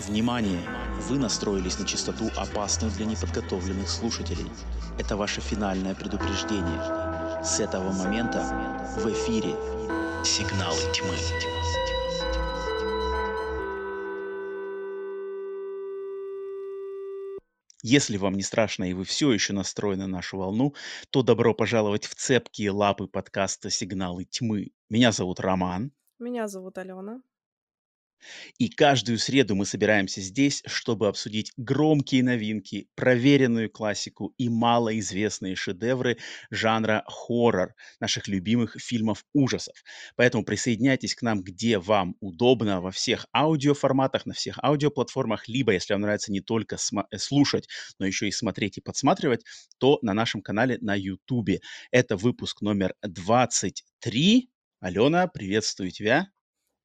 Внимание! Вы настроились на частоту, опасную для неподготовленных слушателей. Это ваше финальное предупреждение. С этого момента в эфире «Сигналы тьмы». Если вам не страшно и вы все еще настроены на нашу волну, то добро пожаловать в цепкие лапы подкаста «Сигналы тьмы». Меня зовут Роман. Меня зовут Алена. И каждую среду мы собираемся здесь, чтобы обсудить громкие новинки, проверенную классику и малоизвестные шедевры жанра хоррор, наших любимых фильмов ужасов. Поэтому присоединяйтесь к нам, где вам удобно, во всех аудиоформатах, на всех аудиоплатформах, либо, если вам нравится не только э, слушать, но еще и смотреть и подсматривать, то на нашем канале на YouTube. Это выпуск номер 23. Алена, приветствую тебя.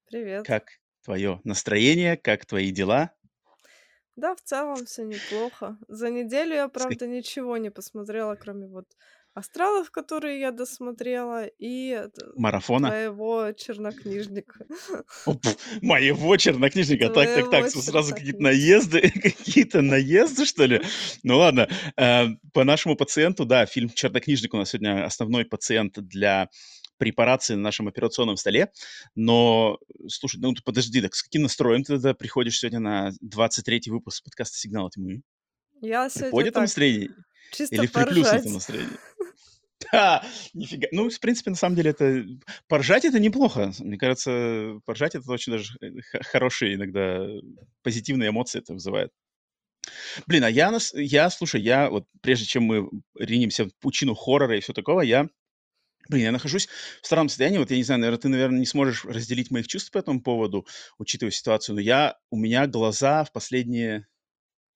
Привет. Как твое настроение, как твои дела? Да, в целом все неплохо. За неделю я, правда, ничего не посмотрела, кроме вот астралов, которые я досмотрела, и Марафона? твоего чернокнижника. О, моего чернокнижника? Так, так, так, сразу какие-то наезды, какие-то наезды, что ли? Ну ладно, э, по нашему пациенту, да, фильм «Чернокнижник» у нас сегодня основной пациент для препарации на нашем операционном столе. Но, слушай, ну подожди, так с каким настроем ты тогда приходишь сегодня на 23-й выпуск подкаста «Сигнал тьмы»? Я сегодня Приходит так, настроение? чисто Или в приплюснутом настроении? Да, нифига. Ну, в принципе, на самом деле, это... Поржать это неплохо. Мне кажется, поржать это очень даже хорошие иногда позитивные эмоции это вызывает. Блин, а я, я, слушай, я вот прежде чем мы ринемся в пучину хоррора и все такого, я Блин, я нахожусь в странном состоянии. Вот я не знаю, наверное, ты, наверное, не сможешь разделить моих чувств по этому поводу, учитывая ситуацию, но я, у меня глаза в последние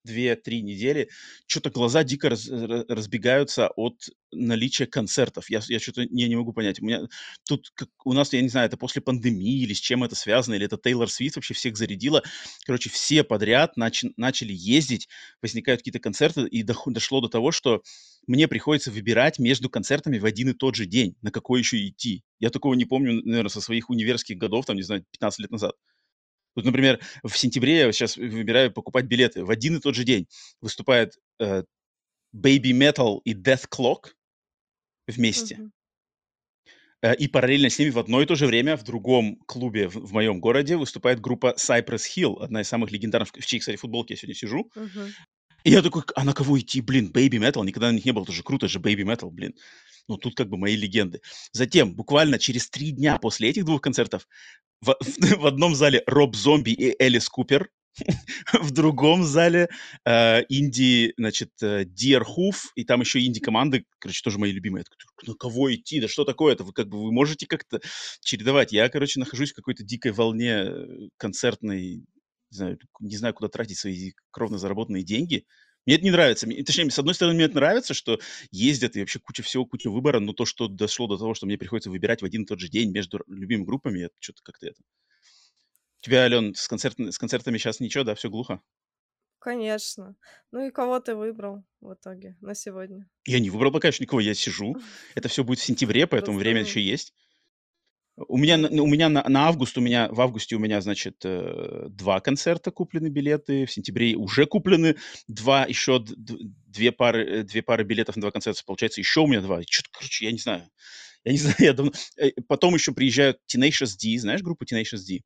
две-три недели, что-то глаза дико раз, разбегаются от наличия концертов. Я, я что-то не, не могу понять. У меня тут, как, у нас, я не знаю, это после пандемии или с чем это связано, или это Тейлор Свифт вообще всех зарядила. Короче, все подряд нач, начали ездить, возникают какие-то концерты, и до, дошло до того, что мне приходится выбирать между концертами в один и тот же день, на какой еще идти. Я такого не помню, наверное, со своих универских годов, там, не знаю, 15 лет назад. Вот, например, в сентябре я сейчас выбираю покупать билеты. В один и тот же день выступает э, Baby Metal и Death Clock вместе. Uh-huh. И параллельно с ними в одно и то же время в другом клубе в, в моем городе выступает группа Cypress Hill, одна из самых легендарных, в чьей, кстати, футболке я сегодня сижу. Uh-huh. И я такой, а на кого идти, блин, Baby Metal, никогда на них не был, это же круто, же Baby Metal, блин. Ну, тут как бы мои легенды. Затем, буквально через три дня после этих двух концертов, в, в, одном зале Роб Зомби и Элис Купер, в другом зале э, инди, значит, э, Dear Hoof, и там еще инди-команды, короче, тоже мои любимые. На кого идти? Да что такое это? Вы как бы, вы можете как-то чередовать? Я, короче, нахожусь в какой-то дикой волне э, концертной, не знаю, не знаю, куда тратить свои кровно заработанные деньги. Мне это не нравится. Точнее, с одной стороны, мне это нравится, что ездят и вообще куча всего, куча выбора, но то, что дошло до того, что мне приходится выбирать в один и тот же день между любимыми группами, это что-то как-то это... У тебя, Ален, с, концерт... с концертами сейчас ничего, да, все глухо? Конечно. Ну и кого ты выбрал в итоге на сегодня? Я не выбрал пока еще никого, я сижу. Это все будет в сентябре, поэтому время еще есть. У меня, у меня на, на август, у меня в августе у меня, значит, э, два концерта куплены билеты, в сентябре уже куплены два, еще две пары, э, две пары билетов на два концерта, получается, еще у меня два. Что-то, короче, я не знаю. Я не знаю, я давно... Э, потом еще приезжают Tenacious D, знаешь группу Tenacious D?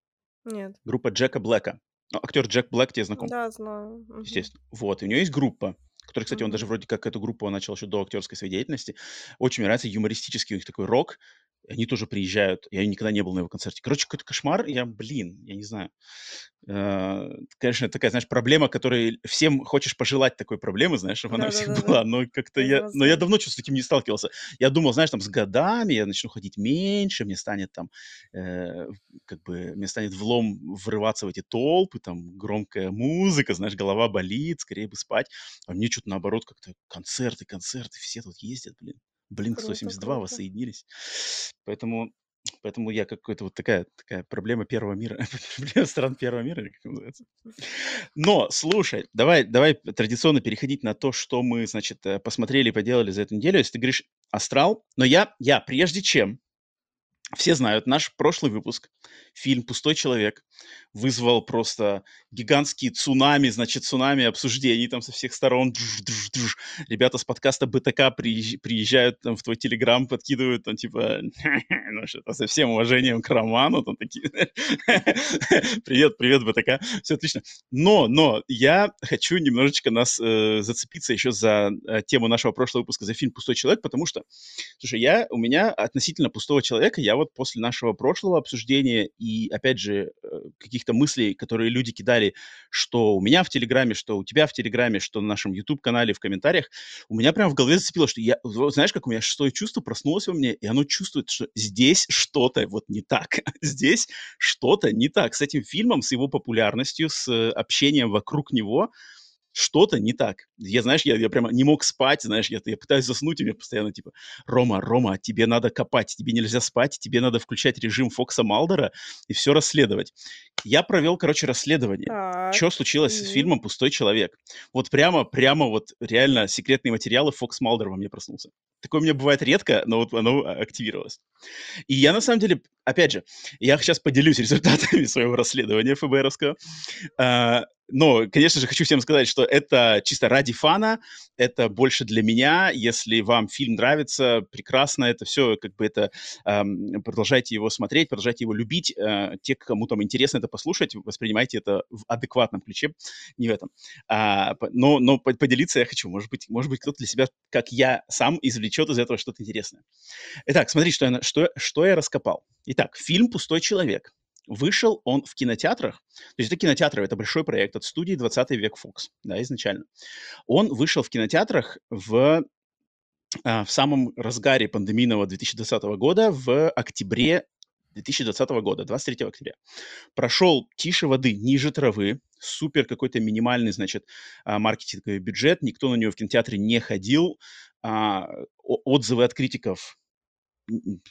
Нет. Группа Джека Блэка. Ну, актер Джек Блэк тебе знаком? Да, знаю. Естественно. Вот, и у него есть группа, которая, кстати, он даже вроде как эту группу он начал еще до актерской своей деятельности. Очень мне нравится юмористический у них такой рок они тоже приезжают. Я никогда не был на его концерте. Короче, какой-то кошмар. Я, блин, я не знаю. Э, конечно, такая, знаешь, проблема, которой всем хочешь пожелать такой проблемы, знаешь, чтобы она да, всех да, была. Но как-то я, но я давно что-то с этим не сталкивался. Я думал, знаешь, там с годами я начну ходить меньше, мне станет там, э, как бы, мне станет влом врываться в эти толпы, там громкая музыка, знаешь, голова болит, скорее бы спать. А мне что-то наоборот как-то концерты, концерты, все тут ездят, блин. Blink-182 воссоединились. Поэтому, поэтому я какой-то вот такая, такая проблема первого мира, проблема стран первого мира, как называется. Но, слушай, давай, давай традиционно переходить на то, что мы, значит, э, посмотрели и поделали за эту неделю. Если ты говоришь «Астрал», но я, я прежде чем, все знают наш прошлый выпуск, фильм «Пустой человек» вызвал просто гигантские цунами, значит, цунами обсуждений там со всех сторон. Ребята с подкаста БТК приезжают там в твой телеграм, подкидывают там типа, ну что-то со всем уважением к роману, там такие, привет, привет, БТК, все отлично. Но, но, я хочу немножечко нас э, зацепиться еще за э, тему нашего прошлого выпуска, за фильм «Пустой человек», потому что, слушай, я, у меня относительно «Пустого человека», я вот после нашего прошлого обсуждения и, опять же, э, каких-то мыслей, которые люди кидали, что у меня в Телеграме, что у тебя в Телеграме, что на нашем YouTube-канале, в комментариях, у меня прямо в голове зацепило, что я, знаешь, как у меня шестое чувство проснулось во мне, и оно чувствует, что здесь что-то вот не так. здесь что-то не так. С этим фильмом, с его популярностью, с э, общением вокруг него, что-то не так. Я, знаешь, я, я прямо не мог спать, знаешь, я, я пытаюсь заснуть, и мне постоянно типа, Рома, Рома, тебе надо копать, тебе нельзя спать, тебе надо включать режим Фокса Малдера и все расследовать. Я провел, короче, расследование. Так. Что случилось mm-hmm. с фильмом «Пустой человек»? Вот прямо, прямо вот реально секретные материалы Фокс Малдер во мне проснулся. Такое у меня бывает редко, но вот оно активировалось. И я, на самом деле, опять же, я сейчас поделюсь результатами своего расследования ФБРовского. Но, конечно же, хочу всем сказать, что это чисто ради фана, это больше для меня. Если вам фильм нравится, прекрасно, это все, как бы это, эм, продолжайте его смотреть, продолжайте его любить. Э, те, кому там интересно это послушать, воспринимайте это в адекватном ключе, не в этом. А, но, но поделиться я хочу. Может быть, может быть кто-то для себя, как я сам, извлечет из этого что-то интересное. Итак, смотри, что я, что, что я раскопал. Итак, фильм «Пустой человек». Вышел он в кинотеатрах, то есть это кинотеатры, это большой проект от студии «20 век Фокс», да, изначально. Он вышел в кинотеатрах в, а, в самом разгаре пандемийного 2020 года в октябре 2020 года, 23 октября. Прошел тише воды, ниже травы, супер какой-то минимальный, значит, а, маркетинговый бюджет, никто на него в кинотеатре не ходил, а, отзывы от критиков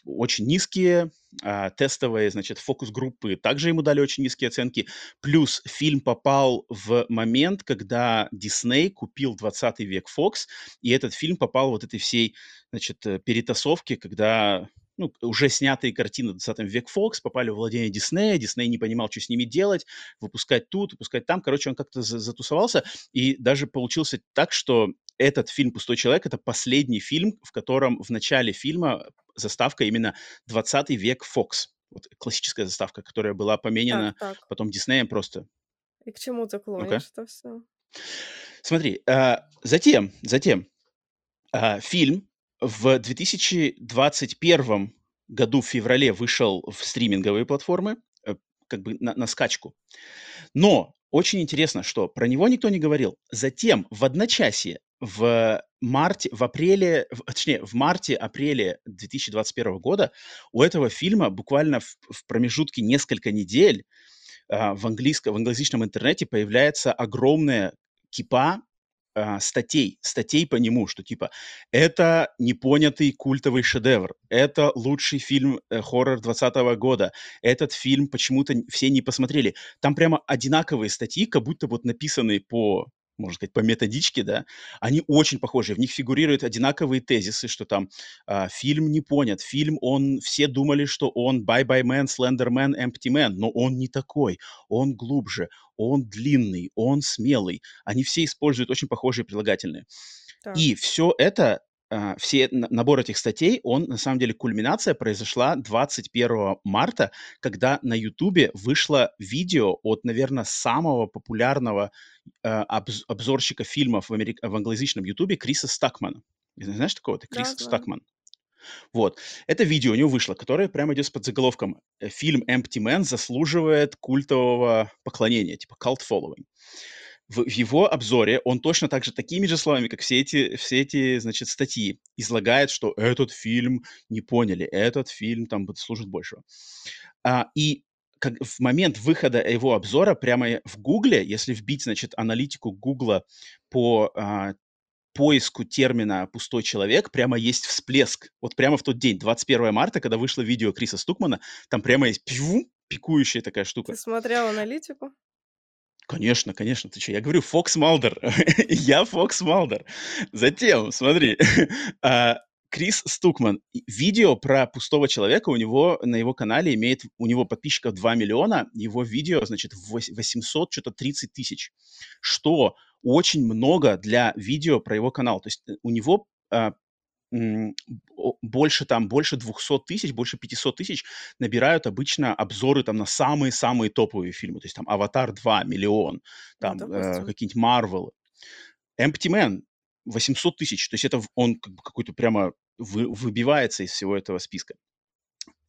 очень низкие, а, тестовые, значит, фокус-группы также ему дали очень низкие оценки. Плюс фильм попал в момент, когда Дисней купил 20 век Fox, и этот фильм попал вот этой всей, значит, э, перетасовке, когда ну, уже снятые картины 20 век Фокс попали в владение Диснея, Дисней не понимал, что с ними делать, выпускать тут, выпускать там. Короче, он как-то затусовался, и даже получился так, что этот фильм «Пустой человек» — это последний фильм, в котором в начале фильма заставка именно 20 век Фокс. Вот классическая заставка, которая была поменена так, так. потом Диснеем просто. И к чему ты клонишь это все? Смотри, а, затем, затем а, фильм в 2021 году в феврале вышел в стриминговые платформы, э, как бы на, на скачку. Но очень интересно, что про него никто не говорил. Затем в одночасье в марте, в апреле, в, точнее, в марте-апреле 2021 года у этого фильма буквально в, в промежутке несколько недель а, в, английском, в англоязычном интернете появляется огромная кипа а, статей, статей по нему, что типа это непонятый культовый шедевр, это лучший фильм э, хоррор 20 года, этот фильм почему-то все не посмотрели. Там прямо одинаковые статьи, как будто вот написанные по можно сказать, по методичке, да, они очень похожи. В них фигурируют одинаковые тезисы, что там э, фильм не понят, фильм, он, все думали, что он Bye Bye Man, Slender Man, Empty Man, но он не такой, он глубже, он длинный, он смелый. Они все используют очень похожие прилагательные. Так. И все это все набор этих статей, он на самом деле кульминация произошла 21 марта, когда на Ютубе вышло видео от, наверное, самого популярного uh, обз- обзорщика фильмов в, америк... в англоязычном Ютубе Криса Стакмана. Знаешь такого? Это Крис да, Стакман. Вот. Это видео у него вышло, которое прямо идет под заголовком э, «Фильм Empty Man заслуживает культового поклонения», типа cult following в, его обзоре он точно так же такими же словами, как все эти, все эти, значит, статьи, излагает, что этот фильм не поняли, этот фильм там служит большего. А, и как в момент выхода его обзора прямо в Гугле, если вбить, значит, аналитику Гугла по а, поиску термина «пустой человек» прямо есть всплеск. Вот прямо в тот день, 21 марта, когда вышло видео Криса Стукмана, там прямо есть пью, пикующая такая штука. Ты смотрел аналитику? Конечно, конечно, ты что? Я говорю Фокс Малдер. я Фокс Малдер. Затем, смотри, а, Крис Стукман. Видео про пустого человека у него на его канале имеет, у него подписчиков 2 миллиона, его видео, значит, 800, что-то 30 тысяч, что очень много для видео про его канал. То есть э, у него а, больше там, больше 200 тысяч, больше 500 тысяч набирают обычно обзоры там на самые-самые топовые фильмы. То есть там «Аватар 2» миллион, там Ну, э, допустим. какие-нибудь Марвел. Empty Man 800 тысяч. То есть это он как бы какой-то прямо вы- выбивается из всего этого списка.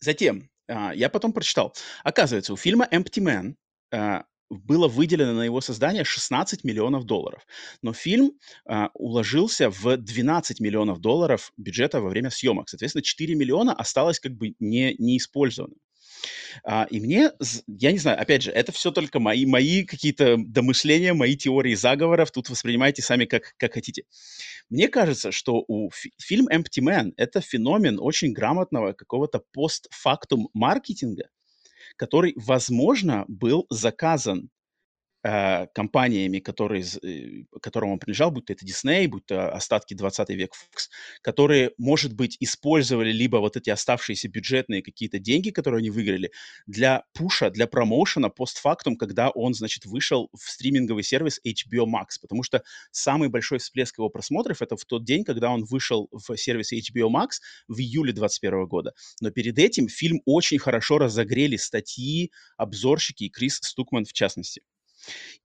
Затем, а, я потом прочитал. Оказывается, у фильма Empty Man а, было выделено на его создание 16 миллионов долларов. Но фильм а, уложился в 12 миллионов долларов бюджета во время съемок. Соответственно, 4 миллиона осталось как бы не, неиспользованным. А, и мне, я не знаю, опять же, это все только мои, мои какие-то домышления, мои теории заговоров. Тут воспринимайте сами как, как хотите. Мне кажется, что у фи- фильм Empty Man это феномен очень грамотного какого-то постфактум маркетинга, который, возможно, был заказан э, компаниями, которые, э, которым он принадлежал, будь то это Disney, будь то остатки 20 век Fox, которые, может быть, использовали либо вот эти оставшиеся бюджетные какие-то деньги, которые они выиграли, для пуша, для промоушена постфактум, когда он, значит, вышел в стриминговый сервис HBO Max, потому что самый большой всплеск его просмотров это в тот день, когда он вышел в сервис HBO Max в июле 2021 года. Но перед этим фильм очень хорошо разогрели статьи, обзорщики и Крис Стукман в частности.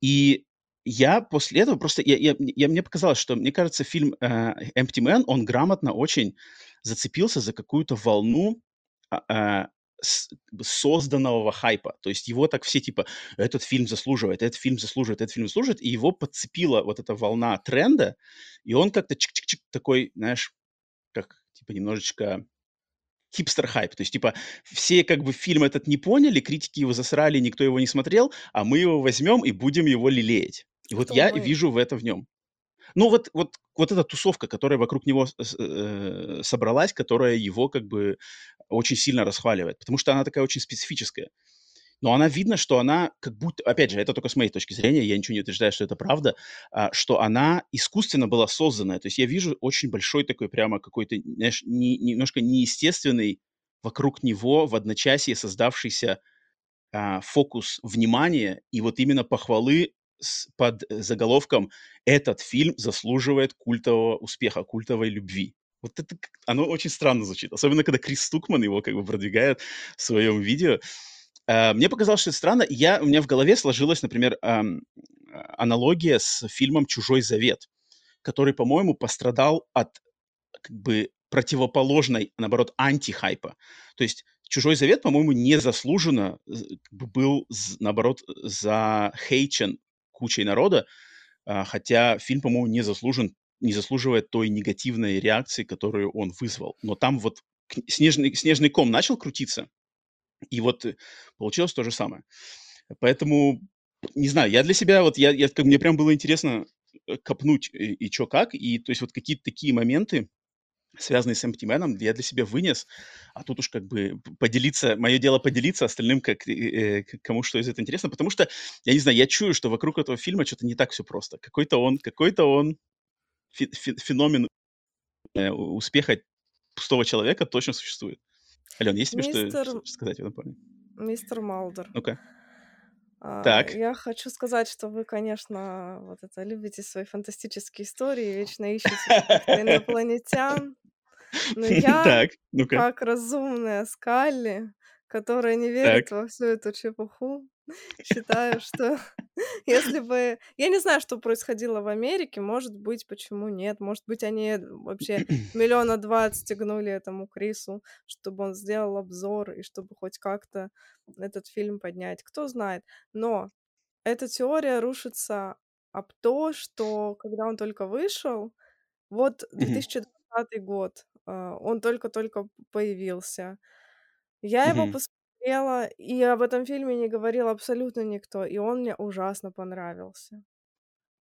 И я после этого просто, я, я, я- мне показалось, что, мне кажется, фильм э, Empty Man, он грамотно очень зацепился за какую-то волну бы созданного хайпа. То есть его так все типа, этот фильм заслуживает, этот фильм заслуживает, этот фильм заслуживает, и его подцепила вот эта волна тренда, и он как-то чик-чик-чик такой, знаешь, как типа немножечко хипстер-хайп. То есть, типа, все как бы фильм этот не поняли, критики его засрали, никто его не смотрел, а мы его возьмем и будем его лелеять. И вот Кто я мы? вижу в это в нем. Ну, вот, вот, вот эта тусовка, которая вокруг него э, собралась, которая его как бы очень сильно расхваливает, потому что она такая очень специфическая. Но она видно, что она как будто, опять же, это только с моей точки зрения, я ничего не утверждаю, что это правда, а, что она искусственно была созданная. То есть я вижу очень большой такой прямо какой-то, знаешь, не- немножко неестественный вокруг него в одночасье создавшийся а, фокус внимания и вот именно похвалы с- под заголовком «Этот фильм заслуживает культового успеха, культовой любви». Вот это оно очень странно звучит, особенно когда Крис Стукман его как бы продвигает в своем видео. А, Мне показалось, что это странно. Я, у меня в голове сложилась, например, аналогия с фильмом «Чужой завет», который, по-моему, пострадал от как бы противоположной, наоборот, антихайпа. То есть «Чужой завет», по-моему, незаслуженно был, наоборот, захейчен кучей народа, а, хотя фильм, по-моему, не заслужен, не заслуживает той негативной реакции, которую он вызвал. Но там вот снежный, снежный ком начал крутиться, и вот э, получилось то же самое. Поэтому, не знаю, я для себя, вот я, я как, мне прям было интересно э, копнуть и, и чё как, и то есть вот какие-то такие моменты, связанные с Empty Man, я для себя вынес, а тут уж как бы поделиться, мое дело поделиться остальным, как, э, э, кому что из этого интересно, потому что, я не знаю, я чую, что вокруг этого фильма что-то не так все просто. Какой-то он, какой-то он фе- фе- феномен э, успеха пустого человека точно существует. Ален, есть тебе что, Мистер, что сказать в этом плане? мистер Малдер. Ну-ка. А, Так. Я хочу сказать, что вы, конечно, вот это любите свои фантастические истории, вечно ищете инопланетян. Но я, Так, ну-ка. как разумная Скалли, которая не верит Так. во всю эту чепуху, считаю, что если бы... Я не знаю, что происходило в Америке, может быть, почему нет, может быть, они вообще миллиона два отстегнули этому Крису, чтобы он сделал обзор и чтобы хоть как-то этот фильм поднять, кто знает. Но эта теория рушится об то, что когда он только вышел, вот Мгм. 2020 год, а, он только-только появился. Я его Мгм. Посмотрела, и об этом фильме не говорил абсолютно никто, и он мне ужасно понравился.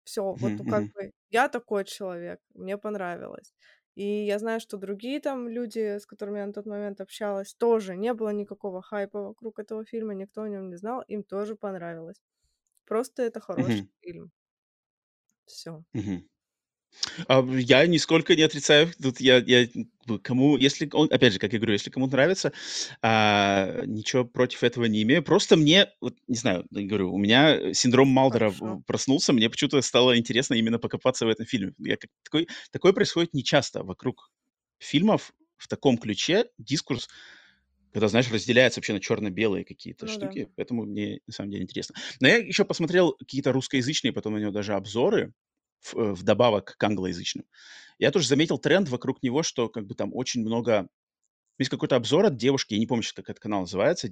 Все, вот, ну, как бы я такой человек, мне понравилось. И я знаю, что другие там люди, с которыми я на тот момент общалась, тоже не было никакого хайпа вокруг этого фильма, никто о нем не знал, им тоже понравилось. Просто это хороший фильм. Все. А, я нисколько не отрицаю. Тут я я кому если он опять же, как я говорю, если кому нравится, а, ничего против этого не имею. Просто мне, вот не знаю, говорю, у меня синдром Малдера Хорошо. проснулся, мне почему-то стало интересно именно покопаться в этом фильме. Я как такой такое происходит нечасто вокруг фильмов в таком ключе. Дискурс, когда, знаешь, разделяется вообще на черно-белые какие-то Ну да. штуки, поэтому мне на самом деле интересно. Но я еще посмотрел какие-то русскоязычные потом на него даже обзоры, вдобавок к англоязычным. Я тоже заметил тренд вокруг него, что как бы там очень много есть какой-то обзор от девушки, я не помню щас, как этот канал называется,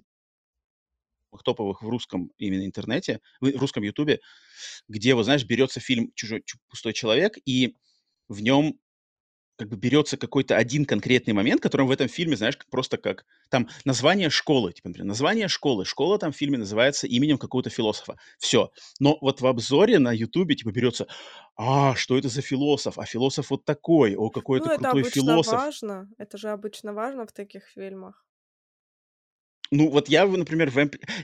топовых в русском именно интернете, в русском "Ютубе", где, вот знаешь, берется фильм "Чужой чу пустой человек", и в нем как бы берется какой-то один конкретный момент, который в этом фильме, знаешь, как просто как там название школы, типа, например, название школы. Школа там в фильме называется именем какого-то философа. Все. Но вот в обзоре на "Ютубе", типа, берется: "А, что это за философ? А философ вот такой. О, какой Ну, это это крутой обычно философ". важно. Это же обычно важно в таких фильмах. Ну, вот я, например, в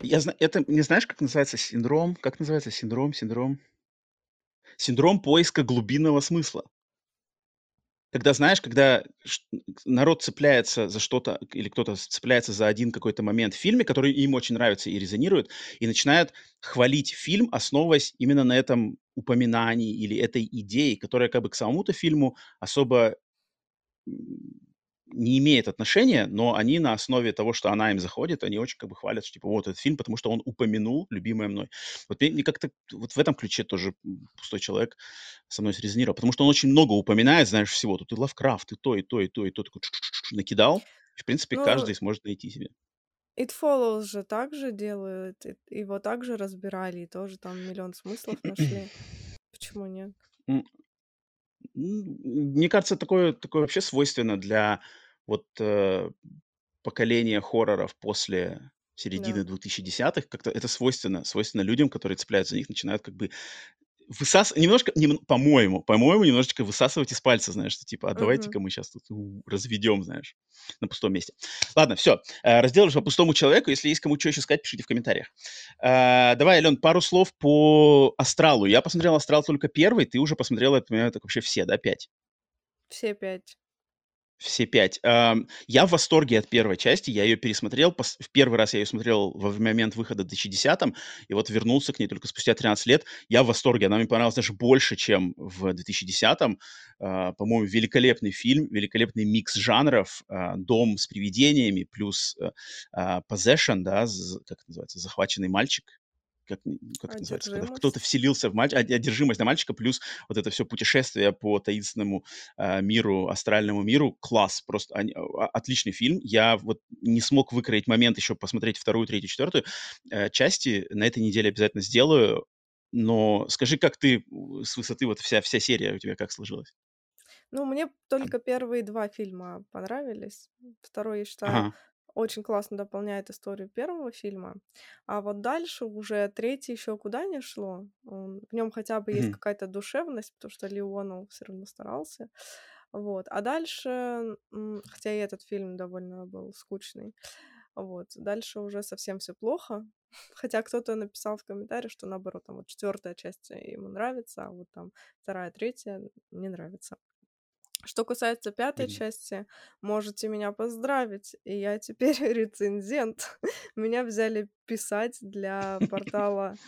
я это не знаешь, как называется синдром? Как называется синдром синдром? Синдром поиска глубинного смысла. Когда, знаешь, когда народ цепляется за что-то или кто-то цепляется за один какой-то момент в фильме, который им очень нравится и резонирует, и начинает хвалить фильм, основываясь именно на этом упоминании или этой идее, которая как бы к самому-то фильму особо не имеет отношения, но они на основе того, что она им заходит, они очень как бы хвалят, что типа вот этот фильм, потому что он упомянул любимое мной. Вот мне, как-то вот в этом ключе тоже "Пустой человек" со мной срезонировал, потому что он очень много упоминает, знаешь, всего. Тут и Лавкрафт, и то, и то, и то, и то. Такой накидал. И, в принципе, Ну, каждый сможет найти себе. It Follows же так же делают, его также разбирали, и тоже там миллион смыслов нашли. Почему нет? М, мне кажется, такое такое вообще свойственно для вот, э, поколения хорроров после середины Да. двухтысячных Как-то это свойственно свойственно людям, которые цепляются за них, начинают как бы высас немножко, нем по-моему по-моему, немножечко высасывать из пальца, знаешь, что типа: "А давайте-ка мы сейчас тут разведем", знаешь, на пустом месте. Ладно, все, раздел уже по пустому человеку. Если есть кому что еще сказать, пишите в комментариях. А, давай, Ален, пару слов по "Астралу". Я посмотрел "Астрал" только первый, ты уже посмотрела, я понимаю, так вообще все, да, 5? Все 5. Все 5. Ам, я в восторге от первой части. Я ее пересмотрел. В первый раз я ее смотрел в момент выхода в 2010 и вот вернулся к ней только спустя 13 лет. Я в восторге. Она мне понравилась даже больше, чем в 2010. А, по-моему, великолепный фильм, великолепный микс жанров. А, дом с привидениями плюс, э, а, possession, да, как это называется, захваченный мальчик. Как н как это называется, кто-то вселился в мальчика, одержимость на мальчика, плюс вот это все путешествие по таинственному а, миру, астральному миру. Класс, просто они а, отличный фильм. Я вот не смог выкроить момент еще посмотреть вторую, третью, четвертую э, части. На этой неделе обязательно сделаю. Но скажи, как ты, с высоты вот вся вся серия у тебя как сложилась? Ну, мне только первые 2 фильма понравились. Второй, я считаю, Ага. Очень классно дополняет историю первого фильма. А вот дальше уже третий еще куда не шло. Он в нем хотя бы есть какая-то душевность, потому что Леонов все равно старался. Вот. А дальше, хотя и этот фильм довольно был скучный, вот, дальше уже совсем все плохо. Хотя кто-то написал в комментариях, что наоборот, там вот 4 часть ему нравится, а вот там вторая, третья не нравится. Что касается пятой Мгм. части, можете меня поздравить, и я теперь рецензент. Меня взяли писать для портала.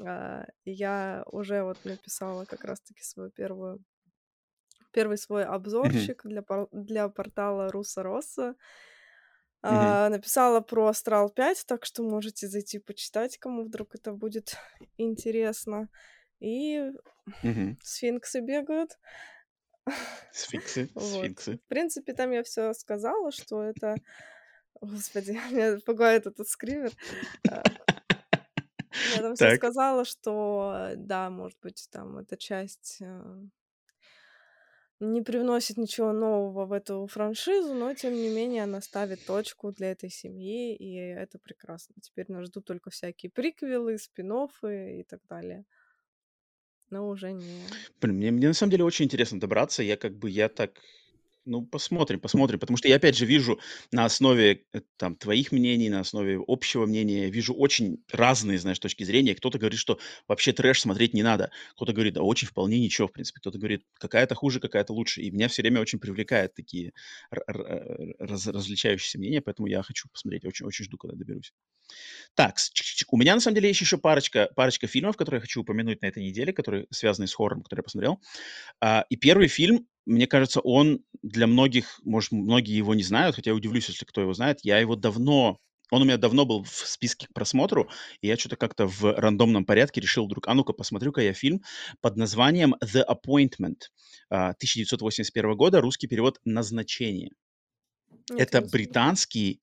а, я уже вот написала как раз-таки свою первую первый свой обзорчик для для портала Руссо Россо. Мгм. А, написала про "Астрал 5", так что можете зайти почитать, кому вдруг это будет интересно. И сфинксы бегают. Сфинксы Вот. сфинксы. В принципе, там я все сказала, что это Господи, меня пугает этот скример. А, я там все сказала, что, да, может быть, там эта часть, э, не привносит ничего нового в эту франшизу, но тем не менее она ставит точку для этой семьи, и это прекрасно. Теперь нас ждут только всякие приквелы, спин-оффы и так далее. Но уже не Блин, мне мне на самом деле очень интересно добраться. Я как бы, я так Ну, посмотрим, посмотрим. Потому что я, опять же, вижу на основе э, там твоих мнений, на основе общего мнения, вижу очень разные, знаешь, точки зрения. Кто-то говорит, что вообще трэш смотреть не надо. Кто-то говорит, да очень вполне ничего, в принципе. Кто-то говорит, какая-то хуже, какая-то лучше. И меня все время очень привлекают такие раз различающиеся мнения, поэтому я хочу посмотреть. Очень, очень жду, когда доберусь. Так, у меня на самом деле есть еще парочка, парочка фильмов, которые я хочу упомянуть на этой неделе, которые связаны с хоррором, которые я посмотрел. А, и первый фильм, мне кажется, он для многих, может, многие его не знают, хотя я удивлюсь, если кто его знает. Я его давно он у меня давно был в списке к просмотру, и я что-то как-то в рандомном порядке решил вдруг, а ну-ка, посмотрю-ка я фильм под названием «The Appointment» 1981 а, года, русский перевод «Назначение». Это британский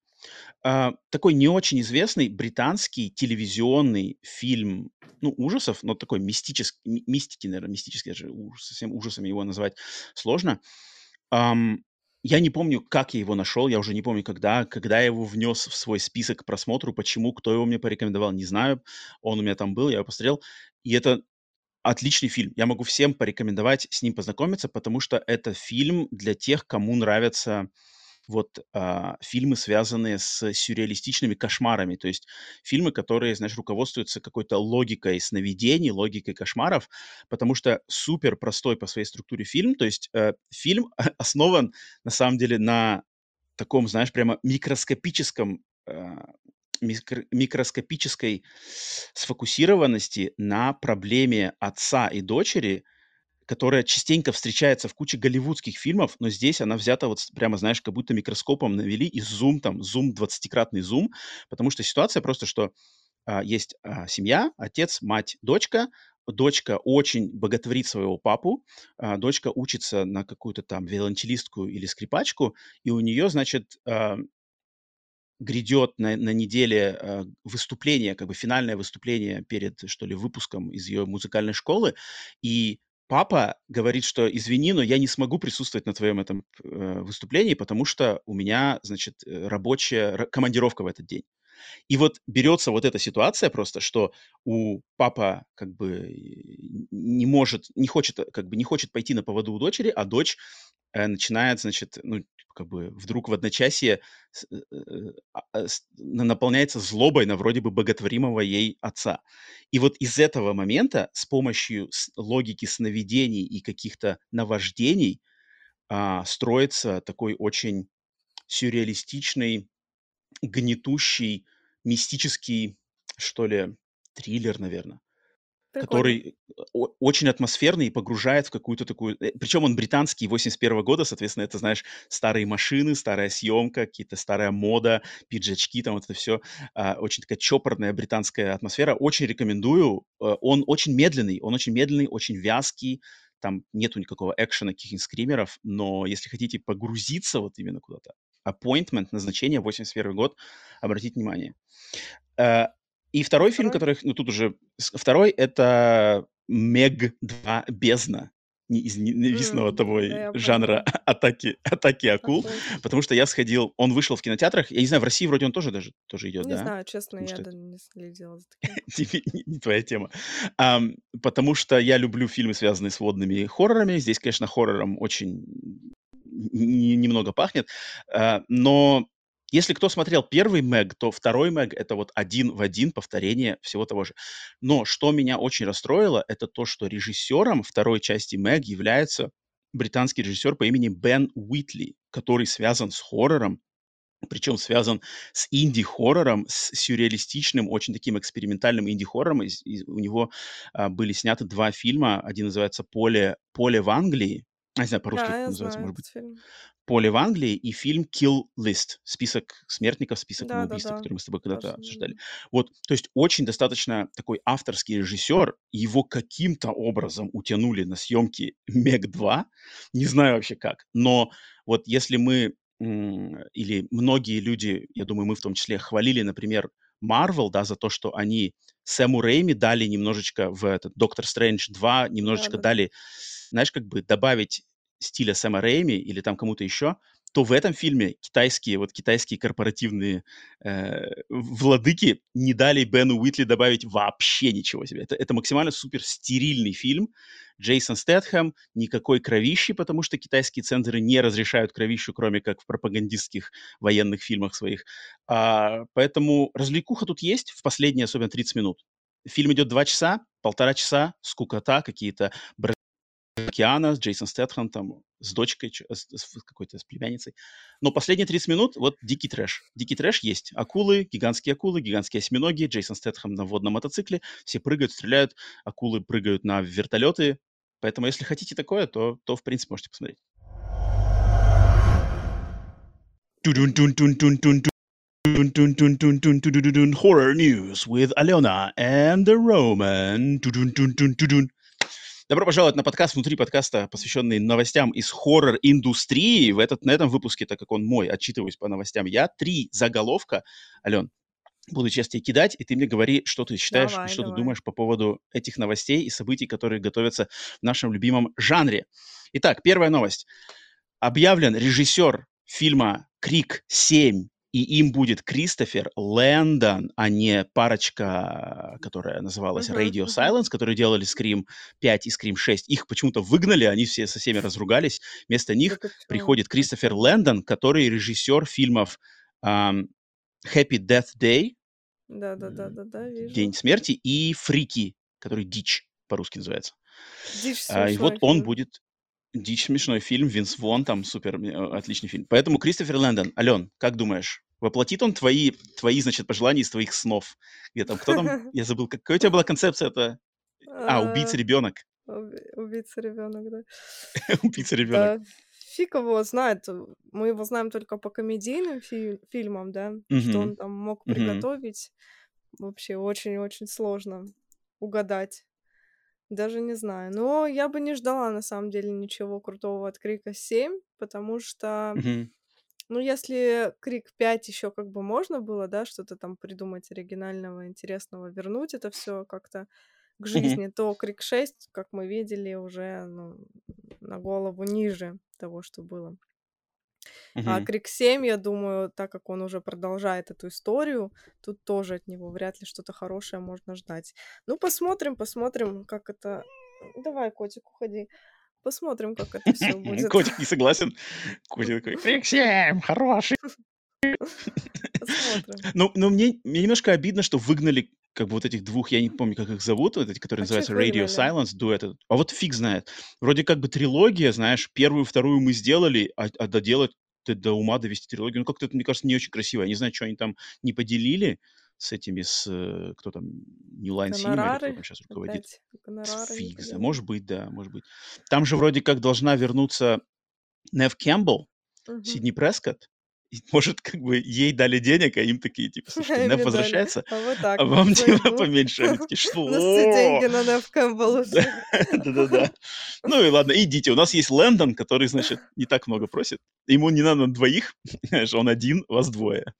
а, такой не очень известный британский телевизионный фильм, ну, ужасов, но такой мистический, мистики, наверное, мистический, даже ужас, совсем ужасами его назвать сложно. Ам, я не помню, как я его нашел, я уже не помню, когда, когда я его внес в свой список к просмотру, почему, кто его мне порекомендовал, не знаю. Он у меня там был, я его посмотрел. И это отличный фильм. Я могу всем порекомендовать с ним познакомиться, потому что это фильм для тех, кому нравятся вот а, фильмы, связанные с сюрреалистичными кошмарами, то есть фильмы, которые, знаешь, руководствуются какой-то логикой сновидений, логикой кошмаров, потому что супер простой по своей структуре фильм, то есть э, фильм основан на самом деле на таком, знаешь, прямо микроскопическом э, микроскопической сфокусированности на проблеме отца и дочери, которая частенько встречается в куче голливудских фильмов, но здесь она взята вот прямо, знаешь, как будто микроскопом навели и зум, там, зум, 20-кратный зум, потому что ситуация просто, что а, есть а, семья, отец, мать, дочка, дочка очень боготворит своего папу, а, дочка учится на какую-то там виолончелистку или скрипачку, и у нее, значит, а, грядет на, на неделе э, выступление, как бы финальное выступление перед, что ли, выпуском из ее музыкальной школы, и папа говорит, что извини, но я не смогу присутствовать на твоем этом э, выступлении, потому что у меня, значит, э, рабочая командировка в этот день. И вот берется вот эта ситуация просто, что у папа как бы не может, не хочет, как бы не хочет пойти на поводу у дочери, а дочь э, начинает, значит, ну, как бы вдруг в одночасье э, э, а, а, наполняется злобой на вроде бы боготворимого ей отца. И вот из этого момента с помощью логики сновидений и каких-то наваждений а, строится такой очень сюрреалистичный, гнетущий, мистический, что ли, триллер, наверное. Прикольно. который очень атмосферный и погружает в какую-то такую... Э, Причем он британский, 81 года, соответственно, это, знаешь, старые машины, старая съемка, какие-то старая мода, пиджачки, там вот это все. А, очень такая чопорная британская атмосфера. Очень рекомендую. Э, он очень медленный, он очень медленный, очень вязкий. Там нету никакого экшена, каких-нибудь скримеров, но если хотите погрузиться вот именно куда-то, appointment, назначение, 81 год, обратите внимание. И второй фильм, который, ну тут уже второй, это Мег 2 Бездна ненавистного mm, того да, жанра атаки, атаки акул, okay. потому что я сходил, он вышел в кинотеатрах, я не знаю, в России вроде он тоже даже тоже идет, не да? Не знаю, честно, потому я что... не следила за таким. не, не твоя тема. Um, потому что я люблю фильмы, связанные с водными хоррорами. Здесь, конечно, хоррором очень немного пахнет, uh, но если кто смотрел первый Мэг, то второй Мэг — это вот один в один повторение всего того же. Но что меня очень расстроило, это то, что режиссером второй части Мэг является британский режиссер по имени Бен Уитли, который связан с хоррором, причем связан с инди-хоррором, с сюрреалистичным, очень таким экспериментальным инди-хоррором. И, и у него а, были сняты два фильма. Один называется «Поле, «Поле в Англии», не знаю, по-русски да, называется, знаю может быть. Фильм поле в Англии и фильм Kill List, список смертников, список Да, да, убийство, да. который мы с тобой когда-то Тоже обсуждали. Вот, то есть очень достаточно такой авторский режиссер, его каким-то образом утянули на съемки Мег 2, не знаю вообще как, но вот если мы или многие люди, я думаю, мы в том числе хвалили, например, Marvel, да, за то, что они Сэму Рэйми дали немножечко в этот Доктор Стрэндж 2, немножечко Да-да-да. дали, знаешь, как бы добавить стиля Сэма Рэйми или там кому-то еще, то в этом фильме китайские, вот китайские корпоративные э, владыки не дали Бену Уитли добавить вообще ничего себе. Это, это максимально супер стерильный фильм. Джейсон Стэтхэм, никакой кровищи, потому что китайские цензоры не разрешают кровищу, кроме как в пропагандистских военных фильмах своих. А, поэтому развлекуха тут есть в последние, особенно 30 минут. Фильм идет два часа, полтора часа, скукота, какие-то с Джейсон Стэтхэм, там, с дочкой, с, с какой-то с племянницей. Но последние 30 минут вот дикий трэш. Дикий трэш есть. Акулы, гигантские акулы, гигантские осьминоги, Джейсон Стэтхэм на водном мотоцикле. Все прыгают, стреляют, акулы прыгают на вертолеты. Поэтому, если хотите такое, то, то в принципе, можете посмотреть. Horror news with Alena and the Roman. Добро пожаловать на подкаст внутри подкаста, посвященный новостям из хоррор-индустрии. В этот, на этом выпуске, так как он мой, отчитываюсь по новостям, я три заголовка, Ален, буду сейчас тебе кидать, и ты мне говори, что ты считаешь, Давай, что давай. ты думаешь по поводу этих новостей и событий, которые готовятся в нашем любимом жанре. Итак, первая новость. Объявлен режиссер фильма «Крик 7», и им будет Кристофер Лэндон, а не парочка, которая называлась Мгм, Radio. Silence, которые делали Scream 5 и Scream 6. Их почему-то выгнали, они все со всеми разругались. Вместо них Да чё? приходит Кристофер Лэндон, который режиссер фильмов ам, Happy Death Day, Да-да-да-да-да, вижу. День смерти, и Фрики, который Дичь по-русски называется. Дичь А, и вот он фильм. будет Дичь смешной фильм, Винс Вон там супер, э, отличный фильм. Поэтому Кристофер Лэндон, Ален, как думаешь, воплотит он твои, твои, значит, пожелания из твоих снов? Где там, кто там, я забыл, какая у тебя была концепция это? А, убийца А, ребенок. уби- Убийца ребенок, да. убийца ребенок. Фиг его знает. Мы его знаем только по комедийным фи- фильмам, да, что он там мог приготовить. Вообще очень-очень сложно угадать. Даже не знаю. Но я бы не ждала, на самом деле, ничего крутого от Крика 7, потому что, Мгм. Ну, если Крик 5 еще как бы можно было, да, что-то там придумать оригинального, интересного, вернуть это все как-то к жизни, то Крик 6, как мы видели, уже ну, на голову ниже того, что было. А. Крик 7, я думаю, так как он уже продолжает эту историю, тут тоже от него вряд ли что-то хорошее можно ждать. Ну, посмотрим, посмотрим, как это... Давай, котик, уходи. Посмотрим, как это все будет. Котик не согласен. Котик такой, «Крик 7, хороший. Посмотрим. Ну, но мне, мне немножко обидно, что выгнали как бы вот этих двух, я не помню, как их зовут, вот эти, которые А называются Radio? Silence, дуэт этот. А вот фиг знает. Вроде как бы трилогия, знаешь, первую, вторую мы сделали, а, а доделать, до ума довести трилогию, ну как-то это, мне кажется, не очень красиво. Я не знаю, что они там не поделили с этими, с, э, кто там, New Line Cinema кто там сейчас руководит. опять. Фиг знает. поделили. Может быть, да, может быть. Там же вроде как должна вернуться Нев Кэмпбелл, Мгм. Сидни Прескотт. И, может, как бы ей дали денег, а им такие, типа, слушайте, Нев возвращается, А вот а вам типа поменьше. Они такие, У нас все деньги что? на Нев Кэмпбелл да-да-да. Ну и ладно, идите. У нас есть Лэндон, который, значит, не так много просит. Ему не надо на двоих, он один, вас двое.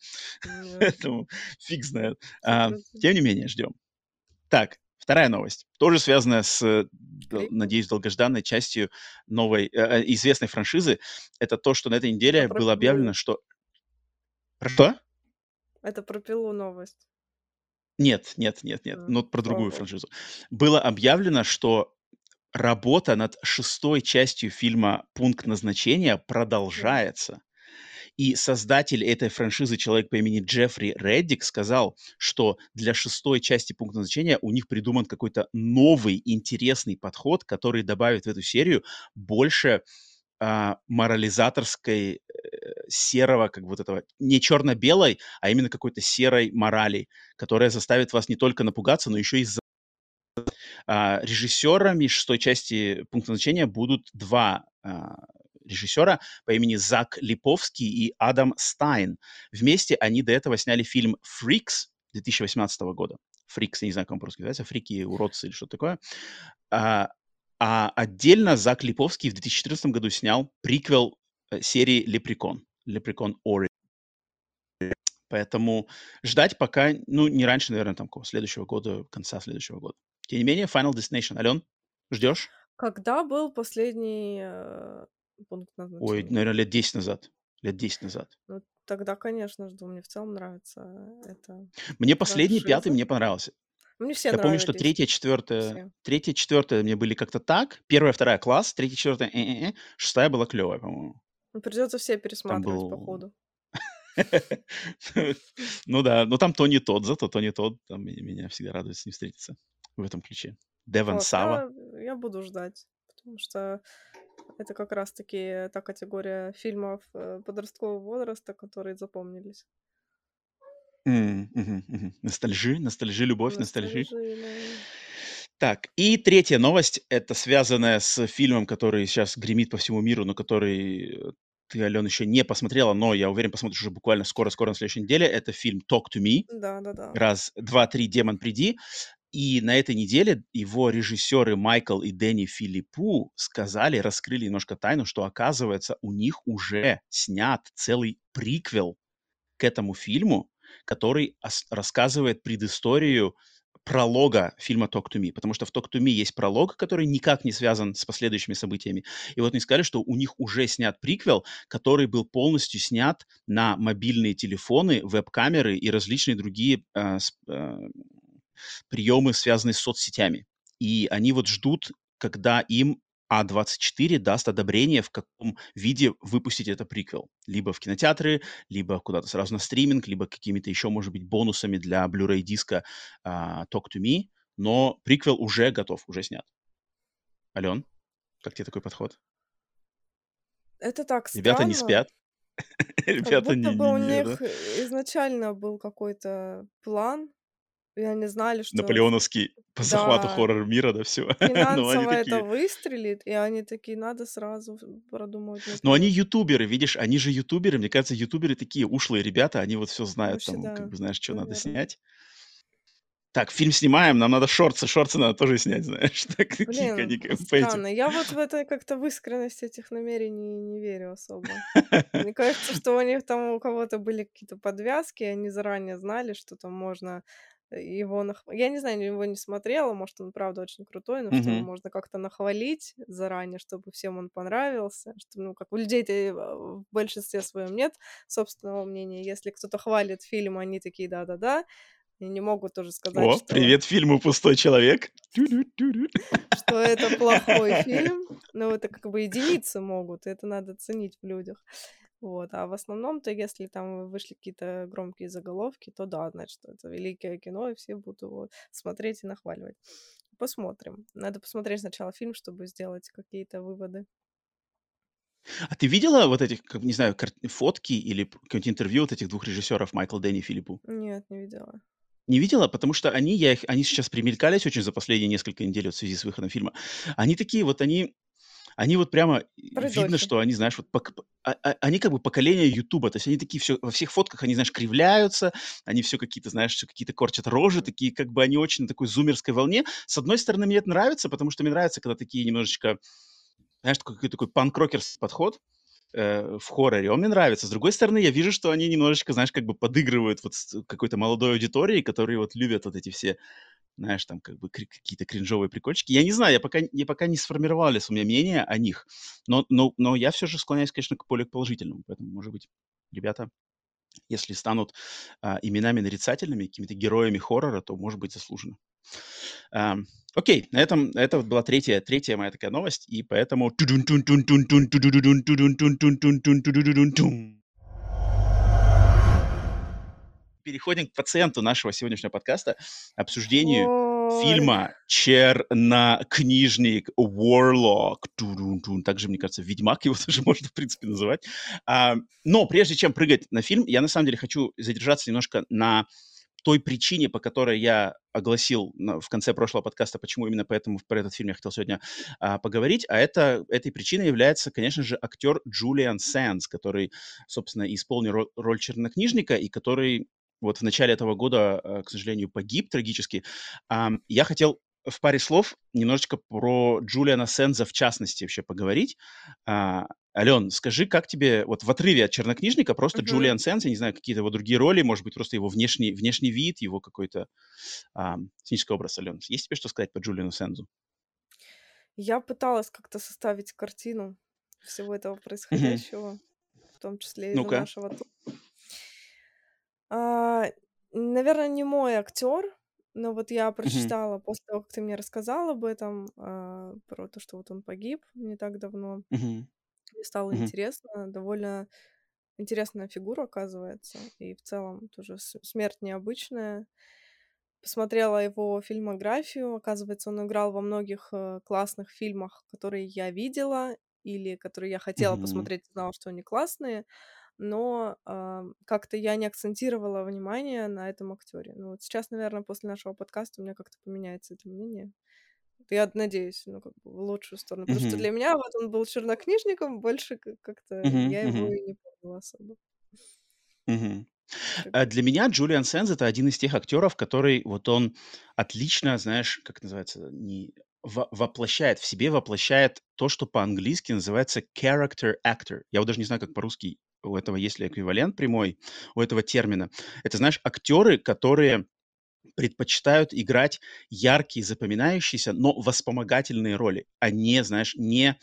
Поэтому фиг знает. А, 100%. Тем не менее, ждем. Так, вторая новость. Тоже связанная с, э, надеюсь, долгожданной частью новой, э, э, известной франшизы. Это то, что на этой Это неделе было объявлено, что... Что? Это про пилу новость. Нет, нет, нет, нет. А, Ну, про другую богу. франшизу. Было объявлено, что работа над шестой частью фильма «Пункт назначения» продолжается. И создатель этой франшизы, человек по имени Джеффри Реддик, сказал, что для шестой части «Пункт назначения» у них придуман какой-то новый интересный подход, который добавит в эту серию больше а, морализаторской серого, как вот этого, не черно-белой, а именно какой-то серой морали, которая заставит вас не только напугаться, но еще и за- а, режиссерами шестой части «Пункт назначения» будут два а, режиссера по имени Зак Липовский и Адам Стайн. Вместе они до этого сняли фильм «Freaks» 2018 года. «Freaks», я не знаю, как он по-русски называется, «Фрики», «Уродцы» или что-то такое. А, а отдельно Зак Липовский в 2014 году снял приквел серии «Лепрекон», «Лепрекон Ори». Поэтому ждать пока, ну, не раньше, наверное, там, следующего года, конца следующего года. Тем не менее, Final Destination. Ален, ждешь? Когда был последний э, пункт Ой, назначения? наверное, лет 10 назад. лет 10 назад. Ну, тогда, конечно, жду. Мне в целом нравится эта Мне последний, пятый, франшиза. мне понравился. Мне все Я помню, что третья, четвертая, третья, четвертая мне были как-то так. Первая, вторая класс, третья, четвертая э-э-э, шестая была клевая, по-моему. Ну, придется все пересматривать, был... походу. Ну да, но там Тони Тодд, зато Тони Тодд, там меня всегда радует с ним встретиться в этом ключе. Деван. Сава. Я, буду ждать, потому что это как раз-таки та категория фильмов э, подросткового возраста, которые запомнились. Ностальжи, ностальжи, любовь, ностальжи. Так, и третья новость, это связанная с фильмом, который сейчас гремит по всему миру, но который э, ты, Ален, еще не посмотрела, но я уверен, посмотришь уже буквально скоро-скоро на следующей неделе. Это фильм «Talk to Me». Да-да-да. Раз, два, три, демон, приди. И на этой неделе его режиссеры Майкл и Дэнни Филиппу сказали, раскрыли немножко тайну, что, оказывается, у них уже снят целый приквел к этому фильму, который рассказывает предысторию пролога фильма Talk to Me, потому что в Talk to Me есть пролог, который никак не связан с последующими событиями. И вот они сказали, что у них уже снят приквел, который был полностью снят на мобильные телефоны, веб-камеры и различные другие э, э, приемы, связанные с соцсетями. И они вот ждут, когда им А24 даст одобрение, в каком виде выпустить это приквел. Либо в кинотеатры, либо куда-то сразу на стриминг, либо какими-то еще, может быть, бонусами для Blu-ray диска а, Talk to Me. Но приквел уже готов, уже снят. Ален, как тебе такой подход? Это так Ребята не странно. спят. Как Ребята будто не, бы не, у не, них э, изначально был какой-то план, они знали, что наполеоновский по захвату да, хоррор мира, да, все. Они финансово это такие, выстрелит, и они такие, надо сразу продумывать Но они наперед. ютуберы, видишь, они же ютуберы. Мне кажется, ютуберы такие ушлые ребята, они вот все знают, Вообще, там, как да, бы, знаешь, что надо наверное. снять. Так, фильм снимаем, нам надо шорты, шорты надо тоже снять, знаешь. Так, Блин, они как странно. Я вот в это как-то в искренность этих намерений не верю особо. Мне кажется, что у них там у кого-то были какие-то подвязки, они заранее знали, что там можно его нах... Я не знаю, его не смотрела, может, он правда очень крутой, но что его можно как-то нахвалить заранее, чтобы всем он понравился, что, ну, как у людей-то в большинстве своем нет собственного мнения. Если кто-то хвалит фильм, они такие да-да-да, и не могут тоже сказать, О, что привет фильму «Пустой человек». Что это плохой фильм, но это как бы единицы могут, и это надо ценить в людях. Вот. А в основном-то, если там вышли какие-то громкие заголовки, то да, значит, это великое кино, и все будут его смотреть и нахваливать. Посмотрим. Надо посмотреть сначала фильм, чтобы сделать какие-то выводы. А ты видела вот этих, как, не знаю, фотки или какое-нибудь интервью вот этих двух режиссеров, Майкл Дэнни и Филиппу? Нет, не видела. Не видела? Потому что они, я их, они сейчас примелькались очень за последние несколько недель вот в связи с выходом фильма. Они такие вот, они, они вот прямо э, видно, что они, знаешь, вот пок- а- а- они как бы поколение Ютуба, то есть они такие все во всех фотках, они, знаешь, кривляются, они все какие-то, знаешь, всё какие-то корчат рожи, такие как бы они очень на такой зумерской волне. С одной стороны, мне это нравится, потому что мне нравится, когда такие немножечко, знаешь, такой такой панк-рокерский подход э, в хорроре, он мне нравится. С другой стороны, я вижу, что они немножечко, знаешь, как бы подыгрывают вот какой-то молодой аудитории, которые вот любят вот эти все, знаешь, там как бы какие-то кринжовые прикольчики. Я не знаю, я пока, я пока не сформировалось у меня мнение о них, но, но, но я все же склоняюсь, конечно, к более положительному. Поэтому, может быть, ребята, если станут а, именами нарицательными, какими-то героями хоррора, то, может быть, заслуженно. Ам, Окей, на этом это вот была третья, третья моя такая новость, и поэтому... Переходим к пациенту нашего сегодняшнего подкаста, обсуждению Ой, фильма «Чернокнижник Warlock». Также, мне кажется, «Ведьмак» его тоже можно, в принципе, называть. А, но прежде чем прыгать на фильм, я на самом деле хочу задержаться немножко на той причине, по которой я огласил в конце прошлого подкаста, почему именно поэтому про этот фильм я хотел сегодня а, поговорить, а это, этой причиной является, конечно же, актер Джулиан Сэндс, который, собственно, исполнил ро- роль чернокнижника и который вот в начале этого года, э, к сожалению, погиб трагически. Я хотел в паре слов немножечко про Джулиана Сенза в частности вообще поговорить. А, Ален, скажи, как тебе вот в отрыве от чернокнижника просто мгм. Джулиан Сенс, я не знаю, какие-то его другие роли, может быть, просто его внешний, внешний вид, его какой-то а, сценический образ, Ален. Есть тебе что сказать по Джулиану Сензу? Я пыталась как-то составить картину всего этого происходящего. том числе из-за Ну-ка. нашего. А, наверно, не мой актер, но вот я прочитала после того, как ты мне рассказал об этом, а, про то, что вот он погиб не так давно. Мгм. Мне стало Мгм. интересно. Довольно интересная фигура, оказывается, и в целом тоже смерть необычная. Посмотрела его фильмографию. Оказывается, он играл во многих, э, классных фильмах, которые я видела или которые я хотела Мгм. посмотреть, знала, что они классные, но, а, как-то я не акцентировала внимание на этом актёре. Ну, вот сейчас, наверно, после нашего подкаста у меня как-то поменяется это мнение. Я надеюсь, ну, как бы в лучшую сторону, потому что Мгм. для меня вот он был чернокнижником, больше как-то Мгм, я его мгм. и не помнила особо. Бы. для меня Джулиан Сенз- это один из тех актеров, который вот он отлично, знаешь, как называется, не во воплощает в себе, воплощает то, что по-английски называется character actor. Я вот даже не знаю, как по-русски у этого есть ли эквивалент прямой у этого термина. Это, знаешь, актеры, которые предпочитают играть яркие, запоминающиеся, но вспомогательные роли, а не, знаешь, не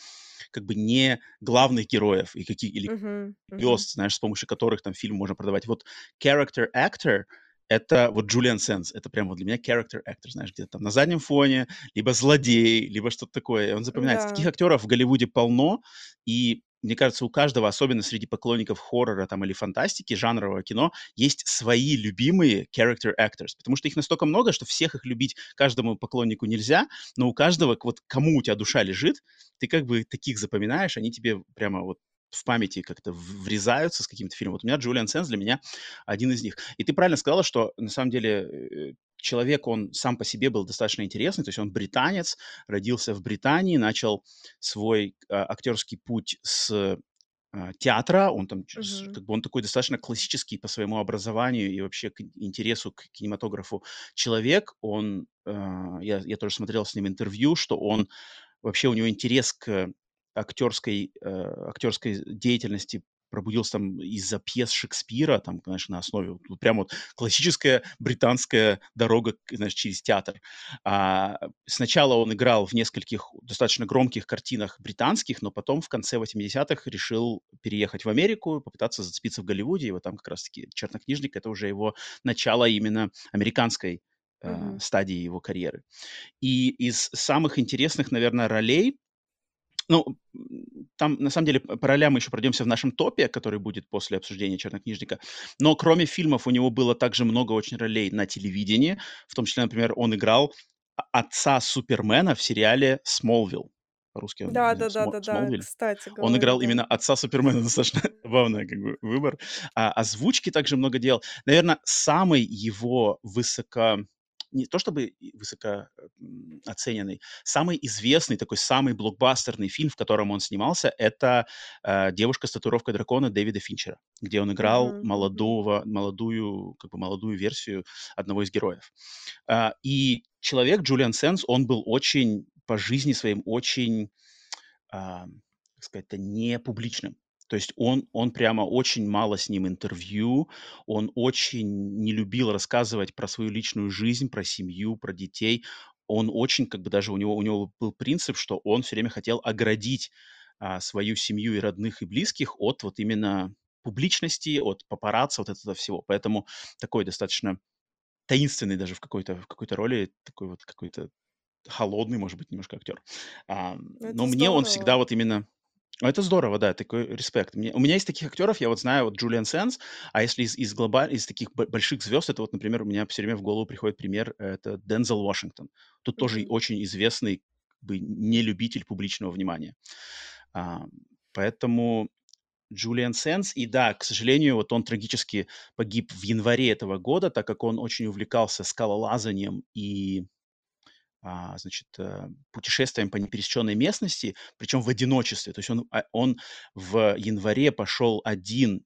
как бы не главных героев и каких или мгм. звезд, знаешь, с помощью которых там фильм можно продавать. Вот character actor- это вот Джулиан Сенз. Это прям вот для меня character actor, знаешь, где-то там на заднем фоне, либо злодей, либо что-то такое. Он запоминается. Таких Да. актеров в Голливуде полно, и мне кажется, у каждого, особенно среди поклонников хоррора там или фантастики, жанрового кино, есть свои любимые character actors, потому что их настолько много, что всех их любить каждому поклоннику нельзя, но у каждого, вот кому у тя душа лежит, ты как бы таких запоминаешь, они тебе прямо вот в памяти как-то врезаются с каким-то фильмом. Вот у меня Джулиан Сенз для меня один из них. И ты правильно сказала, что на самом деле, э, человек, он сам по себе был достаточно интересный. То есть он британец, родился в Британии, начал свой, а, актерский путь с, а, театра. Он там Мгм. как бы он такой достаточно классический по своему образованию и вообще к интересу к кинематографу человек. Он, а, я я тоже смотрел с ним интервью, что он вообще, у него интерес к актерской, э, актерской деятельности пробудился там из-за пьес Шекспира, там, знаешь, на основе вот прям вот классическая британская дорога, знаешь, через театр. А, сначала он играл в нескольких достаточно громких картинах британских, но потом в конце 80-х решил переехать в Америку попытаться зацепиться в Голливуде. И вот там как раз таки "Чернокнижник"- это уже его начало именно американской, Мгм. стадии его карьеры. И из самых интересных, наверно, ролей, ну, там на самом деле по ролям мы еще пройдемся в нашем топе, который будет после обсуждения "Чернокнижника". Но кроме фильмов у него было также много очень ролей на телевидении. В том числе, например, он играл отца Супермена в сериале "Смолвилл". По-русски он, не знаю, Смо Да-да-да-да-да, "Смолвиль". кстати Он говоря, играл да. именно отца Супермена. Достаточно забавный как бы выбор. А, озвучки также много делал. Наверно, самый его высоко не то чтобы высоко, м, оцененный, самый известный, такой самый блокбастерный фильм, в котором он снимался- это, а, "Девушка с татуировкой дракона" Дэвида Финчера, где он играл мгм. молодого молодую, как бы молодую версию одного из героев. А, и человек Джулиан Сенз, он был очень по жизни своим очень, как сказать-то, не публичным. То есть он он прямо очень мало с ним интервью, он очень не любил рассказывать про свою личную жизнь, про семью, про детей. Он очень как бы даже у него у него был принцип, что он всё время хотел оградить, а, свою семью и родных, и близких от вот именно публичности, от папарацци, от этого всего. Поэтому такой достаточно таинственный даже в какой-то в какой-то роли, такой вот какой-то холодный, может быть, немножко актер. Ам, но Это мне он всегда здорово. вот именно это здорово, да, такой респект. Мне у меня есть таких актеров, я вот знаю, вот Джулиан Сенз, а если из из глоба из таких больших звезд, это вот, например, у меня всё время в голову приходит пример- это Дензел Вашингтон. Тут тоже Мгм. очень известный как бы не любитель публичного внимания. Ам, поэтому Джулиан Сенз. И да, к сожалению, вот он трагически погиб в январе этого года, так как он очень увлекался скалолазанием и, а, значит, э, путешествием по непересеченной местности, причем в одиночестве. То есть он, а, он в январе пошел один,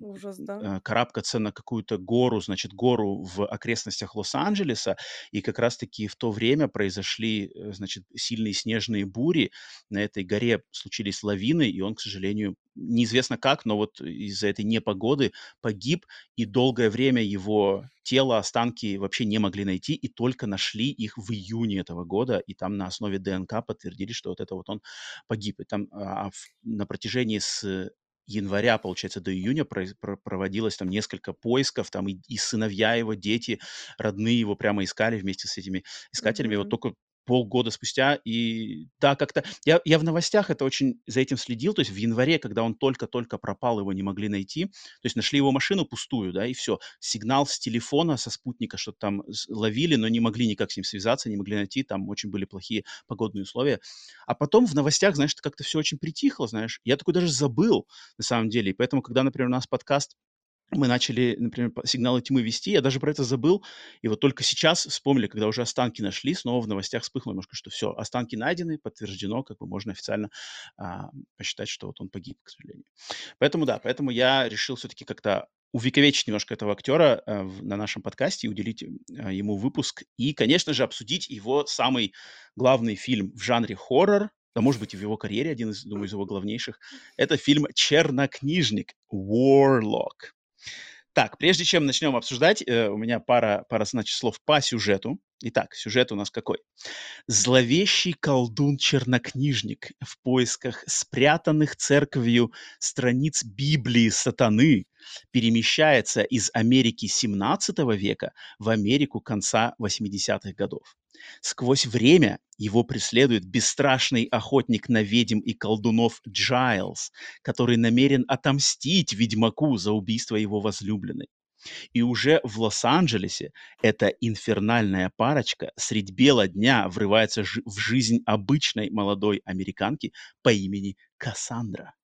Ужас, да? э, карабкаться на какую-то гору, значит, гору в окрестностях Лос-Анджелеса. И как раз таки в то время произошли, э, значит, сильные снежные бури. На этой горе случились лавины, и он, к сожалению, неизвестно как, но вот из-за этой непогоды погиб. И долгое время его тело, останки вообще не могли найти, и только нашли их в июне этого года. И там на основе ДНК подтвердили, что вот это вот он погиб. И там, а, ф на протяжении с января, получается, до июня проводилось там несколько поисков, там и, и сыновья его, дети, родные его прямо искали вместе с этими искателями. Вот Мгм. только полгода спустя, и да, как-то... Я, я в новостях это очень за этим следил, то есть в январе, когда он только-только пропал, его не могли найти, то есть нашли его машину пустую, да, и все. Сигнал с телефона, со спутника что-то там ловили, но не могли никак с ним связаться, не могли найти, там очень были плохие погодные условия. А потом в новостях, знаешь, как-то все очень притихло, знаешь. Я такой даже забыл, на самом деле. И поэтому, когда, например, у нас подкаст мы начали, например, сигналы тьмы вести, я даже про это забыл, и вот только сейчас вспомнили, когда уже останки нашли, снова в новостях вспыхнуло немножко, что все, останки найдены, подтверждено, как бы можно официально а, посчитать, что вот он погиб, к сожалению. Поэтому да, поэтому я решил все-таки как-то увековечить немножко этого актера э, на нашем подкасте и уделить э, ему выпуск. И, конечно же, обсудить его самый главный фильм в жанре хоррор, да, может быть, и в его карьере один из, думаю, из его главнейших. Это фильм «Чернокнижник» Warlock. Так, прежде чем начнем обсуждать, э, у меня пара, пара, значит, слов по сюжету. Итак, сюжет у нас какой? Зловещий колдун-чернокнижник в поисках спрятанных церковью страниц Библии сатаны перемещается из Америки 17 века в Америку конца 80-х годов. Сквозь время его преследует бесстрашный охотник на ведьм и колдунов Джайлз, который намерен отомстить ведьмаку за убийство его возлюбленной. И уже в Лос-Анджелесе эта инфернальная парочка средь бела дня врывается в жизнь обычной молодой американки по имени Кассандра.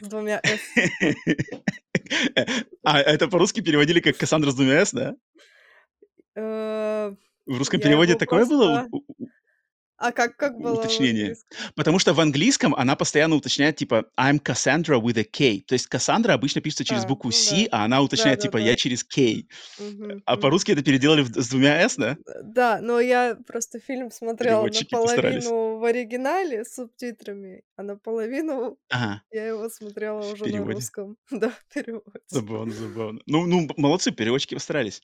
С двумя «с». А это по-русски переводили как Кассандра с двумя «с», да? Э, В русском переводе такое было А как как было уточнение? Потому что в английском она постоянно уточняет, типа, I'm Cassandra with a K. То есть Кассандра обычно пишется через А, букву ну C, да. а она уточняет, типа, я Да-да-да. через K. Мгм, А мгм. по-русски это переделали в- с двумя «с», да? Э, Да, но я просто фильм смотрела наполовину в оригинале с субтитрами, а наполовину Ага, я его смотрела в уже на переводе. русском. Да, в переводе. Забавно, забавно. Ну, ну, молодцы, переводчики постарались.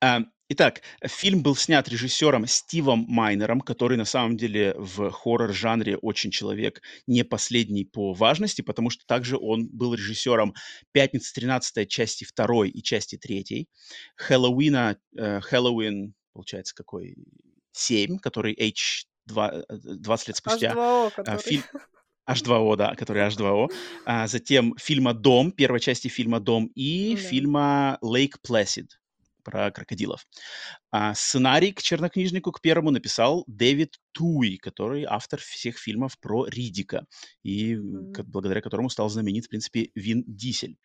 А, Итак, фильм был снят режиссером Стивом Майнером, который на самом деле в хоррор-жанре очень человек не последний по важности, потому что также он был режиссером «Пятница 13 части 2 и части 3, Хэллоуина, э, Хэллоуин, получается, какой, 7, который H2, э, 20 лет спустя, H2O, а, который. фильм H2O, да, который H2O. А, затем фильма «Дом», первой части фильма «Дом» и Да. фильма «Lake Placid» про крокодилов. А сценарий к чернокнижнику к первому написал Дэвид Туи, который автор всех фильмов про Ридика, и ко- благодаря которому стал знаменит, в принципе, Вин Дисель.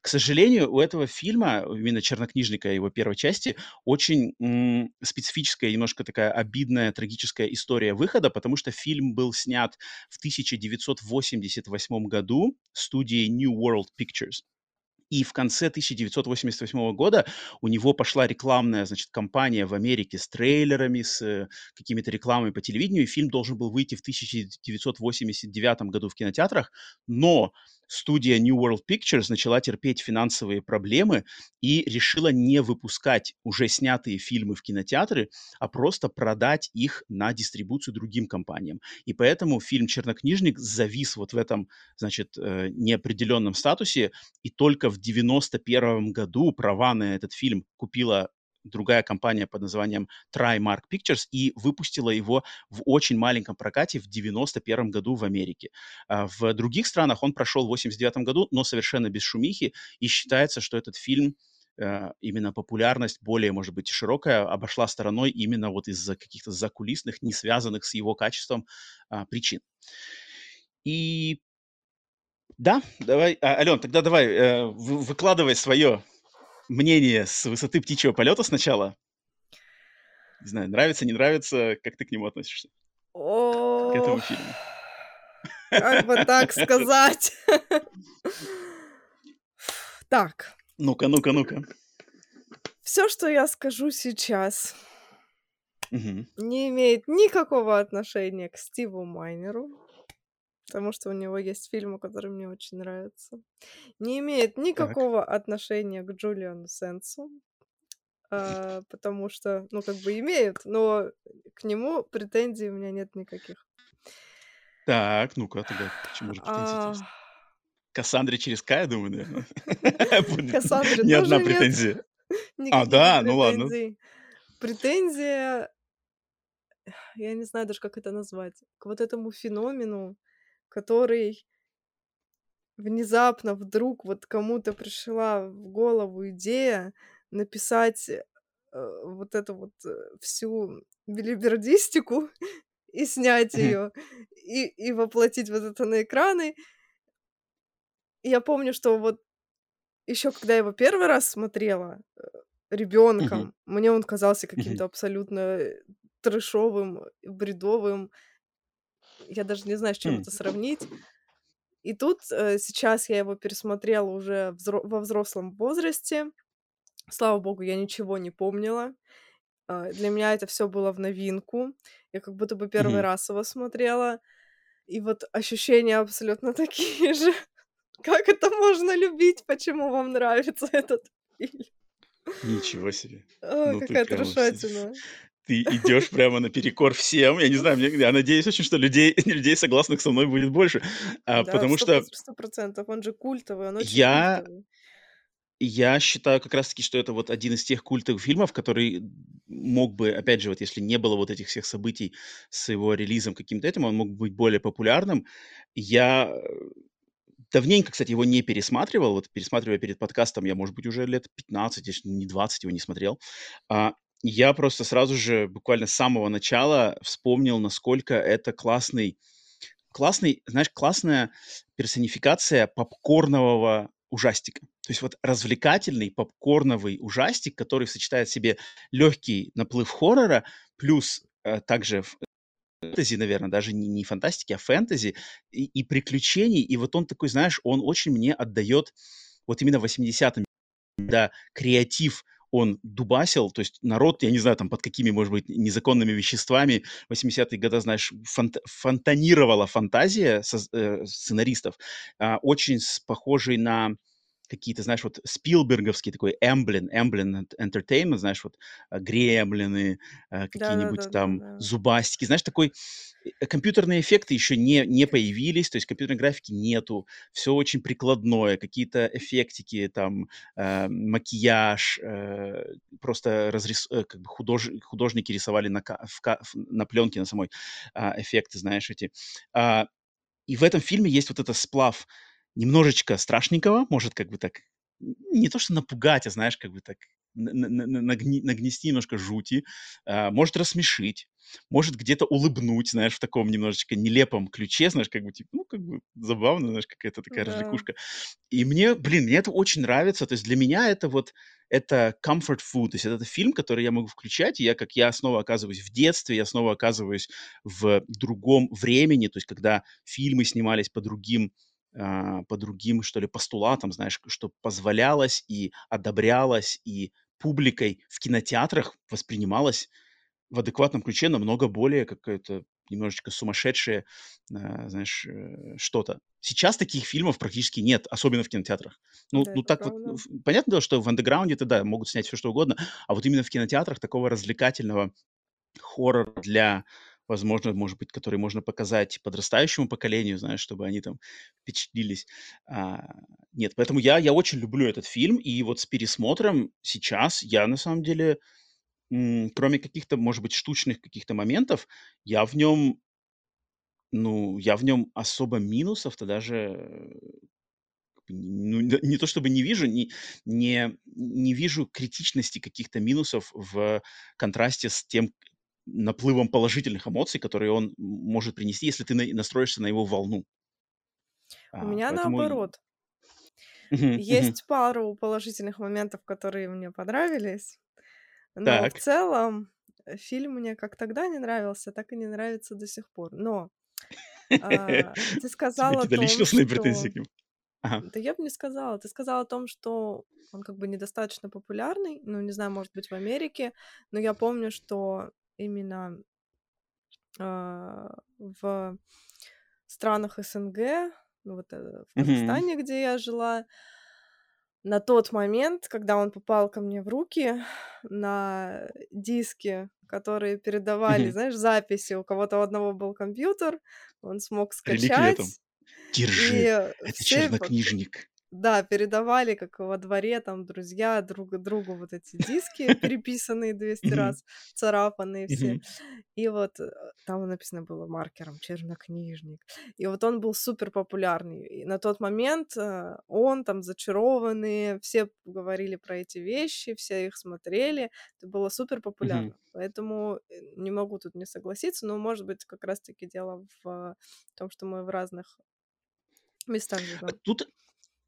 К сожалению, у этого фильма, именно чернокнижника его первой части, очень м, специфическая, немножко такая обидная, трагическая история выхода, потому что фильм был снят в 1988 году студией New World Pictures. И в конце 1988 года у него пошла рекламная, значит, кампания в Америке с трейлерами, с э, какими-то рекламами по телевидению, и фильм должен был выйти в 1989 году в кинотеатрах, но студия New World Pictures начала терпеть финансовые проблемы и решила не выпускать уже снятые фильмы в кинотеатры, а просто продать их на дистрибуцию другим компаниям. И поэтому фильм «Чернокнижник» завис вот в этом, значит, э, неопределенном статусе, и только в 91 году права на этот фильм купила другая компания под названием Trimark Pictures и выпустила его в очень маленьком прокате в 91 году в Америке. А В других странах он прошел в 89 году, но совершенно без шумихи, и считается, что этот фильм э, именно популярность более, может быть, широкая обошла стороной именно вот из-за каких-то закулисных, не связанных с его качеством а, причин. И да, давай, а, Ален, тогда давай, э, вы- выкладывай свое мнение с высоты птичьего полета сначала. Не знаю, нравится, не нравится, как ты к нему относишься, к этому фильму. как бы так сказать. Так, Ну-ка, ну-ка, ну-ка. все, что я скажу сейчас, не имеет никакого отношения к Стиву Майнеру, потому что у него есть фильмы, которые мне очень нравятся. Не имеет Так. никакого отношения к Джулиану Сенсу, а, потому что, ну, как бы имеют, но к нему претензий у меня нет никаких. Так, ну-ка, тогда к чему же претензии А? Кассандре через К, я думаю, наверное, Кассандре не одна претензия. А, да? Ну ладно. Претензия, я не знаю даже, как это назвать, к вот этому феномену, который внезапно вдруг вот кому-то пришла в голову идея написать, э, вот эту вот, э, всю белибердистику и снять её, и и воплотить вот это на экраны. И я помню, что вот ещё когда я его первый раз смотрела, э, Мгм. ребёнком, мне он казался каким-то абсолютно, э, трэшовым, бредовым. Я даже не знаю, с чем Хм. это сравнить. И тут, э, сейчас я его пересмотрела уже взро во взрослом возрасте. Слава богу, я ничего не помнила. А, для меня это всё было в новинку. Я как будто бы первый Мгм. раз его смотрела. И вот ощущения абсолютно такие же. Как это можно любить? Почему вам нравится этот фильм? Ничего себе. Ой, Ну, ты какая прямо трешатина. Ты идёшь прямо наперекор всем. Я не знаю, мне я надеюсь очень, что людей людей, согласных со мной, будет больше. А, Да, потому сто что проц сто процентов. Он же культовый, он очень я культовый. я считаю как раз таки, что это вот один из тех культовых фильмов, который мог бы, опять же, вот если не было вот этих всех событий с его релизом каким-то этим, он мог быть более популярным. Я, э, давненько, кстати, его не пересматривал. Вот пересматривая перед подкастом, я, может быть, уже лет 15, если не 20 его не смотрел. А, я просто сразу же, буквально с самого начала вспомнил, насколько это классный классный, знаешь, классная персонификация попкорнового ужастика. То есть вот развлекательный попкорновый ужастик, который сочетает в себе лёгкий наплыв хоррора плюс, э, также фэнтези, наверно, даже не не фантастики, а фэнтези и и приключений. И вот он такой, знаешь, он очень мне отдаёт вот именно 80-м, да, креатив он дубасил. То есть народ, я не знаю, там, под какими, может быть, незаконными веществами в 80-е года, знаешь, фонт фонтанировала фантазия соз э, сценаристов, а, очень похожей на какие-то, знаешь, вот спилберговский такой Amblin Ent Entertainment, знаешь, вот, э, "Гремлины", э, какие-нибудь там Да-да-да-да-да. "Зубастики". Знаешь, такой э, компьютерные эффекты ещё не не появились, то есть компьютерной графики нету, всё очень прикладное, какие-то эффектики там, э, макияж, э, просто разрис э, как бы худож художники рисовали на ка в ка на плёнке на самой, а, эффекты, знаешь, эти. А, и в этом фильме есть вот этот сплав немножечко страшненького, может как бы так не то что напугать, а знаешь, как бы так на на на нагне нагнести немножко жути, а, может рассмешить, может где-то улыбнуть, знаешь, в таком немножечко нелепом ключе, знаешь, как бы типа, ну, как бы забавно, знаешь, какая-то такая Да. развлекушка. И мне, блин, мне это очень нравится. То есть для меня это вот, это comfort food. То есть это фильм, который я могу включать, и я как я снова оказываюсь в детстве, я снова оказываюсь в другом времени, то есть когда фильмы снимались по другим, по другим, что ли, постулатам, знаешь, что позволялось и одобрялось, и публикой в кинотеатрах воспринималось в адекватном ключе намного более какое-то немножечко сумасшедшее, а, знаешь, э, что-то. Сейчас таких фильмов практически нет, особенно в кинотеатрах. Ну Да, ну так вот, правда. ну, ф понятное дело, что в андеграунде-то, да, могут снять всё что угодно, а вот именно в кинотеатрах такого развлекательного хоррора для, возможно, может быть, который можно показать подрастающему поколению, знаешь, чтобы они там впечатлились, а, нет. Поэтому я я очень люблю этот фильм, и вот с пересмотром сейчас я на самом деле, кроме каких-то, может быть, штучных каких-то моментов, я в нём ну, я в нём особо минусов-то даже, ну, не то чтобы не вижу, не не не вижу критичности каких-то минусов в контрасте с тем наплывом положительных эмоций, которые он может принести, если ты на настроишься на его волну. У А, меня поэтому наоборот. Есть пару положительных моментов, которые мне понравились, но в Так. целом, э, фильм мне как тогда не нравился, так и не нравится до сих пор. Но, а, ты У тебя сказал о том, личностные претензии что к нему? Ага. Да я бы не сказала. Ты сказал о том, что он как бы недостаточно популярный. Ну, не знаю, может быть, в Америке, но я помню, что именно а, в странах СНГ, ну, вот, э, в. Казахстане, где я жила на тот момент, когда он попал ко мне в руки на диски, которые передавали, Мгм. знаешь, записи. У кого-то у одного был компьютер, он смог скачать. Держи, И это все чернокнижник. Да, передавали, как во дворе там друзья друг другу вот эти диски, переписанные 200 Мгм. раз, царапанные все. И вот, э, там написано было маркером "чернокнижник". И вот он был супер популярный. И на тот момент, э, он, там "Зачарованные", все говорили про эти вещи, все их смотрели. Это было супер популярно. Поэтому, э, не могу тут не согласиться, но, может быть, как раз таки дело в том, что мы в разных местах живем. тут,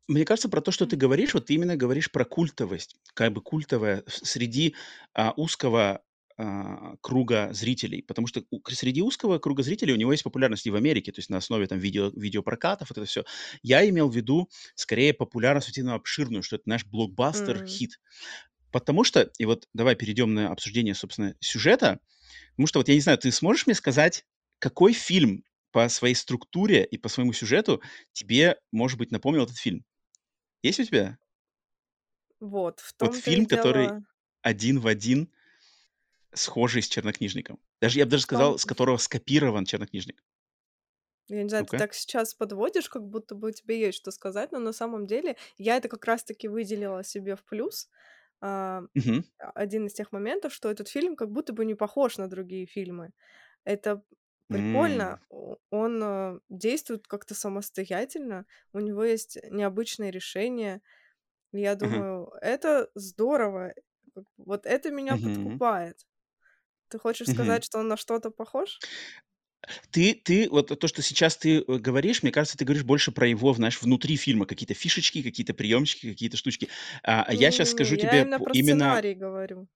мне кажется, про то, что ты говоришь, вот ты именно говоришь про культовость. Как бы культовая с среди, а, узкого, а, круга зрителей. Потому что у среди узкого круга зрителей у него есть популярность и в Америке, то есть на основе там видео видеопрокатов, вот это всё. Я имел в виду скорее популярность вот именно обширную, что это, знаешь, блокбастер, М. хит. Потому что, и вот давай перейдем на обсуждение, собственно, сюжета. Потому что вот я не знаю, ты сможешь мне сказать, какой фильм по своей структуре и по своему сюжету тебе, может быть, напомнил этот фильм? Есть у тебя? Вот, в Вот том-то и фильм, который дело. один в один схожий с "Чернокнижником". Даже я бы даже В том сказал, с которого скопирован "Чернокнижник". Я не знаю, ты Ну-ка. так сейчас подводишь, как будто бы тебе есть что сказать, но на самом деле я это как раз таки выделила себе в плюс. А, Мгм. один из тех моментов, что этот фильм как будто бы не похож на другие фильмы. Это прикольно. М. Он, э, действует как-то самостоятельно, у него есть необычные решения. Я думаю, это здорово. Вот это меня подкупает. Ты хочешь сказать, что он на что-то похож? Ты ты вот то, что сейчас ты, э, говоришь, мне кажется, ты говоришь больше про его, знаешь, внутри фильма какие-то фишечки, какие-то приемчики, какие-то штучки. А, а я Не-не-не, скажу я тебе именно про именно сценарий говорю.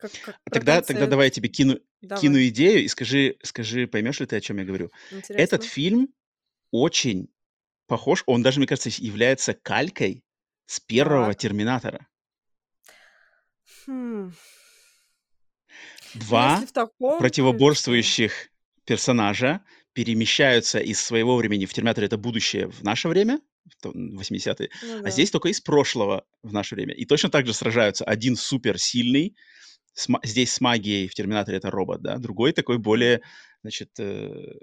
Как как про Тогда тогда давай я тебе кину кину Давай. идею и скажи скажи, поймешь ли ты, о чём я говорю. Этот Интересно. фильм очень похож, он даже, мне кажется, является калькой с 1 Так. "Терминатора". Хм. Ну, если 2 в таком противоборствующих персонажа перемещаются из своего времени в "Терминаторе"- это будущее, в наше время, в то 80-е, Ну а да. здесь тока из прошлого в наше время. И точно так же сражаются. Один суперсильный, с здесь с магией, в "Терминаторе" это робот, да, другой такой более, значит, э,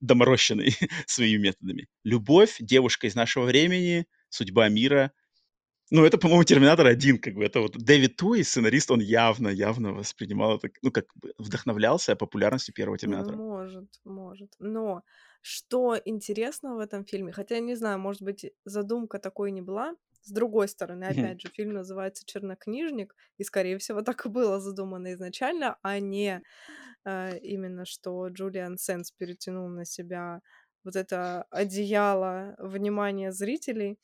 доморощенный своими методами. Любовь, девушка из нашего времени, судьба мира. Ну, это, по-моему, "Терминатор 1", как бы. Это вот Дэвид Туи, сценарист, он явно явно воспринимал это, ну, как бы вдохновлялся популярностью 1 Ну, "Терминатора". может, может. Но что интересно в этом фильме, хотя я не знаю, может быть, задумка такой не была. С другой стороны, опять же, фильм называется "Чернокнижник", и, скорее всего, так и было задумано изначально, а не, э, именно что Джулиан Сэндс перетянул на себя вот это одеяло внимания зрителей.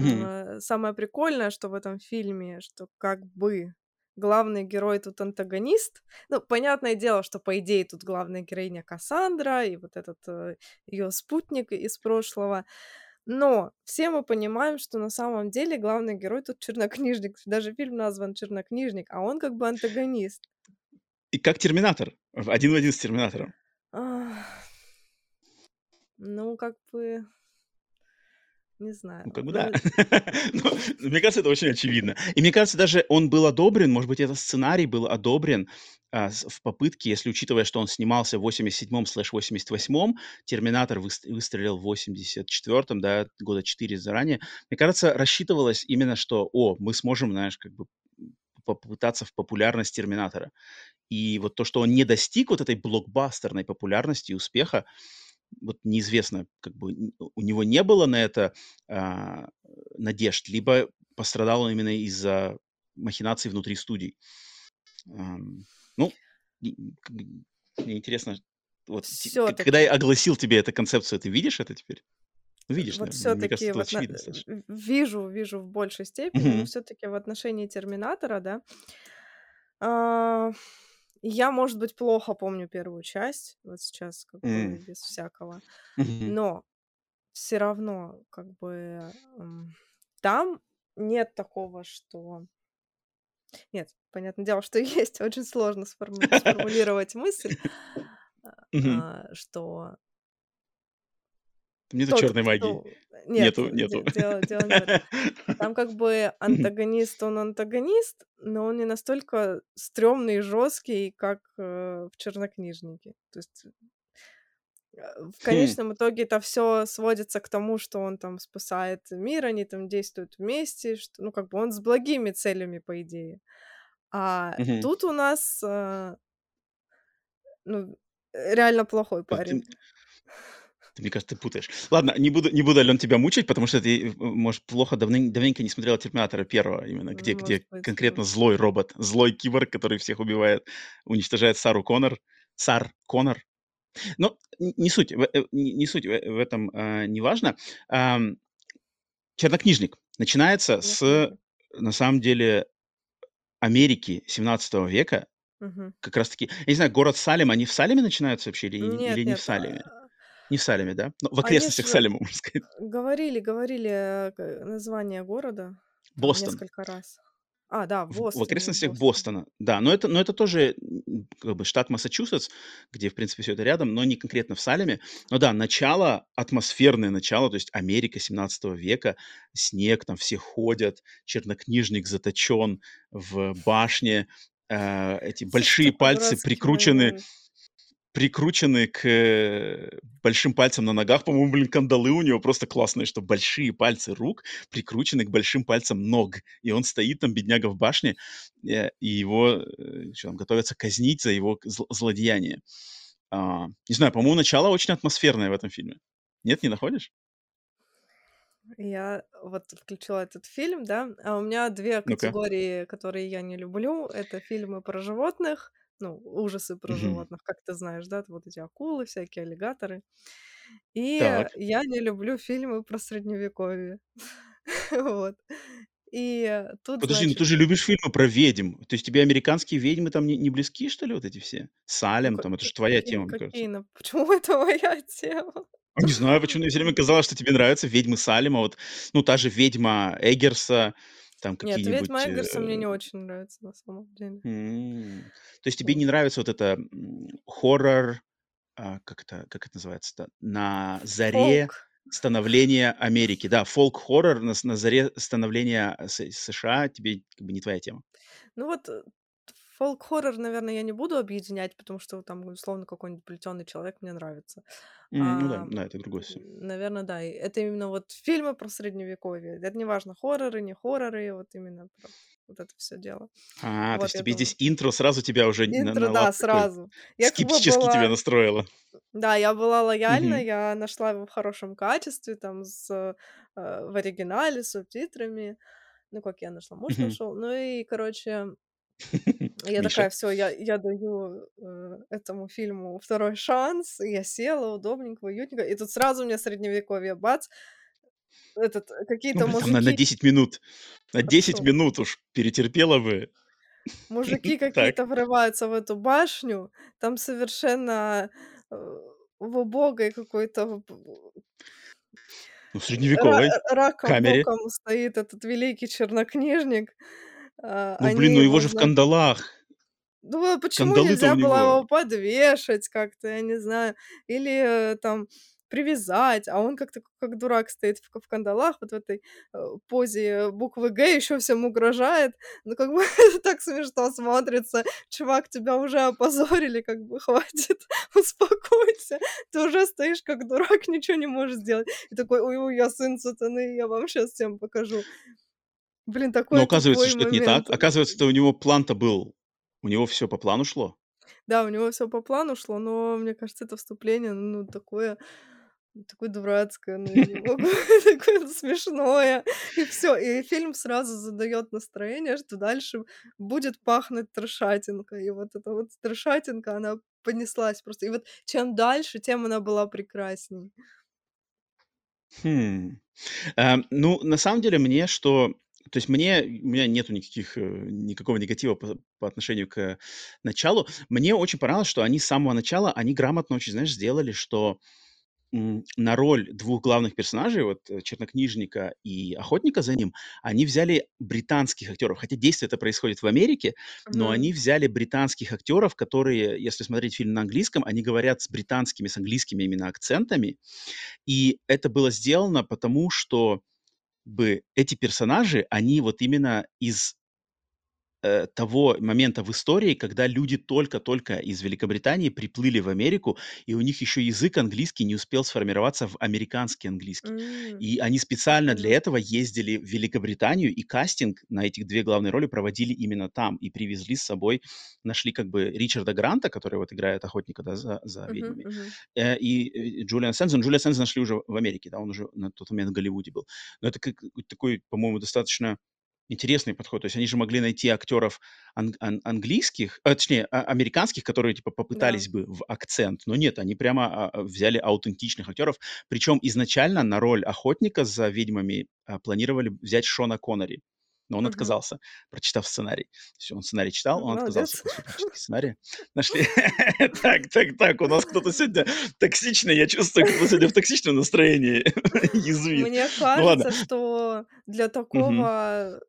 Э, самое прикольное, что в этом фильме, что как бы главный герой тут антагонист. Ну, понятное дело, что, по идее, тут главная героиня Кассандра и вот этот, э, её спутник из прошлого. Но все мы понимаем, что на самом деле главный герой тут чернокнижник. Даже фильм назван "Чернокнижник", а он как бы антагонист. И как "Терминатор", один в один с "Терминатором". Ну, как бы не знаю. Ну, как бы да. Ну Но мне кажется, это очень очевидно. И мне кажется, даже он был одобрен, может быть, этот сценарий был одобрен, а, в попытке, если учитывая, что он снимался в 87-88, "Терминатор" выс выстрелил в 84, да, года 4 заранее. Мне кажется, рассчитывалось именно, что: "О, мы сможем, знаешь, как бы, попытаться в популярность "Терминатора". И вот то, что он не достиг вот этой блокбастерной популярности и успеха, вот неизвестно, как бы у него не было на это, а, надежд, либо пострадал он именно из-за махинаций внутри студий. Ам, ну, мне интересно, вот к когда я огласил тебе эту концепцию, ты видишь это теперь? Видишь, вот это вот на очевидно в вижу вижу в большей степени, но Мгм. всё-таки в отношении "Терминатора", да а, я, может быть, плохо помню 1 часть, вот сейчас как бы М. без всякого, но всё равно как бы, там нет такого, что Нет, понятное дело, что есть, очень сложно сформу сформулировать мысль, а, что Нету тот, черной магии. кто Нет, Нету де нету. дело дело не в этом. Там как бы антагонист, он антагонист, но он не настолько стрёмный и жёсткий, как, э, в "Чернокнижнике". То есть Э, в Хм. конечном итоге это все сводится к тому, что он там спасает мир, они там действуют вместе, что, ну, как бы он с благими целями, по идее. А Мгм. тут у нас, а, ну, э, реально плохой Э, ты парень. Ты, мне кажется, ты путаешь. Ладно, не буду не буду, Алён, тебя мучить, потому что ты, э, может, плохо давнын давненько не смотрела "Терминатора" первого именно, где М, может где быть, конкретно может. злой робот, злой киборг, который всех убивает, уничтожает Сару Коннор. Сар Коннор. Но н не суть, э, не суть в в этом, а, не важно. "Чернокнижник" начинается с, Чернокнижник. на самом деле, Америки 17 века. Мгм. Как раз таки, я не знаю, город Салем, они в Салеме начинаются вообще или не или Нет не в нет, Салеме? А, Не в Салеме, да? Ну, в они окрестностях ж Салема, можно сказать. говорили говорили, э, название города Бостон. несколько раз. А, да, в Бостоне, в окрестностях Бостоне. Бостона. Да, но это но это тоже, как бы штат Массачусетс, где, в принципе, всё это рядом, но не конкретно в Салеме. Но да, начало, атмосферное начало, то есть Америка 17 века, снег, там все ходят, чернокнижник заточен в башне, а, эти большие пальцы прикручены момент. Прикручены к, э, большим пальцам на ногах. По-моему, блин, кандалы у него просто классные, что большие пальцы рук прикручены к большим пальцам ног. И он стоит там, бедняга, в башне, э, и его, э, чё там, готовятся казнить за его зл злодеяние. А, не знаю, по-моему, начало очень атмосферное в этом фильме. Нет, не находишь? Я вот включила этот фильм, да, а у меня 2 Ну-ка. категории, которые я не люблю. Это фильмы про животных, ну, ужасы про животных, как ты знаешь, да, вот эти акулы, всякие аллигаторы. И Так. я не люблю фильмы про Средневековье. Вот. И тут, Подожди, ну значит ты же любишь фильмы про ведьм. То есть тебе американские ведьмы там не не близки, что ли, вот эти все? Ну Салем ка там, это ка ж твоя какие тема, мне какие, кажется. ну почему это моя тема? Не знаю, почему мне всё время казалось, что тебе нравятся ведьмы Салема. Вот, ну, та же ведьма Эггерса, там Нет, "Ведьма какие-нибудь, Эггерса" мне э не очень нравится на самом деле. То есть тебе не нравится вот это, хоррор, а, как это как это называется-то? На заре Фолк. становления Америки. Да, фолк-хоррор на на заре становления С США тебе как бы не твоя тема. Ну вот, э, фолк-хоррор, наверно, я не буду объединять, потому что там, условно, какой-нибудь "Плетёный человек" мне нравится. М, ну да, да, это другое всё. наверно, да. И это именно вот фильмы про Средневековье. Это неважно, хорроры, не хорроры, вот именно про вот это всё дело. А, то Вот есть я тебе думаю здесь интро сразу тебя уже на Интро, на да, лад такой сразу. Я скептически тебя была настроило. да, я была лояльна, Мгм. я нашла его в хорошем качестве, там, с э, в оригинале, с субтитрами. Ну, как я нашла, муж Мгм. нашел. Ну и, короче я такая: "Всё, я я даю, э, этому фильму второй шанс". И я села удобненько, уютненько, и тут сразу мне Средневековье, бац этот, Ну, какие-то блин, там на на мужики 10 минут. На 10 Хорошо. минут уж перетерпела бы. Мужики какие-то врываются в эту башню, там совершенно, э, в убогой какой-то Ну, в ра средневековой раком камере. боком стоит этот великий чернокнижник. А, Ну, блин, они ну его же в кандалах. Ну, а почему Кандалы-то у нельзя было него. его подвешать как-то, я не знаю, или, э, там привязать, а он как-то как дурак стоит в в кандалах, вот в этой, э, позе буквы "Г", ещё всем угрожает. Ну, как бы это так смешно смотрится. Чувак, тебя уже опозорили, как бы хватит, успокойся. Ты уже стоишь как дурак, ничего не можешь сделать. И такой: "Ой ой, я сын сатаны, я вам щас всем покажу". Блин, Но такой оказывается, тупой что это не так. момент. Оказывается-то у него план-то был, у него всё по плану шло. Да, у него всё по плану шло, но мне кажется, это вступление, ну, такое такое дурацкое, ну, такое смешное. И всё, и фильм сразу задаёт настроение, что дальше будет пахнуть трешатинкой. И вот эта вот трешатинка, она понеслась просто. И вот чем дальше, тем она была прекрасней. Хм. Эм, ну, на самом деле, мне что то есть мне у меня нету никаких, э, никакого негатива по по отношению к началу. Мне очень понравилось, что они с самого начала, они грамотно очень, знаешь, сделали, что, на роль 2 главных персонажей, вот, э, чернокнижника и охотника за ним, они взяли британских актеров. Хотя действие это происходит в Америке, но они взяли британских актеров, которые, если смотреть фильм на английском, они говорят с британскими, с английскими именно акцентами. И это было сделано потому, что бы эти персонажи, они вот именно из э, того момента в истории, когда люди только-только из Великобритании приплыли в Америку, и у них еще язык английский не успел сформироваться в американский английский. М, И они специально для этого ездили в Великобританию, и кастинг на этих две главные роли проводили именно там, и привезли с собой, нашли как бы Ричарда Гранта, который вот играет охотника да, за, за ведьмами, мгм. э, и э, Джулиан Сензен. Джулиан Сензен нашли уже в Америке, да, он уже на тот момент в Голливуде был. Но это как такой, по-моему, достаточно интересный подход. То есть они же могли найти актеров ан- ан- английских, а, точнее, а- американских, которые типа Да. попытались бы в акцент, но нет, они прямо а, взяли аутентичных актеров. Причем изначально на роль охотника за ведьмами а, планировали взять Шона Коннери. Но он Мгм. отказался, прочитав сценарий. То есть он сценарий читал, он отказался молодец. прочитки сценария. Нашли. Так, так, так, у нас кто-то сегодня токсичный, я чувствую, кто-то сегодня в токсичном настроении язвит. Мне Ну кажется, что для такого,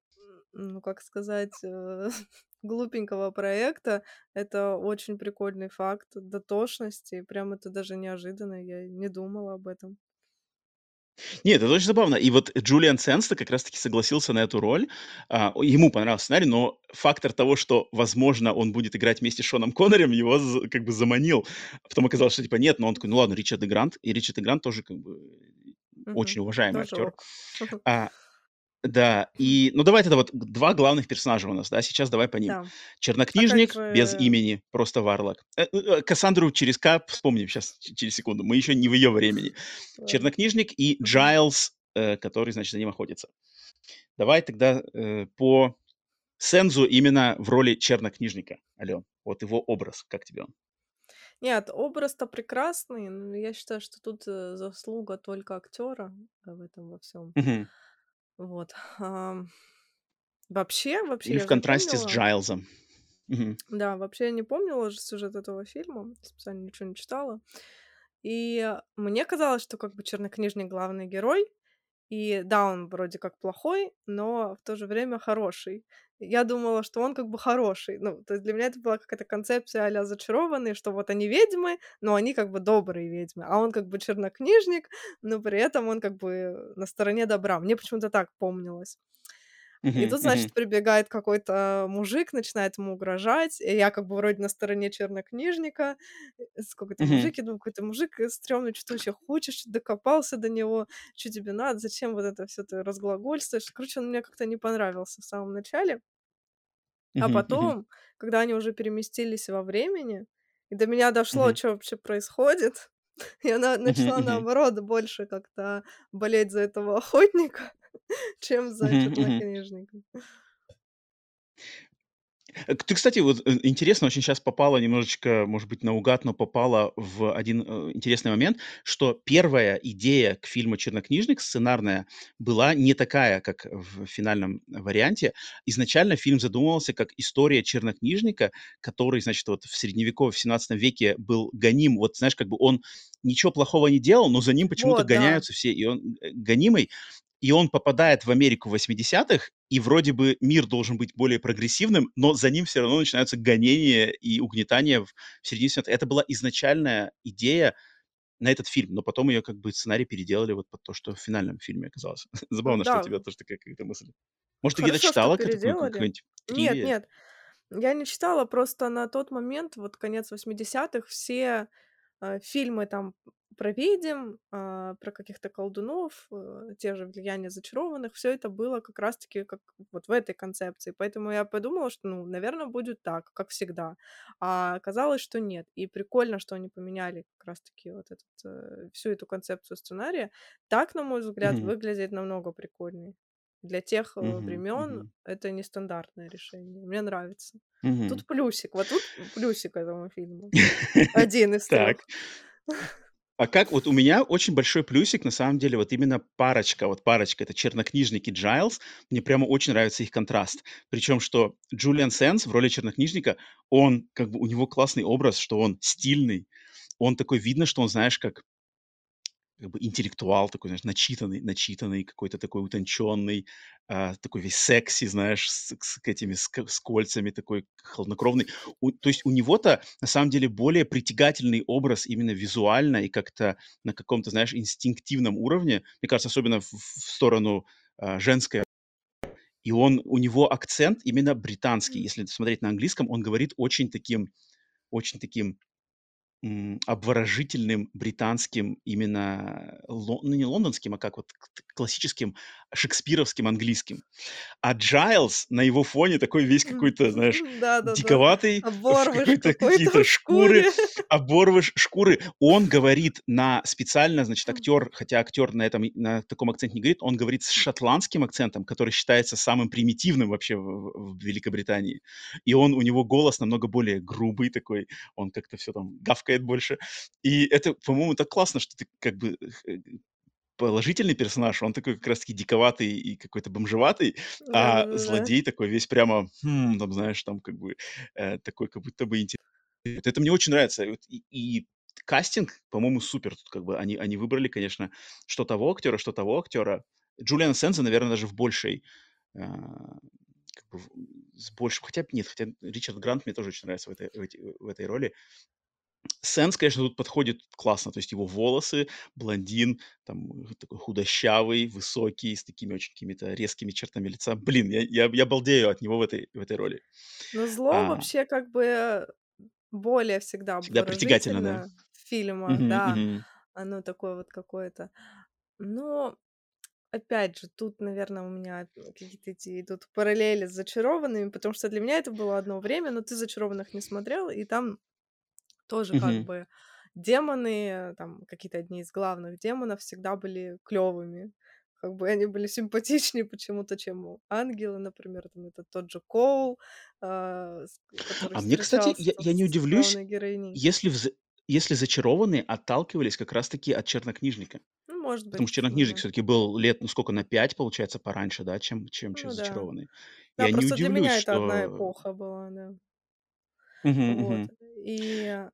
ну, как сказать, э, глупенького проекта это очень прикольный факт дотошности. Прям это даже неожиданно. Я не думала об этом. Нет, это очень забавно. И вот Джулиан Сенста как раз таки согласился на эту роль. А, ему понравился сценарий, но фактор того, что, возможно, он будет играть вместе с Шоном Коннорем, его как бы заманил. Потом оказалось, что типа нет, но он такой: "Ну ладно, Ричард Грант". И Ричард Грант тоже как бы Мгм. очень уважаемый Тоже актер. ок. А, да, и, ну, давай тогда вот 2 главных персонажа у нас, да, сейчас давай по ним. Да. А Чернокнижник без же имени, просто Варлок. Э, э, Кассандру через К вспомним сейчас через секунду, мы еще не в ее времени. Чернокнижник и. Джайлз, э, который, значит, за ним охотится. Давай тогда, э, по Сензу именно в роли чернокнижника, Ален. Вот его образ, как тебе он? Нет, образ-то прекрасный, но я считаю, что тут, э, заслуга только актера в этом во всем. Мгм. Вот. Ам, вообще вообще Или я в контрасте с Джайлзом. Мгм. Да, вообще я не помнила же сюжет этого фильма, специально ничего не читала. И мне казалось, что как бы чернокнижник главный герой, и да, он вроде как плохой, но в то же время хороший. Я думала, что он как бы хороший. Ну, то есть для меня это была какая-то концепция а-ля "Зачарованные", что вот они ведьмы, но они как бы добрые ведьмы, а он как бы чернокнижник, но при этом он как бы на стороне добра. Мне почему-то так помнилось. И тут, значит, прибегает какой-то мужик, начинает ему угрожать. И я как бы вроде на стороне чернокнижника. Э, с какой-то Мгм. мужик, я думаю, какой-то мужик э, стрёмный, что ты вообще хочешь, чё докопался до него, что тебе надо, зачем вот это все ты разглагольствуешь. Короче, он мне как-то не понравился в самом начале. А потом, когда они уже переместились во времени, и до меня дошло, что вообще происходит, я на Мгм. начала, наоборот, больше как-то болеть за этого охотника, чем за Мгм. Э, ты, кстати, вот, э, интересно, очень сейчас попала немножечко, может быть, наугад, но попала в один, э, интересный момент, что первая идея к фильму "Чернокнижник" сценарная была не такая, как в финальном варианте. Изначально фильм задумывался как история чернокнижника, который, значит, вот в Средневековье, в 17 веке был гоним. Вот знаешь, как бы он ничего плохого не делал, но за ним почему-то Вот, да. гоняются все, и он, э, гонимый. И он попадает в Америку в 80 и вроде бы мир должен быть более прогрессивным, но за ним все равно начинаются гонения и угнетания в в середине 70 Это была изначальная идея на этот фильм, но потом ее как бы сценарий переделали вот под то, что в финальном фильме оказалось. Забавно, что у да, тебя тоже такая какая-то мысль. Может, ты где-то читала какую-нибудь Нет, нет, я не читала, просто на тот момент, вот конец восьмидесятых, все, э, фильмы там про ведьм, а, про каких-то колдунов, э, те же "Влияние зачарованных", все это было как раз таки как вот в этой концепции. Поэтому я подумала, что, ну, наверно, будет так, как всегда. А оказалось, что нет. И прикольно, что они поменяли как раз таки вот этот, э, всю эту концепцию сценария. Так, на мой взгляд, Мгм. выглядит намного прикольнее. Для тех, Мгм. времен Мгм. это нестандартное решение. Мне нравится. Мгм. Тут плюсик, вот тут плюсик этому фильму. Один из трех. А как вот у меня очень большой плюсик, на самом деле, вот именно парочка, вот парочка- это чернокнижник и Джайлз. Мне прямо очень нравится их контраст. Причем, что Джулиан Сенс в роли чернокнижника, он как бы у него классный образ, что он стильный, он такой, видно, что он, знаешь, как как бы интеллектуал такой, знаешь, начитанный начитанный, какой-то такой утонченный, а, такой весь секси, знаешь, с с этими с с кольцами, такой хладнокровный. У то есть у него-то на самом деле более притягательный образ именно визуально и как-то на каком-то, знаешь, инстинктивном уровне. Мне кажется, особенно в в сторону, а, женской И он, у него акцент именно британский. Если смотреть на английском, он говорит очень таким, очень таким обворожительным британским именно, ло- ну не лондонским, а как вот классическим шекспировским английским. А Джайлз на его фоне такой весь какой-то, знаешь, Да-да-да. диковатый, в Оборвыш какой-то какие-то шкуры, оборвыш шкуры. Он говорит на специально, значит, актер, хотя актер на этом, на таком акценте не говорит, он говорит с шотландским акцентом, который считается самым примитивным вообще в, в- в Великобритании. И он, у него голос намного более грубый такой, он как-то все там гавкает больше. И это, по-моему, так классно, что ты как бы э, положительный персонаж, он такой как раз-таки диковатый и какой-то бомжеватый, а злодей такой весь прямо, хм, там, знаешь, там как бы э, такой как будто бы интересный. Вот Это мне очень нравится. И, и- кастинг, по-моему, супер. Тут как бы они, они выбрали, конечно, что того актера, что того актера. Джулиана Сенза, наверное, даже в большей, а, как бы с большим, хотя нет, хотя Ричард Грант мне тоже очень нравится в этой, в эти- в этой роли. Сенс, конечно, тут подходит классно, то есть его волосы, блондин, там э, такой худощавый, высокий, с такими очень какими-то резкими чертами лица. Блин, я, я, я балдею от него в этой, в этой роли. Но зло А, вообще как бы более всегда всегда притягательно, да. фильмах, Мгм, да. мгм. Оно такое вот какое-то. Но опять же, тут, наверное, у меня какие-то эти идут параллели с "Зачарованными", потому что для меня это было одно время, но ты "Зачарованных" не смотрел, и там тоже как Мгм. бы демоны, там какие-то одни из главных демонов всегда были клёвыми. Как бы они были симпатичнее почему-то, чем у ангелы, например, там это тот же Коул, а, с который А мне, кстати, встречался я, там я не с удивлюсь, главной героиней. если, в, «За- если зачарованные отталкивались как раз-таки от чернокнижника. Ну, может Потому что быть, чернокнижник да. все-таки был лет, ну сколько, на пять, получается, пораньше, да, чем, чем, чем Ну да. зачарованные. Да, Я не просто для удивлюсь, меня это одна что... эпоха была, да. Мгм, Вот. мгм, И,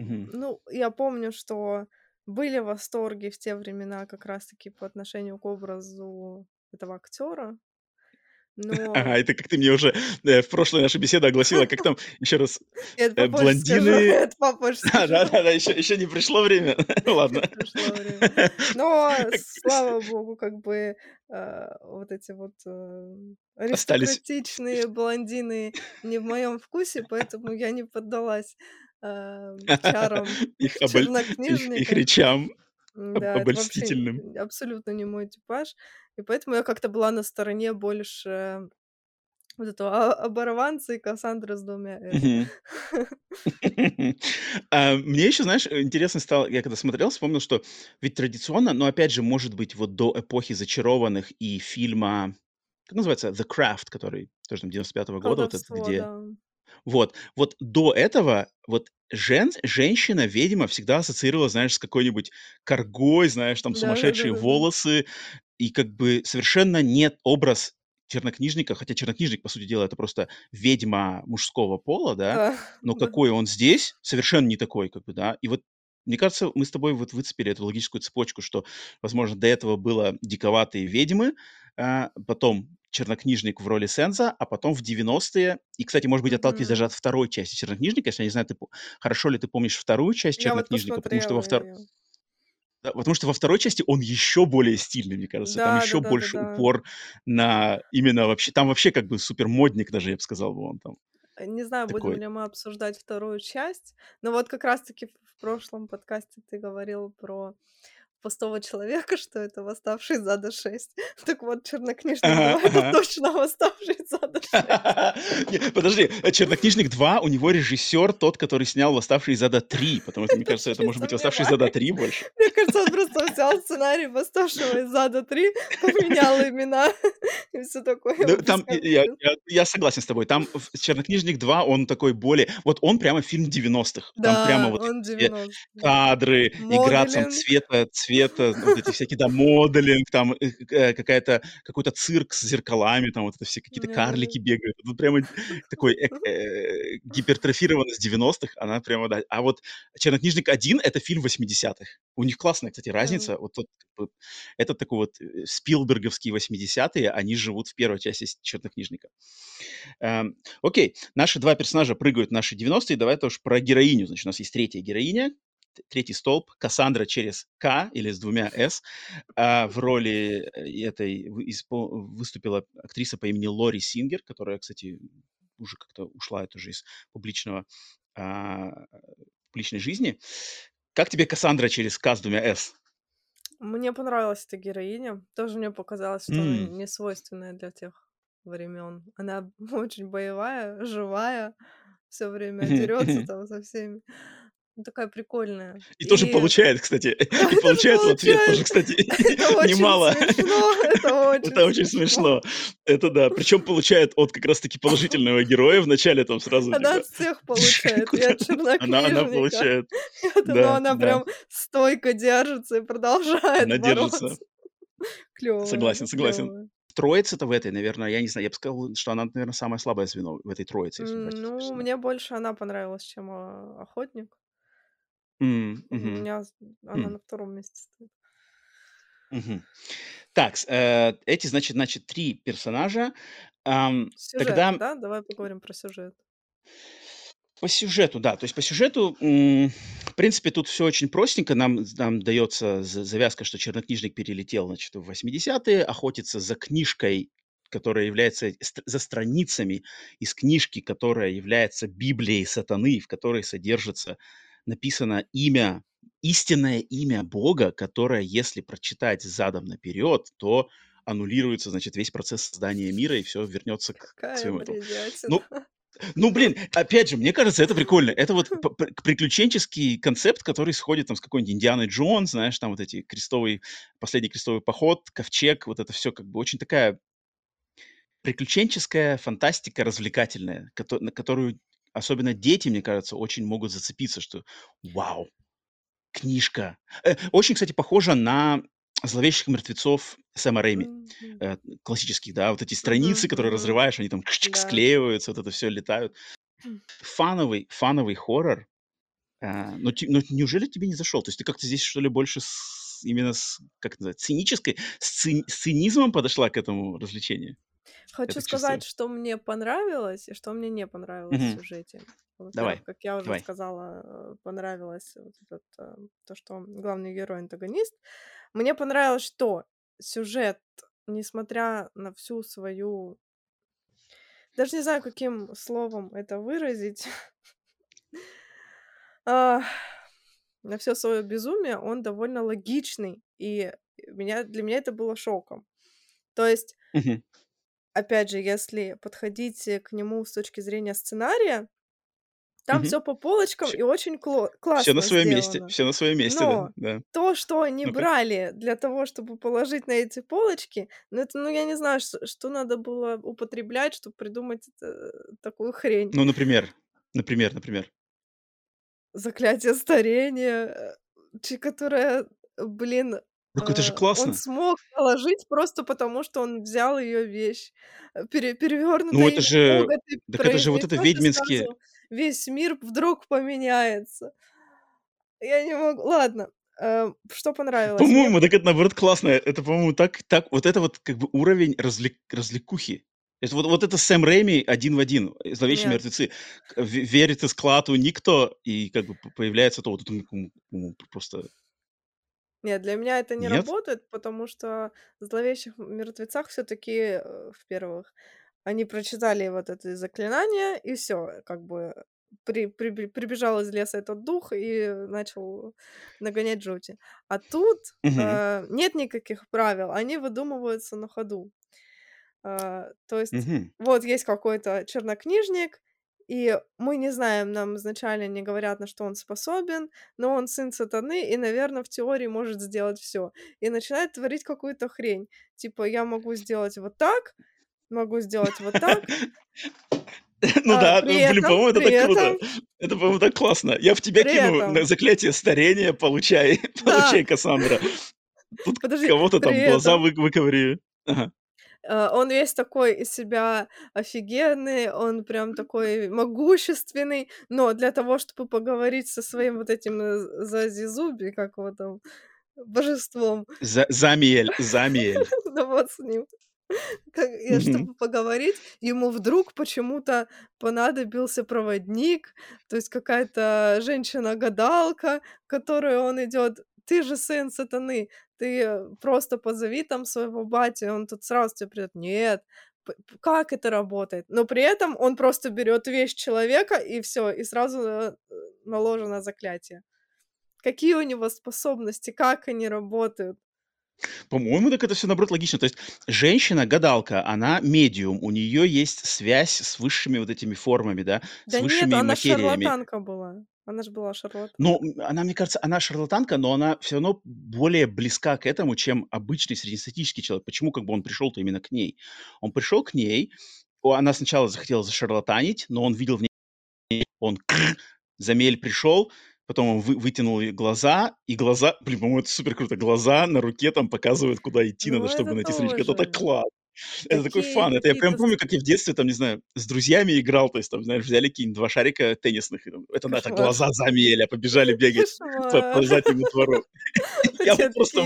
мгм. ну, я помню, что были восторги в те времена как раз-таки по отношению к образу этого актера, но Ага, это как ты мне уже э, в прошлой нашей беседе огласила, как там еще раз это э, попозже скажу, блондины... это попозже А, скажу. да-да-да, еще, еще не пришло время. Ладно. Время. Но, слава богу, как бы, а, вот эти вот, э, Остались аристократичные блондины не в моем вкусе, поэтому я не поддалась, ам, чарам их, оболь- их, их чернокнижника. речам об- Да, это вообще обольстительным. н абсолютно не мой типаж. И поэтому я как-то была на стороне больше вот этого а оборванца и Кассандры с двумя. А, Мне еще, знаешь, э, интересно стало, я когда смотрел, вспомнил, что ведь традиционно, но опять же, может быть, вот до эпохи зачарованных и фильма, как называется, The Craft, который тоже там 95-го года, вот этот, Колдовство, где да. Вот. Вот до этого вот жен женщина-ведьма всегда ассоциировалась, знаешь, с какой-нибудь каргой, знаешь, там сумасшедшие Да-да-да-да-да. волосы, и как бы совершенно нет образ чернокнижника, хотя чернокнижник, по сути дела, это просто ведьма мужского пола, да, Да, но да. какой он здесь, совершенно не такой, как бы, да. И вот мне кажется, мы с тобой вот выцепили эту логическую цепочку, что, возможно, до этого было диковатые ведьмы, а, потом чернокнижник в роли Сенза, а потом в 90-е, и, кстати, может быть, отталкиваясь даже Мгм. от второй части чернокнижника, если я не знаю, ты, хорошо ли ты помнишь вторую часть Я вот чернокнижника, потому что во, посмотрела втор- её. да, потому что во второй части он еще более стильный, мне кажется, там Да, еще больше да-да-да-да. упор на именно вообще, там вообще как бы супер модник даже, я бы сказал, бы он там Э, не знаю, будем такой. ли мы обсуждать вторую часть, но вот как раз таки в в прошлом подкасте ты говорил про пустого человека, что это "Восставший из ада 6". Так вот, "Чернокнижник Ага, 2" это точно "Восставший из ада 6". Не, Подожди, э, «Чернокнижник 2», у него режиссер тот, который снял «Восставший из ада 3», потому что, мне кажется, это может быть «Восставший из ада 3» больше. Мне кажется, он просто взял сценарий "Восставшего из ада 3", поменял имена и всё такое, Да, там я согласен с тобой. Там «Чернокнижник 2», он такой более вот он прямо фильм 90-х. Там прямо Да, вот эти он все 90-е. кадры, игра там Моделинг. цвета цвета, вот эти всякие, да, моделинг, там, э, э, какая-то какой-то цирк с зеркалами, там вот это все какие-то карлики бегают. Ну, прямо такой эк э, гипертрофированность 90-х, она прямо, да. А вот «Чернокнижник 1» — это фильм 80-х. У них классная, кстати, разница. Вот тот этот такой вот, э, спилберговские 80-е, они живут в первой части «Чернокнижника». Эм, окей, наши 2 персонажа прыгают в наши 90-е. Давай тоже про героиню. Значит, у нас есть третья героиня, третий столб, Кассандра через К или с двумя С. А в роли э, этой выступила актриса по имени Лори Сингер, которая, кстати, уже как-то ушла тоже из публичного, а, публичной жизни. Как тебе Кассандра через К с двумя С? Мне понравилась эта героиня. Тоже мне показалось, что она не свойственная для тех времен. Она очень боевая, живая, все время дерется там со всеми. Ну, такая прикольная. И, и тоже получает, кстати. И получает в ответ тоже, кстати, немало. Это очень смешно. Это да. Причем получает от как раз-таки положительного героя вначале там сразу. Она от всех получает. И от Она, она получает. Но она прям стойко держится и продолжает Она держится. Клево. Согласен, согласен. Троица-то в этой, наверное, я не знаю, я бы сказал, что она, наверное, самое слабое звено в этой троице. Ну, мне больше она понравилась, чем а, Охотник. М, У меня она на втором месте стоит. Мгм. Так, э, эти, значит, значит, три персонажа. Ам, Сюжет, тогда да? Давай поговорим про сюжет. по сюжету, да. То есть по сюжету, м, в принципе, тут все очень простенько. Нам, нам дается завязка, что чернокнижник перелетел, значит, в 80-е, охотится за книжкой, которая является за страницами из книжки, которая является Библией сатаны, в которой содержится написано имя, истинное имя Бога, которое, если прочитать задом наперед, то аннулируется, значит, весь процесс создания мира, и все вернется к, к своему этому. Ну, ну, блин, опять же, мне кажется, это прикольно. Это вот приключенческий концепт, который сходит там с какой-нибудь Индианой Джонс, знаешь, там вот эти крестовый, последний крестовый поход, ковчег, вот это все как бы очень такая приключенческая фантастика развлекательная, на которую особенно дети, мне кажется, очень могут зацепиться, что вау, книжка. Э, очень, кстати, похожа на зловещих мертвецов Сэма Рэйми. Мгм. Э, классических, да, вот эти страницы, Мгм, которые разрываешь, они там Да. склеиваются, вот это все летают. Фановый, фановый хоррор. А, но, но неужели тебе не зашел? То есть ты как-то здесь, что ли, больше с- именно с, как это называется, цинической, с, ци- с цинизмом подошла к этому развлечению? Хочу Это сказать, чувство. что мне понравилось и что мне не понравилось в Мгм. сюжете. Во-первых, Давай, как я уже давай. сказала, э, понравилось вот этот, э, то, что главный герой антагонист. Мне понравилось, что сюжет, несмотря на всю свою... Даже не знаю, каким словом это выразить. А, на все свое безумие он довольно логичный, и меня, для меня это было шоком. То есть. Опять же, если подходить э, к нему с точки зрения сценария, там Мгм. все по полочкам Всё, и очень кло- все на классно своем месте, все на своем месте, да, Но да. то, что они Ну-ка. брали для того, чтобы положить на эти полочки, ну это, ну я не знаю, что, что надо было употреблять, чтобы придумать это- такую хрень. Ну, например, например, например. Заклятие старения, э, которое, блин, Так это же э, он классно. смог положить просто потому, что он взял ее вещь. Э, Пере, Ну, перевернутое это же, так это же вот это ведьминские... сразу весь мир вдруг поменяется. Я не могу. Ладно. э, Что понравилось? Мне По-моему, так это наоборот классно. Это, по-моему, так, так, вот это вот как бы уровень развлек, развлекухи. Это вот, вот это Сэм Рэйми один в один, зловещие нет. мертвецы. Верит из клату никто, и как бы появляется то, вот это м, просто... Нет, для меня это не Нет? работает, потому что в зловещих мертвецах все-таки, в-первых, они прочитали вот это заклинание, и все, как бы при, при- прибежал из леса этот дух и начал нагонять жути. А тут Мгм. э, нет никаких правил, они выдумываются на ходу. Э, то есть Мгм. вот есть какой-то чернокнижник, и мы не знаем, нам изначально не говорят, на что он способен, но он сын сатаны и, наверное, в теории может сделать все. И начинает творить какую-то хрень. Типа, я могу сделать вот так, могу сделать вот так, Ну а да, блин, по-моему, это так круто. Это, по-моему, так классно. Я в тебя кину заклятие старения, получай, получай, Кассандра. Тут кого-то там глаза этом вы- выковырю. Ага. Э, он весь такой из себя офигенный, он прям такой могущественный, но для того, чтобы поговорить со своим вот этим э, Зазизуби, как его там, божеством, За- Замиэль, Замиэль. да вот с ним, Как Мгм. чтобы поговорить, ему вдруг почему-то понадобился проводник, то есть какая-то женщина-гадалка, к которой он идёт. "Ты же сын сатаны, ты, просто позови там своего батю, и он тут сразу тебе придёт". Нет, как это работает? Но при этом он просто берёт вещь человека, и всё, и сразу, э, наложено заклятие. Какие у него способности, как они работают? По-моему, так это всё, наоборот, логично. То есть женщина-гадалка, она медиум, у неё есть связь с высшими вот этими формами, да, с Да нет, высшими она материями. шарлатанка была. Она ж была шарлатанка. м, она, мне кажется, она шарлатанка, но она всё равно более близка к этому, чем обычный среднестатистический человек. Почему как бы он пришёл-то именно к ней? Он пришёл к ней, она сначала захотела зашарлатанить, но он видел в ней он Замель пришёл, потом он вы вытянул ей глаза, и глаза блин, по-моему, это супер круто, глаза на руке там показывают, куда идти Ну, надо, чтобы найти страничку. Это так тоже. Это такой фан. Это я прям помню, как я в детстве, там, не знаю, с друзьями играл. То есть, там, знаешь, взяли какие-нибудь 2 шарика теннисных, "Это на это глаза Замеля", побежали бегать по заднему двору. Я просто,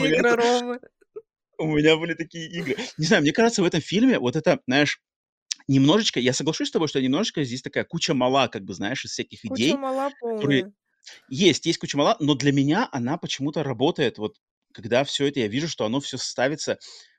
у меня были такие игры. Не знаю, мне кажется, в этом фильме вот это, знаешь, немножечко я соглашусь с тобой, что немножечко здесь такая куча мала, как бы, знаешь, из всяких Куча идей, мала которые полная. есть, есть куча мала, но для меня она почему-то работает. Вот когда всё это я вижу, что оно всё ставится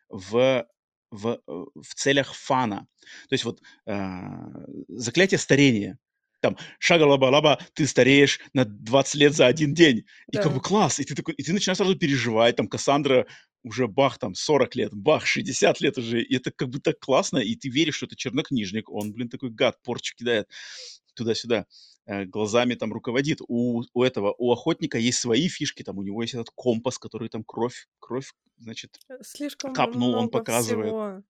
в в, э, в целях фана. То есть вот, а, заклятие старения. Там: "Шага-лаба-лаба, ты стареешь на 20 лет за 1 день". И как бы Да. класс! И ты такой, и ты начинаешь сразу переживать. Там Кассандра уже бах, там 40 лет, бах, 60 лет уже. И это как бы так классно, и ты веришь, что это чернокнижник. Он, блин, такой гад, порчу кидает туда-сюда, э, глазами там руководит. У у этого, у охотника есть свои фишки, там у него есть этот компас, который там кровь кровь, значит, Э, слишком капнул, он много показывает. всего.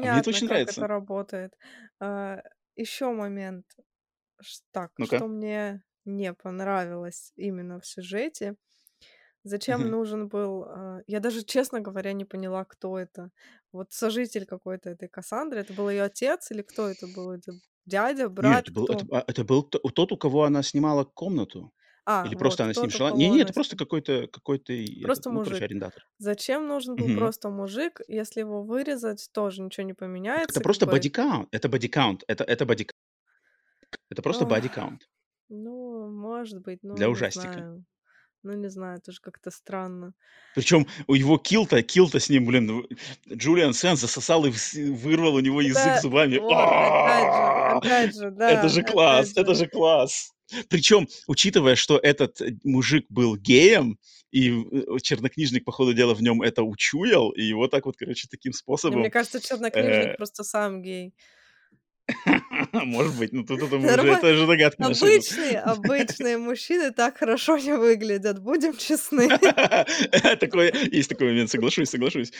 А мне это Непонятно, очень как это нравится. работает. А, ещё момент. Так, Ну-ка. что мне не понравилось именно в сюжете. Зачем Мгм. нужен был, а я даже, честно говоря, не поняла, кто это. Вот сожитель какой-то этой Кассандры. Это был её отец или кто это был? Это дядя, Нет, брат, это был это кто? а, это был т тот, у кого она снимала комнату. А, Или просто вот, она с ним тот, у жила. кого Не-не, она это просто сни какой-то какой-то и этот, Просто ну, короче, мужик. арендатор. Зачем нужен был Мгм. просто мужик? Если его вырезать, тоже ничего не Так это поменяется, как просто бы. бодикаунт. Это бодикаунт. Это это бодик Это просто Ох, бодикаунт. ну, может быть, ну, Для не ужастика. знаю. Ну, не знаю, тоже как-то странно. Причём у его килл-то килл-то с ним, блин, Джулиан Сэндс засосал и вс вырвал у него язык Это зубами. вот опять же опять же, Это да, же класс! опять Это же. же класс! Причём, учитывая, что этот, э, мужик был геем, и, э, чернокнижник, по ходу дела, в нём это учуял, и его так вот, короче, таким мне способом, кажется, чернокнижник э просто сам гей. Может быть, но тут это уже это наши идут. обычные обычные мужчины так хорошо не выглядят, будем честны. Такой есть такой момент, соглашусь соглашусь.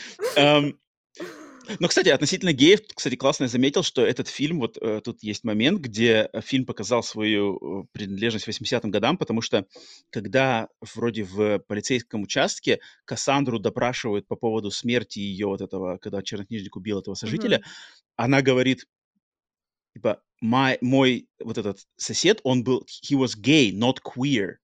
Но, кстати, относительно геев, кстати, классно я заметил, что этот фильм, вот, э, тут есть момент, где, э, фильм показал свою, э, принадлежность 80 годам, потому что когда вроде в полицейском участке Кассандру допрашивают по поводу смерти её вот этого, когда чернокнижник убил этого сожителя, Мгм. она говорит типа: "My мой вот этот сосед, он был he was gay, not queer".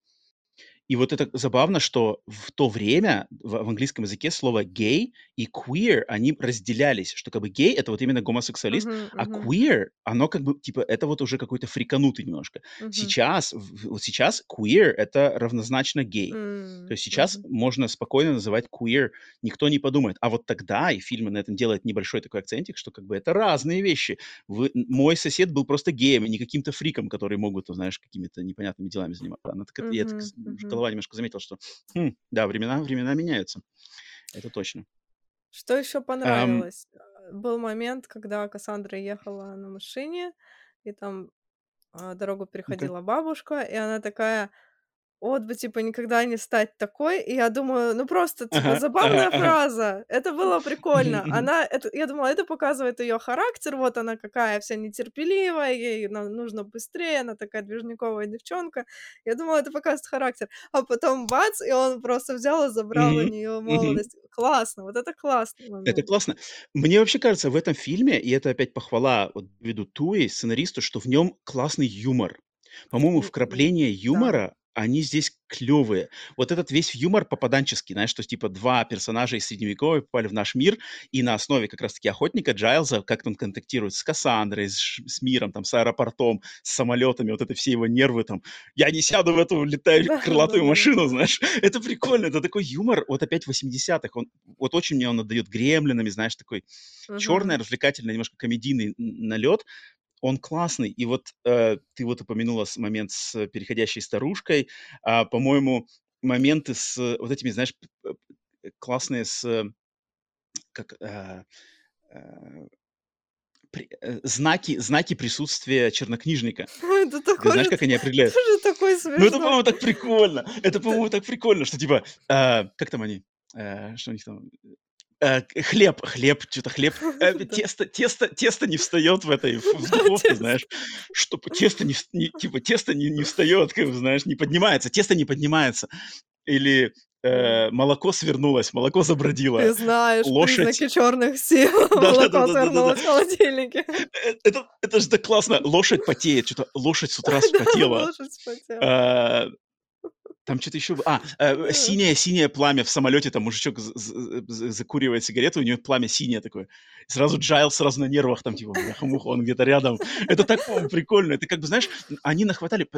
И вот это забавно, что в то время в в английском языке слово gay и queer, они разделялись, что как бы гей- это вот именно гомосексуалист, Мгм, а мгм. queer- оно как бы типа это вот уже какой-то фриканутый немножко. Мгм. Сейчас, вот сейчас queer- это равнозначно гей. То М, есть сейчас мгм. можно спокойно называть queer, никто не подумает. А вот тогда, и фильм на этом делает небольшой такой акцентик, что как бы это разные вещи. Вы мой сосед был просто геем, а не каким-то фриком, которые могут, вот знаешь, какими-то непонятными делами заниматься. Она так это я так мгм. Голова немножко заметила, что, хм, да, времена времена меняются. Это точно. Что Ам. понравилось? А, был момент, когда Кассандра ехала на машине, и там, а, дорогу переходила бабушка, и она такая: "Вот бы, типа, никогда не стать такой". И я думаю, ну, просто, типа, Ага, забавная ага. фраза. Это было прикольно. Она это я думала, это показывает её характер. Вот она какая вся нетерпеливая, ей нужно быстрее, она такая движниковая девчонка. Я думала, это показывает характер. А потом бац, и он просто взял и забрал у мгм. молодость. Классно, вот это классный Это классно. Мне вообще кажется, в этом фильме, и это опять похвала вот Дэвиду Туи, сценаристу, что в нём классный юмор. По-моему, да. юмора они здесь клевые. Вот этот весь юмор попаданческий, знаешь, что типа два персонажа из Средневековья попали в наш мир, и на основе как раз-таки охотника Джайлза, как он контактирует с Кассандрой, с, с миром, там, с аэропортом, с самолетами, вот это все его нервы, там, я не сяду в эту летающую крылатую машину, знаешь. Это прикольно, это такой юмор, вот опять 80-х, он, вот очень мне он отдает гремлинами, знаешь, такой черный, развлекательный, немножко комедийный налет, он классный. И вот э, ты вот упомянула момент с переходящей старушкой. А, по-моему, моменты с вот этими, знаешь, классные с как э, э, при, э, знаки знаки присутствия чернокнижника. Это Ты такой знаешь, же, как они определяют? тоже такой Ну это, по-моему, так прикольно. Это, по-моему, так прикольно, что типа, э, как там они? Э, что у них там? Э, хлеб, хлеб, что-то хлеб, э, тесто, тесто, тесто не встает в этой, в, духовке, знаешь, что тесто не, типа, тесто не, не встает, как знаешь, не поднимается, тесто не поднимается. Или э, молоко свернулось, молоко Ты забродило, знаешь лошадь, признаки черных сил. Молоко свернулось в холодильнике. Это, это же так классно, лошадь потеет, что-то лошадь с утра вспотела, лошадь вспотела. Там что-то еще... А, э, Да. синее-синее пламя в самолете, там мужичок закуривает сигарету, у него пламя синее такое. Сразу Джайл сразу на нервах, там типа, бляха-муха, он где-то рядом. Это так, прикольно. Это как бы, знаешь, они нахватали...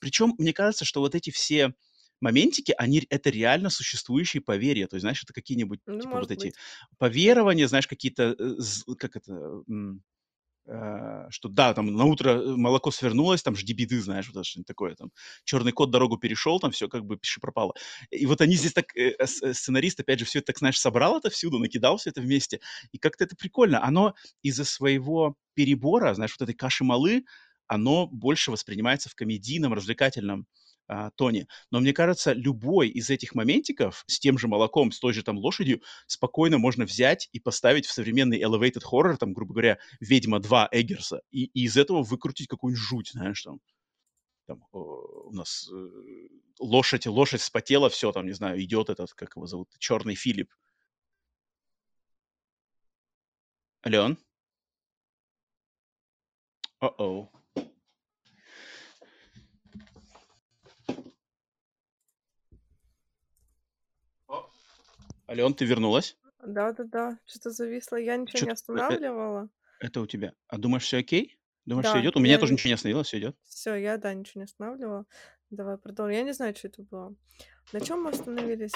Причем, мне кажется, что вот эти все моментики, они, это реально существующие поверья. То есть, знаешь, это какие-нибудь, Ну, типа, вот эти быть. поверования, знаешь, какие-то, э, как это, что да, там на утро э, молоко свернулось, там жди беды, знаешь, вот что-нибудь такое, там черный кот дорогу перешел, там все как бы пиши пропало. И вот они здесь так, э, э, сценарист, опять же, все это так, знаешь, собрал это всюду, накидал все это вместе, и как-то это прикольно. Оно из-за своего перебора, знаешь, вот этой каши малы, оно больше воспринимается в комедийном, развлекательном а, тоне. Но мне кажется, любой из этих моментиков с тем же молоком, с той же там лошадью, спокойно можно взять и поставить в современный elevated horror, там, грубо говоря, «Ведьма 2» Эггерса, и, и из этого выкрутить какую-нибудь жуть, знаешь, там, там о, у нас э, лошадь, лошадь вспотела, все, там, не знаю, идет этот, как его зовут, черный Филипп. Ален? О-оу. Ален, ты вернулась? Да-да-да, что-то зависло. Я ничего не Что-то останавливала. это у тебя. А думаешь, все окей? Думаешь, все Да, идет? У меня тоже не... ничего не остановилось, все идет. Все, я, да, ничего не останавливала. Давай продолжим. Я не знаю, что это было. На чем мы остановились?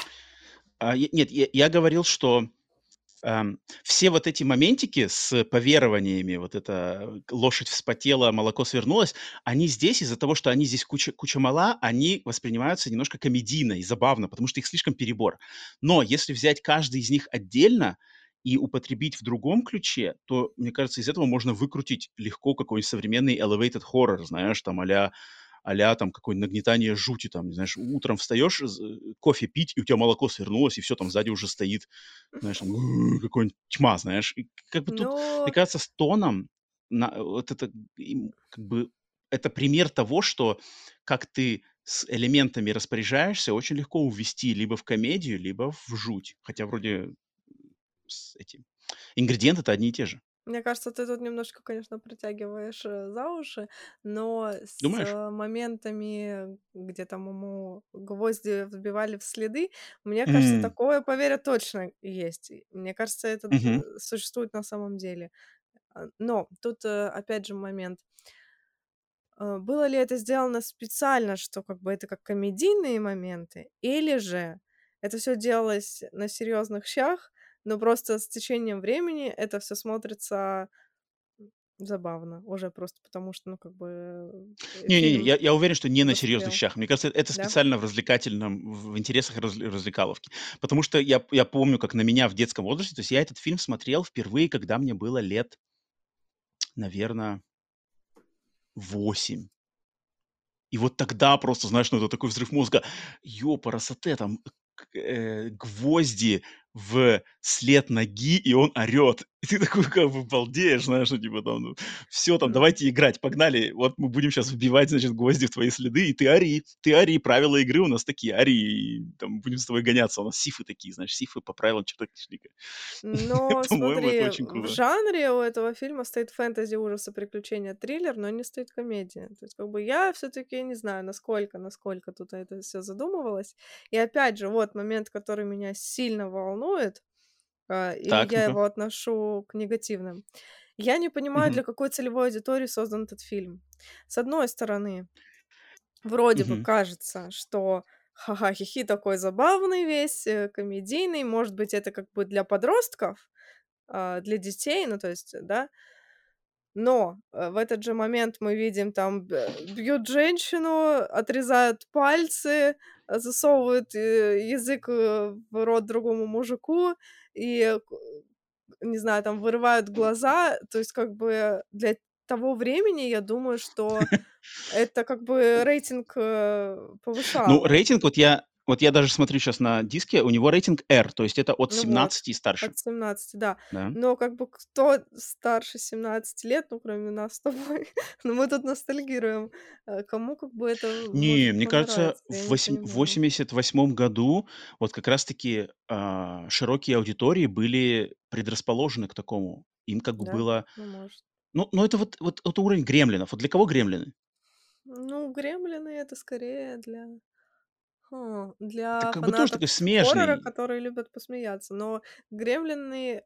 А, я- нет, я, я говорил, что все вот эти моментики с поверованиями, вот это лошадь вспотела, молоко свернулось, они здесь из-за того, что они здесь куча, куча мала, они воспринимаются немножко комедийно и забавно, потому что их слишком перебор. Но если взять каждый из них отдельно и употребить в другом ключе, то, мне кажется, из этого можно выкрутить легко какой-нибудь современный elevated horror, знаешь, там а-ля а там какое-нибудь нагнетание жути, там, знаешь, утром встаешь, з- кофе пить, и у тебя молоко свернулось, и все, там сзади уже стоит, знаешь, там, какой-нибудь тьма, знаешь. И как бы тут, мне Ну, кажется, с тоном, на, вот это, как бы, это пример того, что как ты с элементами распоряжаешься, очень легко увести либо в комедию, либо в жуть. Хотя вроде с эти ингредиенты-то одни и те же. Мне кажется, ты тут немножко, конечно, притягиваешь э, за уши, но с Думаешь? э, моментами, где там ему гвозди вбивали в следы, мне кажется, М, такое поверье точно есть. И Мне кажется, это мгм. д- существует на самом деле. А, Но тут, э, опять же, момент. э, Было ли это сделано специально, что как бы это как комедийные моменты, или же это все делалось на серьезных щах, но просто с течением времени это все смотрится забавно уже просто потому, что, ну, как бы э, Не-не-не, фильм я, я уверен, что не на серьезных щах. Мне кажется, это да? специально в развлекательном, в интересах разве- развлекаловки. Потому что я, я помню, как на меня в детском возрасте, то есть я этот фильм смотрел впервые, когда мне было лет, наверное, 8. И вот тогда просто, знаешь, ну это такой взрыв мозга. Ёпарасоте, там э, гвозди в след ноги, и он орет. И ты такой как бы балдеешь, знаешь, ну, типа там, ну, все там, давайте играть, погнали. Вот мы будем сейчас вбивать, значит, гвозди в твои следы, и ты ори, ты ори. Правила игры у нас такие, ори, и там будем с тобой гоняться. У нас сифы такие, знаешь, сифы по правилам чертока-чирика. Но По-моему, это смотри, очень в круто. жанре у этого фильма стоит фэнтези, ужасы, приключения, триллер, но не стоит комедия. То есть как бы я все таки не знаю, насколько насколько тут это все задумывалось. И опять же, вот момент, который меня сильно волнует, а, и Так, я ну-ка. его отношу к негативным. Я не понимаю, Мгм, для какой целевой аудитории создан этот фильм. С одной стороны, вроде бы мгм. кажется, что ха-ха, хихи такой забавный весь, э, комедийный, может быть, это как бы для подростков, а, для детей, ну, то есть, э, да. Но, э, в этот же момент мы видим, там бьют женщину, отрезают пальцы, э, засовывают, э, язык, э, в рот другому мужику и, к не знаю, там вырывают глаза. То есть, как бы, для того времени, я думаю, что это как бы рейтинг, э, Ну, повышало. рейтинг, вот я вот я даже смотрю сейчас на диске, у него рейтинг R, то есть это от Ну вот, 17 и старше, от 17, да. да. Но как бы кто старше 17 лет, ну, кроме нас с тобой, ну, мы тут ностальгируем, э, кому как бы это Не, мне кажется, в не восемь в понимаю. 88 году вот как раз таки, а, широкие аудитории были предрасположены к такому. Им как бы Да? было Ну, может. ну ну, это вот вот это уровень "Гремлинов". Вот для кого "Гремлины"? Ну, "Гремлины"- это скорее для хм, Это для как бы тоже фанатов такой хоррора, смежный которые любят посмеяться. Но "Гремлины"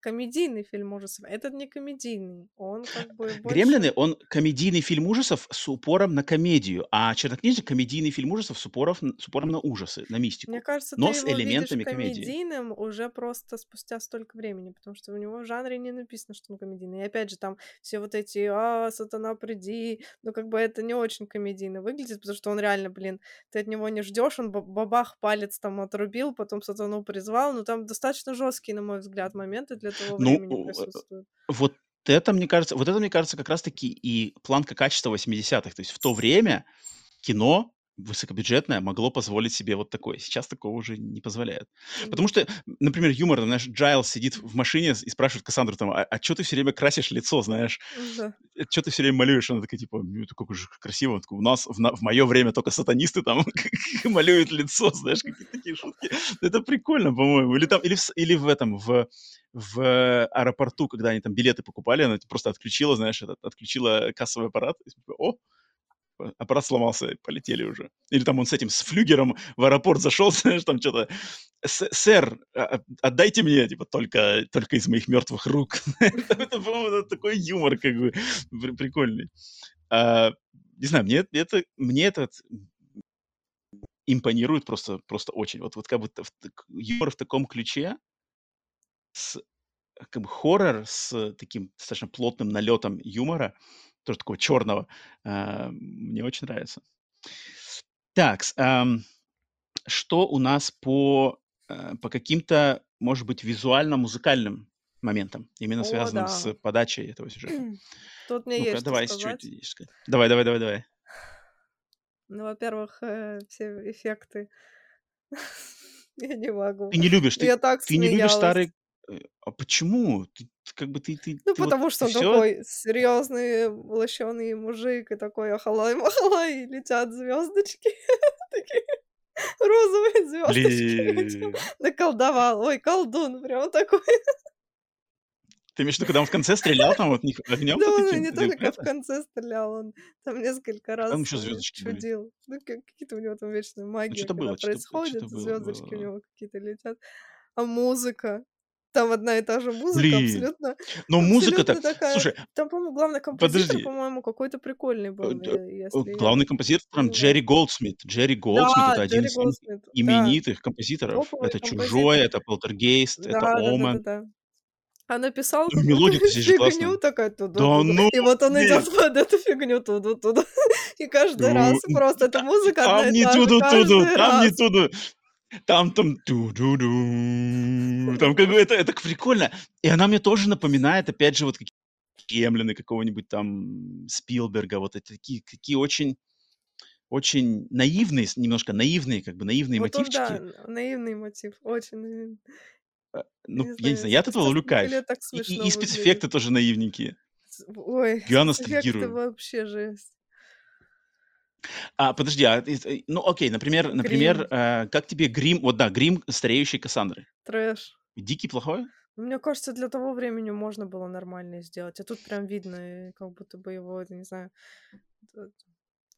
комедийный фильм ужасов, этот не комедийный. Он как бы больше "Гремлины", он комедийный фильм ужасов с упором на комедию, а "Чернокнижник"- комедийный фильм ужасов с упоров с упором на ужасы, на Мне мистику, кажется, ты но с его элементами комедии. комедийным уже просто спустя столько времени, потому что у него в жанре не написано, что он комедийный. И опять же, там все вот эти «А, сатана, приди!» Ну, как бы это не очень комедийно выглядит, потому что он реально, блин, ты от него не ждешь, он ба бабах, палец там отрубил, потом сатану призвал. Ну, там достаточно жесткие, на мой взгляд, моменты для того Ну, э, вот это, мне кажется вот это, мне кажется, как раз таки и планка качества 80-х. То есть в то время кино высокобюджетное могло позволить себе вот такое. Сейчас такого уже не позволяет. Потому что, например, юмор, знаешь, Джайлс сидит в машине и спрашивает Кассандру там: "А а чё ты все время красишь лицо?" Знаешь. да "Э, чё ты все время малюешь?" Она такая типа: "Ну, это как же красиво". Такой: "У нас в на в моё время только сатанисты там малюют лицо". Знаешь, какие-то такие шутки. Это прикольно, по-моему. Или там, или в или в этом, в в аэропорту, когда они там билеты покупали, она просто отключила, знаешь, этот, отключила кассовый аппарат. И типа: "О, аппарат сломался, полетели уже". Или там он с этим, с флюгером в аэропорт зашел, знаешь, там что то "С сэр, а, а, отдайте мне, типа, только только из моих мертвых рук". Это, по-моему, такой юмор, как бы, при прикольный. А, не знаю, мне это мне этот импонирует просто просто очень. Вот вот как бы юмор в таком ключе с как бы хоррор с таким достаточно плотным налетом юмора, тоже такого черного, а, мне очень нравится. Такс, ам, что у нас по, э, по каким-то, может быть, визуально-музыкальным моментам, именно О связанным да. с подачей этого сюжета? Тут мне есть что давай, чё сказать. ты есть сказать? Давай давай давай давай. Ну, во-первых, э, все эффекты я не Ты могу. не любишь ты Я так ты не любишь смеялась. Э, а почему? Ты ты как бы ты ты Ну, ты вот потому что он всё такой серьезный, лощеный мужик и такой ахалай-махалай, и летят звездочки, такие розовые звездочки. Наколдовал. Ой, колдун прям такой. Ты имеешь в виду, когда он в конце стрелял там вот них Да он не только в конце стрелял, он там несколько Там раз, еще э, звездочки чудил. Ну, как какие-то у него там что-то когда было, что-то происходит, звездочки у него какие-то летят. А музыка? Там одна и та же музыка, Блин, абсолютно но музыка-то абсолютно такая. слушай, Там, по-моему, главный композитор, подожди, по-моему, какой-то прикольный э, был, э, э, если я главный композитор там Джерри. Голдсмит. Джерри Голдсмит- Да, это один Джерри из самых Голдсмит, да, именитых композиторов. топовый Это "Чужой", композитор. это "Полтергейст", это Да, "Омен". да-да-да-да. А написал Ну какую-то мелодия-то здесь же фигню, классная. такая Да туда-туда. ну, И вот он идет блин! под эту фигню туду-туду. И каждый У раз просто эта та музыка одна там и не та же, туду-туду, каждый там не раз. туду. Там там ту-ду-ду. Там как бы это это прикольно. И она мне тоже напоминает, опять же, вот какие "Гремлины" какого-нибудь там Спилберга. Вот это такие такие очень очень наивные, немножко наивные, как бы наивные Вот он, да, мотивчики. наивный мотив, очень наивный. Я ну, не я не знаю, знаю, я от этого ловлю кайф. И, и, выглядит. спецэффекты тоже наивненькие. Ой, Я спецэффекты вообще жесть. А, подожди, а, э, ну окей, например, например, Грим, э, как тебе грим, вот да, грим стареющей Кассандры. трэш. Дикий плохой? Мне кажется, для того времени можно было нормально сделать. А тут прям видно, и как будто бы его, не знаю,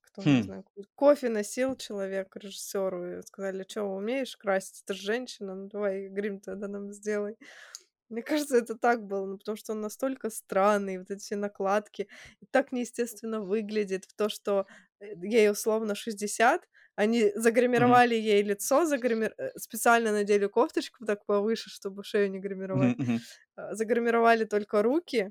кто, не Хм. знаю, ко- кофе носил человек режиссеру и сказали, что умеешь красить? Ты же женщина, ну давай грим тогда нам сделай. Мне кажется, это так было, ну, потому что он настолько странный, вот эти все накладки, и так неестественно выглядит в то, что э, ей условно 60, они загримировали ей лицо, загримир... э, специально надели кофточку так повыше, чтобы шею не гримировать, мгм. а, загримировали только руки,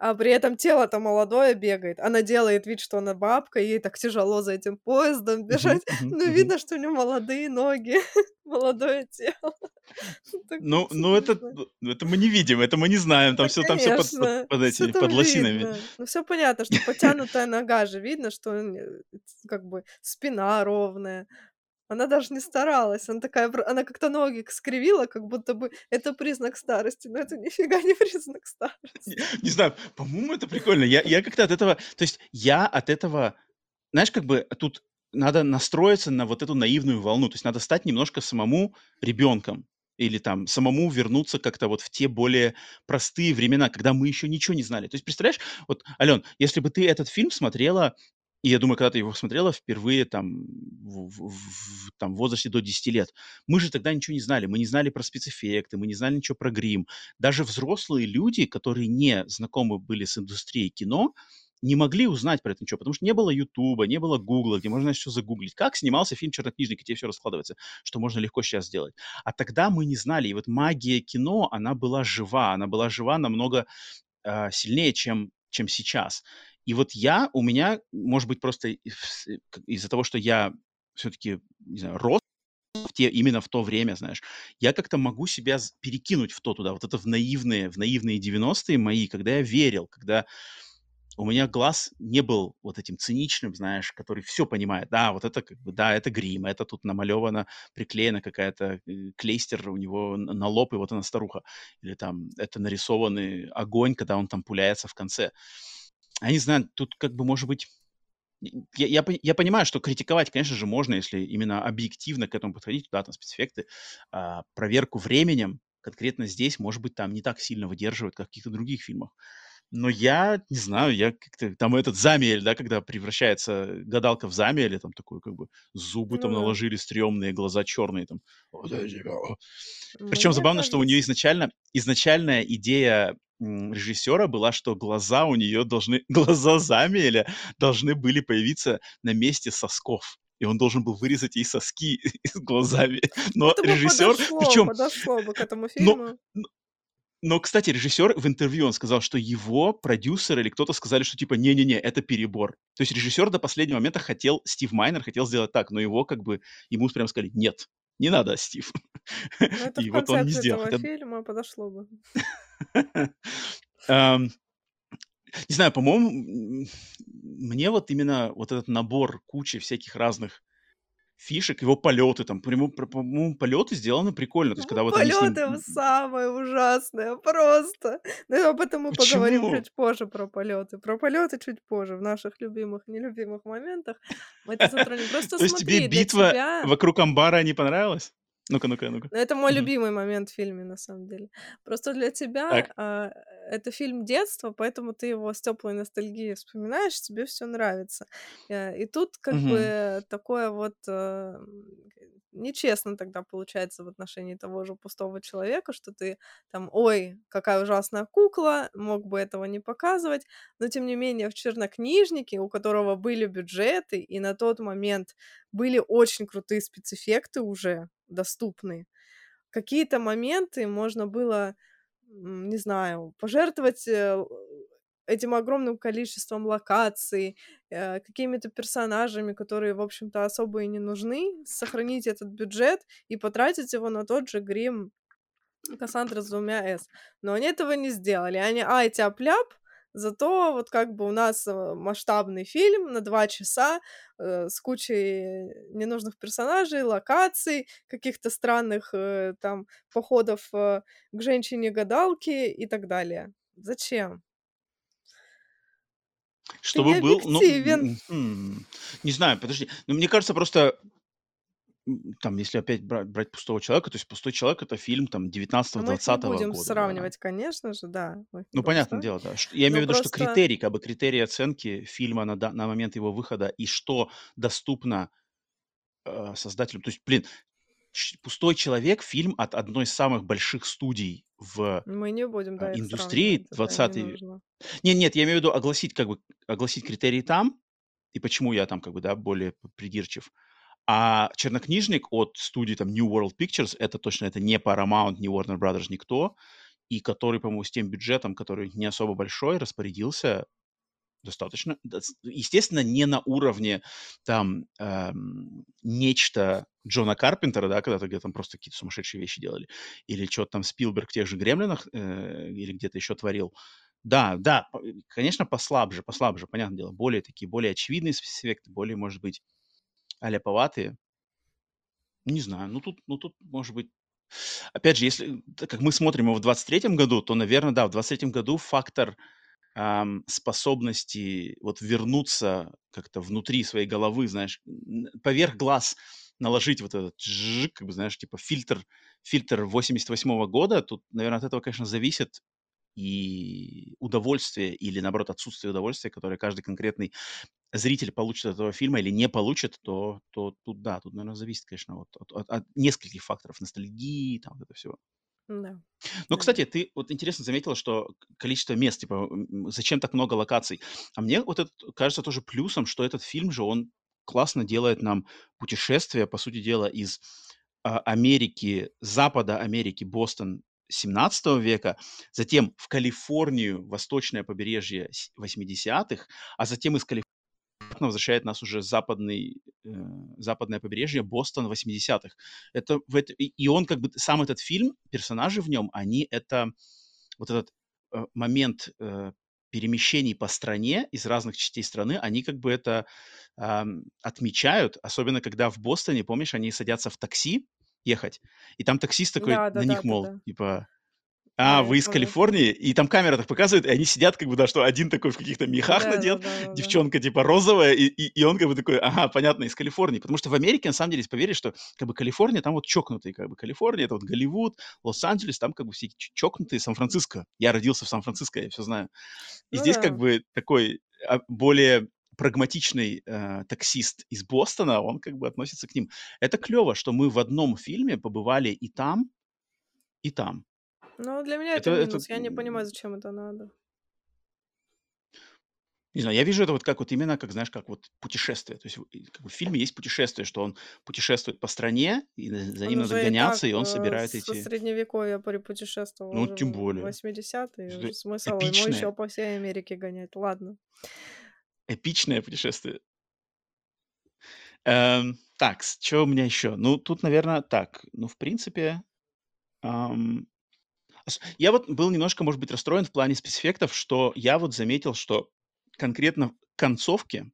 а при этом тело-то молодое бегает. Она делает вид, что она бабка, ей так тяжело за этим поездом бежать. Ну, видно, что у нее молодые ноги, молодое тело. Ну, ну это, ну, это мы не видим, это мы не знаем, там все, там все под, под, конечно, под лосинами. Ну, все понятно, что потянутая нога же видно, что э, как бы спина ровная. Она даже не старалась. Она такая, она как-то ноги скривила, как будто бы это признак старости. Но это нифига не признак старости. не знаю, по-моему, это прикольно. Я, я как-то от этого, то есть я от этого, знаешь, как бы тут надо настроиться на вот эту наивную волну, то есть надо стать немножко самому ребенком или там самому вернуться как-то вот в те более простые времена, когда мы еще ничего не знали. То есть представляешь, вот, Ален, если бы ты этот фильм смотрела, и я думаю, когда ты его смотрела впервые там в, в- в- там, возрасте до 10 лет, мы же тогда ничего не знали. Мы не знали про спецэффекты, мы не знали ничего про грим. Даже взрослые люди, которые не знакомы были с индустрией кино, не могли узнать про это ничего, потому что не было Ютуба, не было Гугла, где можно все загуглить. Как снимался фильм «Чернокнижник», и тебе все раскладывается, что можно легко сейчас сделать. А тогда мы не знали. И вот магия кино, она была жива. Она была жива намного а, сильнее, чем, чем сейчас. И вот я, у меня, может быть, просто из-за того, что я все-таки, не знаю, рос в те, именно в то время, знаешь, я как-то могу себя перекинуть в то туда, вот это в наивные, в наивные 90-е мои, когда я верил, когда у меня глаз не был вот этим циничным, знаешь, который все понимает. Да, вот это как бы, да, это грим, это тут намалевано, приклеена какая-то э, клейстер у него на лоб, и вот она старуха. Или там это нарисованный огонь, когда он там пуляется в конце. Я не знаю, тут как бы, может быть, я я я понимаю, что критиковать, конечно же, можно, если именно объективно к этому подходить. Да, там спецэффекты, а, проверку временем конкретно здесь, может быть, там не так сильно выдерживают, как в каких-то других фильмах. Но я не знаю, я как-то там этот Замиэль, да, когда превращается гадалка в Замиэля, там такой как бы зубы там Ну наложили стрёмные, глаза черные там. Мне Причем забавно, что у нее изначально изначальная идея режиссера была, что глаза у нее должны, глаза Замиэля должны были появиться на месте сосков. И он должен был вырезать ей соски с глазами. Но это режиссер, подошло, причем, подошло бы к этому но, фильму. но, но, кстати, режиссер в интервью он сказал, что его продюсер или кто-то сказали, что типа не-не-не, это перебор. То есть режиссер до последнего момента хотел, Стив Майнер хотел сделать так, но его как бы, ему прям сказали, нет, не надо, Стив. Но это в И вот он не сделал. этого фильма подошло бы. Не знаю, по-моему, мне вот именно вот этот набор кучи всяких разных фишек, его полеты там, про- по-моему, полеты сделаны прикольно. То есть, когда вот они с ним... Полеты самое ужасное, просто. Но об этом мы поговорим Почему? чуть позже про полеты. Про полеты чуть позже, в наших любимых, нелюбимых моментах. Мы это затронем. Просто То есть тебе битва вокруг амбара не понравилась? Ну-ка, ну-ка, ну-ка. Ну, это мой Мгм. любимый момент в фильме, на самом деле. Просто для тебя а, это фильм детства, поэтому ты его с теплой ностальгией вспоминаешь, тебе все нравится. Э, И тут как Мгм. бы такое вот э, нечестно тогда получается в отношении того же пустого человека, что ты там, ой, какая ужасная кукла, мог бы этого не показывать, но тем не менее в чернокнижнике, у которого были бюджеты, и на тот момент были очень крутые спецэффекты уже доступны. Какие-то моменты можно было, не знаю, пожертвовать э, этим огромным количеством локаций, э, какими-то персонажами, которые, в общем-то, особо и не нужны, сохранить этот бюджет и потратить его на тот же грим Кассандра с двумя «с». Но они этого не сделали. Они, ай, тяп-ляп, Зато вот как бы у нас, э, масштабный фильм на 2 часа, э, с кучей ненужных персонажей, локаций, каких-то странных, э, там походов, э, к женщине-гадалке и так далее. Зачем? Чтобы был, ну, объективен. м, не знаю, подожди. Ну, мне кажется, просто, м, там, если опять бра брать "Пустого человека", то есть "Пустой человек"- это фильм там Но мы их не 19-20 будем года, да. сравнивать, конечно же, да, мы их Ну, понятное дело, да. Ш я имею Но в виду, что просто критерий, как бы критерий оценки фильма на да на момент его выхода и что доступно, э, создателям. То есть, блин, "Пустой человек"- фильм от одной из самых больших студий в, Мы не будем, э, да, индустрии, это не 20 ве нужно. Не нет, я имею в виду огласить, как бы, огласить критерии там, и почему я там, как бы, да, более придирчив. А "Чернокнижник" от студии там New World Pictures- это точно, это не Paramount, не Warner Brothers, никто. И который, по-моему, с тем бюджетом, который не особо большой, распорядился достаточно, естественно, не на уровне там, эм, "Нечто" Джона Карпентера, да, когда-то, где там просто какие-то сумасшедшие вещи делали, или чё там Спилберг в тех же "Гремлинах", э, или где-то еще творил. Да, да, п конечно, послабже, послабже, понятное дело. Более такие, более очевидные спецэффекты, более, может быть, аляповатые. Не знаю, ну тут ну тут, может быть Опять же, если, так как мы смотрим его в 23 году, то, наверно, да, в 23 году фактор, ам, способности вот вернуться как-то внутри своей головы, знаешь, поверх глаз наложить вот этот жжик, как бы, знаешь, типа фильтр фильтр 88 года. Тут, наверно, от этого, конечно, зависит и удовольствие или, наоборот, отсутствие удовольствия, которое каждый конкретный зритель получит от этого фильма или не получит, то то тут да, тут, наверно, зависит, конечно, вот от от от нескольких факторов: ностальгии, там вот это всего. Да, Но, да. кстати, ты вот интересно заметила, что количество мест, типа, м, зачем так много локаций? А мне вот это кажется тоже плюсом, что этот фильм же, он классно делает нам путешествие, по сути дела, из, а, Америки, запада Америки, Бостон 17 века, затем в Калифорнию, восточное побережье с 80-х, а затем из Калиф возвращает нас уже западный, э, западное побережье, Бостон 80-х. Это в эт и он как бы сам этот фильм, персонажи в нем, они это вот этот, э, момент, э, перемещений по стране из разных частей страны, они как бы это, ам, отмечают. Особенно когда в Бостоне, помнишь, они садятся в такси ехать, и там таксист такой Да, на них, мол, да-да-да-да. типа: "А, Да, вы из. Калифорнии?" И там камера так показывает, и они сидят как бы, да, что один такой в каких-то мехах надет, Да-да-да-да-да. девчонка типа розовая, и и и он как бы такой: "Ага, понятно, из Калифорнии". Потому что в Америке, на самом деле, если поверить, что как бы Калифорния, там вот чокнутые как бы. Калифорния- это вот Голливуд, Лос-Анджелес, там как бы все чокнутые, Сан-Франциско. Я родился в Сан-Франциско, я всё знаю. И Ну здесь как да. бы такой, а, более прагматичный, э, таксист из Бостона, он как бы относится к ним. Это клёво, что мы в одном фильме побывали и там, и там. Ну, для меня это Это это, минус. Я не понимаю, м зачем это надо. Не знаю, я вижу это вот как вот именно, как, знаешь, как вот путешествие. То есть в и как бы в фильме есть путешествие, что он путешествует по стране, и з за Он ним надо уже и так, гоняться, и он э, собирает со эти Средневековья припутешествовал Ну, уже тем в более. 80-е. Это Уже смысл ему эпичное еще по всей Америке гонять. Ладно. эпичное путешествие. Эм, такс, чё у меня еще? Ну, тут, наверно, так, ну, в принципе, ам, я вот был немножко, может быть, расстроен в плане спецэффектов, что я вот заметил, что конкретно к концовке,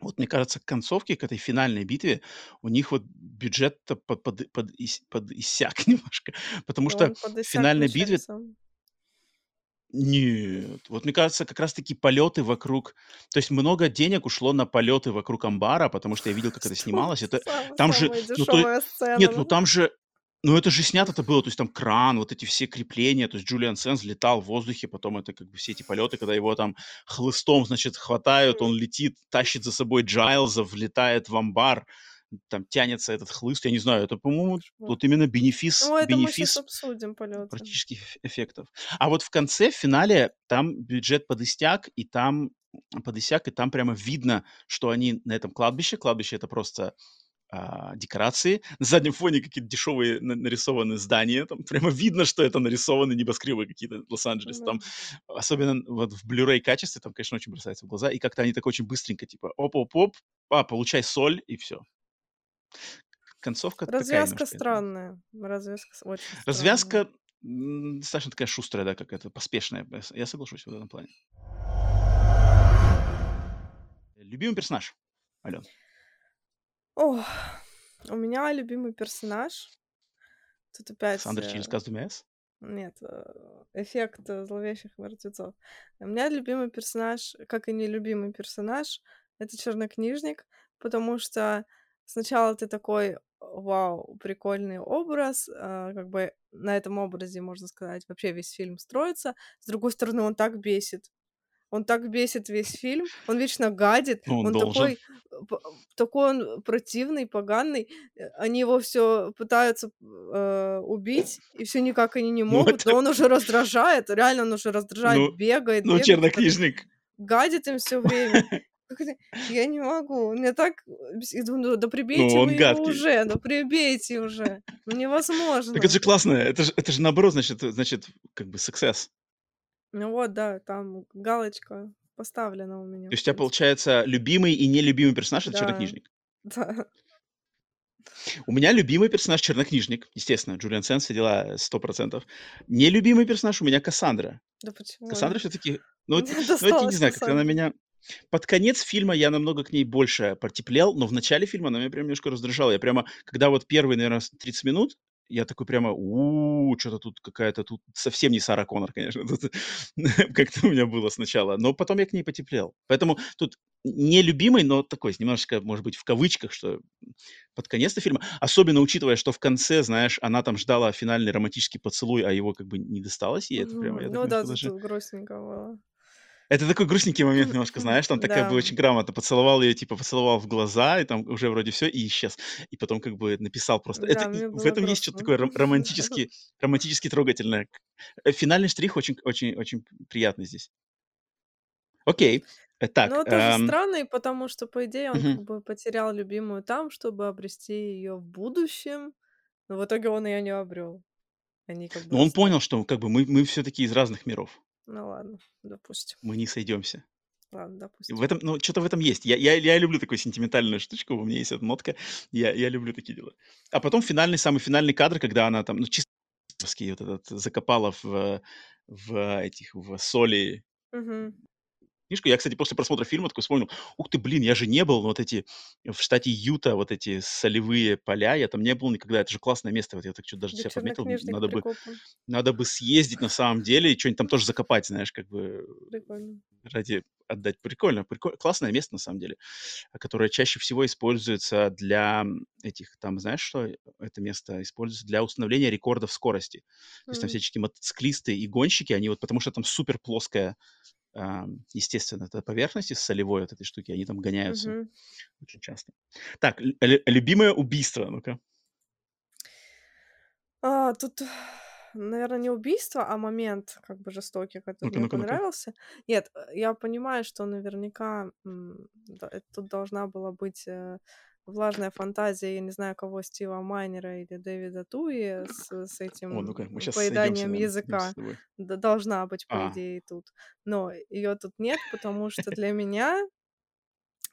вот мне кажется, к концовке, к этой финальной битве у них вот бюджет-то по под подис подиссяк немножко, потому что Он подыссяк в финальной битве. Нет, вот мне кажется, как раз таки полеты вокруг то есть много денег ушло на полеты вокруг амбара, потому что я видел, как это Что? снималось. Это там же, ну, то сцена, нет, ну, там же, ну, это же снято-то было, то есть там кран, вот эти все крепления, то есть Джулиан Сенс летал в воздухе, потом это как бы все эти полеты, когда его там хлыстом, значит, хватают, он летит, тащит за собой Джайлза, влетает в амбар, там тянется этот хлыст. Я не знаю, это, по-моему, вот именно бенефис Ну, это мы бенефис обсудим полеты. практических эф эффектов. А вот в конце, в финале, там бюджет подиссяк, и там подиссяк, и там прямо видно, что они на этом кладбище кладбище- это просто, а, декорации. На заднем фоне какие-то дешевые на нарисованы здания, там прямо видно, что это нарисованы небоскребы какие-то Лос-Анджелеса. Да. Там, особенно вот в Blu-ray качестве, там, конечно, очень бросается в глаза. И как-то они так очень быстренько, типа, оп-оп-оп, а, получай соль, и всё. Концовка такая Развязка немножко это. странная. Развязка очень странная. Развязка достаточно такая шустрая, да, какая-то поспешная. Я с- Я соглашусь в этом плане. Любимый персонаж, Ален. Ох, у меня любимый персонаж. Тут опять... Через э, двумя «С». Нет, э, эффект э, зловещих мертвецов. У меня любимый персонаж, как и нелюбимый персонаж, это чернокнижник, потому что сначала ты такой, вау, прикольный образ, как бы на этом образе, можно сказать, вообще весь фильм строится. С другой стороны, он так бесит. Он так бесит весь фильм, он вечно гадит, Ну, он он должен. такой, э, такой он противный, поганый. Э, Они его все пытаются э, убить, и все никак они не Ну, могут, это... но он уже раздражает, реально он уже раздражает, Ну, бегает, ну, бегает, чернокнижник. гадит им все время. Я не могу, мне так... бес- Я думаю, да Ну, прибейте он вы его уже, да прибейте уже. Ну Так это невозможно. же классно. Это же, это же наоборот, значит, значит, как бы success. Ну вот, да, там галочка поставлена у меня, То есть у тебя получается любимый и нелюбимый персонаж это Да, чернокнижник. да. У меня любимый персонаж чернокнижник, естественно, Джулиан Сен, все дела, сто процентов. Нелюбимый персонаж у меня Кассандра. Да почему? Кассандра все-таки, ну, ну, это, я не знаю, как-то она меня... Под конец фильма я намного к ней больше потеплел, но в начале фильма она меня прям немножко раздражала. Я прямо, когда вот первые, наверное, 30 минут, я такой прямо, у что-то тут какая-то, тут совсем не Сара Коннор, конечно, как-то у меня было сначала, но потом я к ней потеплел. Поэтому тут нелюбимый, но такой, немножечко, может быть, в кавычках, что под конец фильма, особенно учитывая, что в конце, знаешь, она там ждала финальный романтический поцелуй, а его как бы не досталось ей, это прямо, я Ну да, даже... грустненько было. Это такой грустненький момент немножко, знаешь, там такая Да. была очень грамотно, поцеловал ее, типа, поцеловал в глаза, и там уже вроде все, и исчез. И потом как бы написал просто. Это, Да, мне в этом есть что-то грустно. такое ром- романтически, романтически трогательное. Э, Финальный штрих очень, очень, очень приятный здесь. Окей. Э, Так, Но тоже эм, странный, потому что, по идее, он как мгм. бы потерял любимую там, чтобы обрести ее в будущем. Но в итоге он ее не обрел. Они как бы но он расстались. понял, что как бы мы, мы все-таки из разных миров. Ну ладно, допустим. Мы не сойдемся. Ладно, допустим. в этом, ну, что-то в этом есть. Я, я, я люблю такую сентиментальную штучку, у меня есть эта нотка. Я, я люблю такие дела. А потом финальный, самый финальный кадр, когда она там, ну, чисто вот этот закопала в, в этих, в соли Мгм. Книжку. Я, кстати, после просмотра фильма такой вспомнил, ух ты, блин, я же не был, вот эти, в штате Юта, вот эти солевые поля, я там не был никогда, это же классное место, вот я так что-то даже Да себя чернокнижник надо бы, надо бы съездить на самом деле и что-нибудь там тоже закопать, знаешь, как бы Прикольно. ради отдать. Прикольно, прикольно, классное место на самом деле, которое чаще всего используется для этих, там, знаешь, что это место используется для установления рекордов скорости. То есть там М. всяческие мотоциклисты и гонщики, они вот, потому что там супер плоская, естественно, эта поверхность из солевой вот этой штуки, они там гоняются Мгм. очень часто. Так, лю- любимое убийство, ну-ка. А, тут, наверное, не убийство, а момент как бы жестокий, который Ну-ка, мне ну-ка, ну-ка. понравился. Нет, э, я понимаю, что наверняка да, э, тут должна была быть э, влажная фантазия, я не знаю кого, Стива Майнера или Дэвида Туи с, с О, этим ну-ка, мы сейчас сойдемся, поеданием наверное, с языка. Да, должна быть, по А, идее, тут. Но ее тут нет, потому что для меня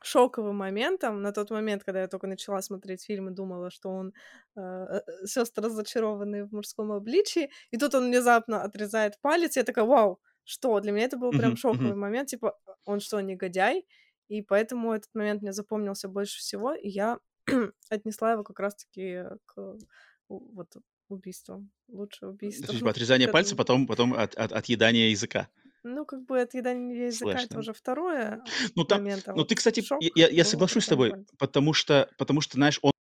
шоковым моментом на тот момент, когда я только начала смотреть фильм и думала, что он э, сестры разочарованные в мужском обличии, и тут он внезапно отрезает палец, я такая, вау, что? Для меня это был прям шоковый момент, типа, «А, он что, негодяй? И поэтому этот момент мне запомнился больше всего, и я отнесла его как раз-таки к у- вот убийству. Лучшее То убийство. есть, типа, отрезание пальца, потом, потом от, от- отъедание языка. Ну, как бы отъедание языка Слэш, это уже второе Ну, там, момент, а ну, вот ты, кстати, шок я, я- соглашусь с тобой, потому что, потому что, знаешь, он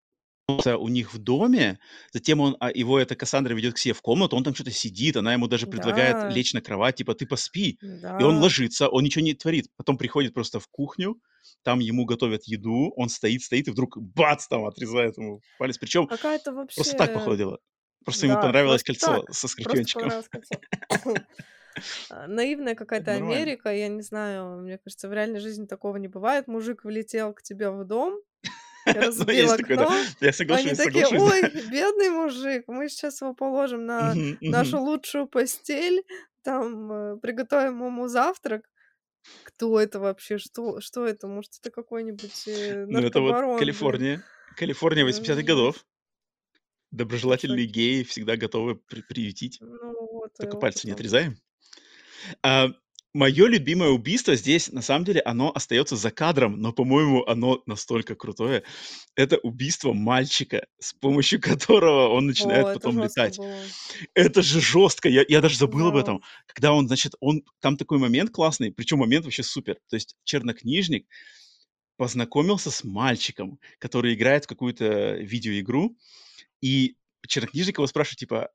у них в доме, затем он, а, его эта Кассандра ведет к себе в комнату, он там что-то сидит, она ему даже предлагает Да, лечь на кровать, типа, ты поспи. И он да. ложится, он ничего не творит. Потом приходит просто в кухню, там ему готовят еду, он стоит, стоит, и вдруг бац, там отрезает ему палец. Причем Какая-то просто так, вообще... походу дела. Просто ему Да, понравилось просто кольцо так. со Просто скорпиончиком. понравилось кольцо. А, Наивная Это какая-то нормально. Америка, я не знаю, мне кажется, в реальной жизни такого не бывает. Мужик влетел к тебе в дом разбил такое, да. окно. Я Они соглашусь, такие, соглашусь. ой, бедный мужик, мы сейчас его положим на нашу лучшую постель, там э, приготовим ему завтрак. Кто это вообще? Что, что это? Может, это какой-нибудь э, Ну, это вот? Калифорния. Калифорния 80-х Э, годов. Доброжелательные геи всегда готовы при приютить. Ну вот, Только пальцы не отрезаем. А, моё любимое убийство здесь, на самом деле, оно остаётся за кадром, но, по-моему, оно настолько крутое. Это убийство мальчика, с помощью которого он начинает О, потом летать. было. Это же жестко! Я я даже забыл об Да. этом. Когда он, значит, он там такой момент классный, причем момент вообще супер. То есть чернокнижник познакомился с мальчиком, который играет в какую-то видеоигру, и чернокнижник его спрашивает, типа: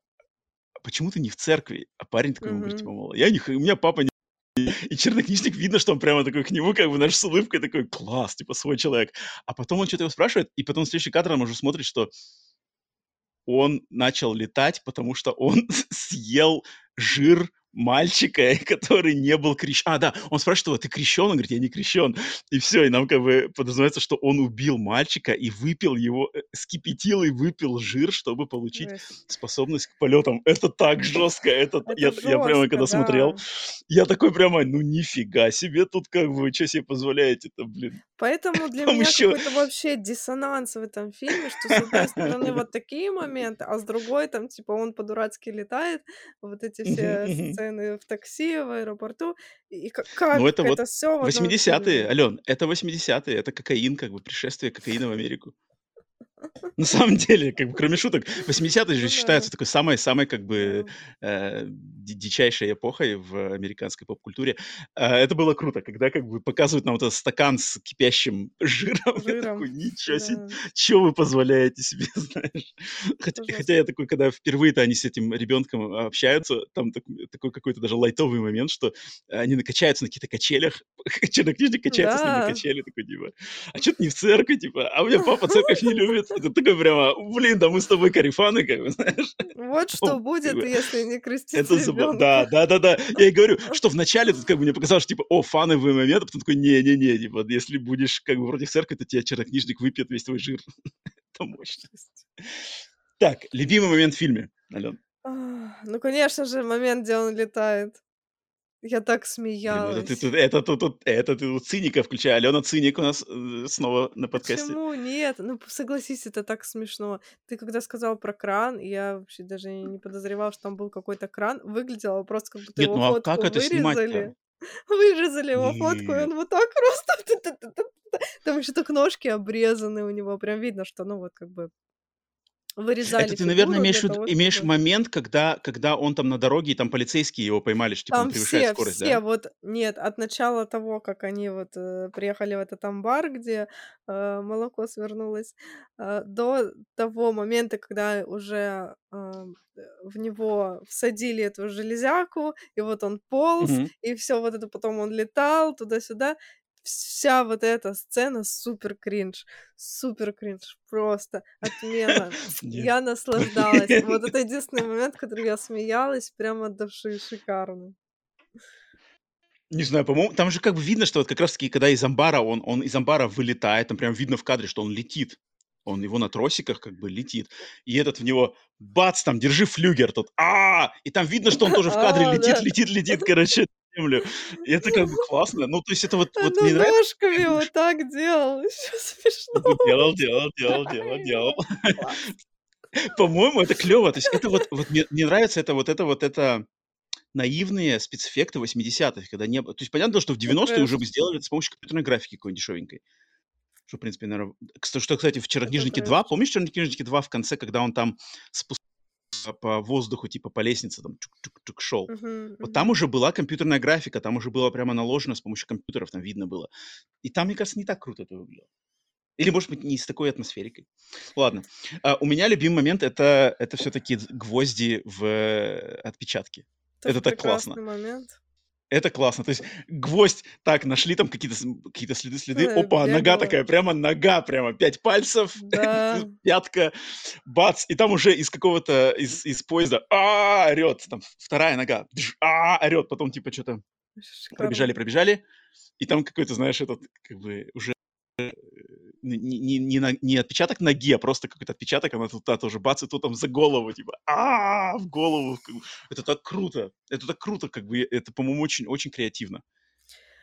"А почему ты не в церкви?" А парень такой ему говорит, типа, мол: "Я не у меня папа не" И чернокнижник, видно, что он прямо такой к нему, как бы, знаешь, с улыбкой такой: "Класс, типа свой человек". А потом он чё-то его спрашивает, и потом следующий кадр, он уже смотрит, что он начал летать, потому что он съел жир мальчика, который не был крещ А, да, он спрашивает его: "Ты крещен?" Он говорит: "Я не крещен". И всё, и нам как бы подразумевается, что он убил мальчика и выпил его, э, вскипятил и выпил жир, чтобы получить Жесть. способность к полетам. Это так жестко! Это т я Это я прямо жестко, когда смотрел, да. я такой прямо: "Ну нифига себе тут как бы, чё себе позволяете-то, блин?" Поэтому для Там меня еще какой-то вообще диссонанс в этом фильме, что, с одной стороны, вот такие моменты, а с другой, там, типа, он по-дурацки летает, вот эти Мгм, все сцены в такси, в аэропорту. И Ну, как это вот это всё в одном 80-е, фильме? Алён, это 80-е, это кокаин, как бы пришествие кокаина в Америку. На самом деле, как бы, кроме шуток, 80-е же Ну да. считаются такой самой самой, как бы, Да. э, ди дичайшей эпохой в американской поп-культуре. А, это было круто, когда, как бы, показывают нам вот этот стакан с кипящим жиром. Я Жиром, такой: "Ничего се, да. чё вы позволяете себе?" Знаешь. Хотя хотя я такой, когда впервые-то они с этим ребенком общаются, там так такой какой-то даже лайтовый момент, что они на качаются на каких-то качелях. Чернокнижник качается с ним на Да. качели, такой типа: "А ты не в церкви?" Типа: "А у меня папа церковь не любит". Ты такой прямо: "Блин, да мы с тобой корефаны", как бы, знаешь. Вот что будет, если не крестить это заба да, ребенка. да-да-да. Я и говорю, что вначале тут как бы мне показалось, что типа: "О, фановый момент", а потом такой: "Не не не, типа, если будешь как бы против церкви, то тебя чернокнижник выпьет весь твой жир". Это мощно. Жесть. Так, любимый момент в фильме, Алён? А, ну, конечно же, момент, где он летает. Я так ну это смеялась. тут это ты тут это ты тут циника включай. Алёна циник у нас, э, снова на подкасте. Почему нет? Ну, согласись, это так смешно. Ты когда сказал про кран, я вообще даже не подозревала, что там был какой-то кран. Выглядело просто, как будто Нет, его ну а как фотку это вырезали. Вырезали его фотку, и Нет. он вот так просто. Там ещё так ножки обрезаны у него. Прям видно, что, ну, вот как бы Это вырезали ты, наверно, фигуру имеешь того, имеешь чтобы момент, когда когда он там на дороге, и там полицейские его поймали, что типа он Там превышает все скорость, да? все вот нет, от начала того, как они вот, э, приехали в этот амбар, где, э, молоко свернулось, э, до того момента, когда уже, э, в него всадили эту железяку, и вот он полз, Мгм. и всё вот это потом он летал туда-сюда. Вся вот эта сцена супер кринж, супер кринж, просто отмена. Я наслаждалась. Вот это единственный момент, который я смеялась прямо от души. Шикарно. Не знаю, по-моему, там же как бы видно, что вот как раз таки, когда из амбара он он из амбара вылетает, там прям видно в кадре, что он летит. Он его на тросиках как бы летит. И этот в него бац, там, держи флюгер тот. А! И там видно, что он тоже в кадре А, летит летит летит, короче, землю. И это как бы классно. Ну, то есть это вот вот мне нравится, ножками вот так делал, ещё смешно Ну, делал делал делал делал делал. По-моему, это клёво. То есть это вот вот мне мне нравится это вот это вот это наивные спецэффекты 80-х, когда не было то есть понятно, что в Это 90-е уже трэш. бы сделали это с помощью компьютерной графики какой-нибудь дешёвенькой. Что, в принципе, наверно кста что, кстати, в "Чернокнижнике 2", трэш. помнишь в "Чернокнижнике 2" в конце, когда он там спускался по воздуху, типа по лестнице там чук-чук-чук шёл? Мгм, Вот там уже была компьютерная графика, там уже было прямо наложено с помощью компьютеров, там видно было. И там, мне кажется, не так круто это выглядело. Или, может быть, не с такой атмосферикой. Ладно. А, у меня любимый момент- это это всё-таки дз гвозди в, э, отпечатке. Тоже Это так классно. момент. Это классно. То есть гвоздь так, нашли там какие-то см какие-то следы следы. Э, Опа, нога бегала. такая, прямо нога, прямо 5 пальцев, Да. пятка, бац! И там уже из какого-то из из поезда а орёт. Там вторая нога а орёт. Потом типа чё-то пробежали пробежали, и там какой-то, знаешь, этот как бы уже, э, не не не на не отпечаток ноги, а просто какой-то отпечаток. Она туда тоже бац, и тут там за голову типа а в голову. Это так круто! Это так круто, как бы это, по-моему, очень очень креативно.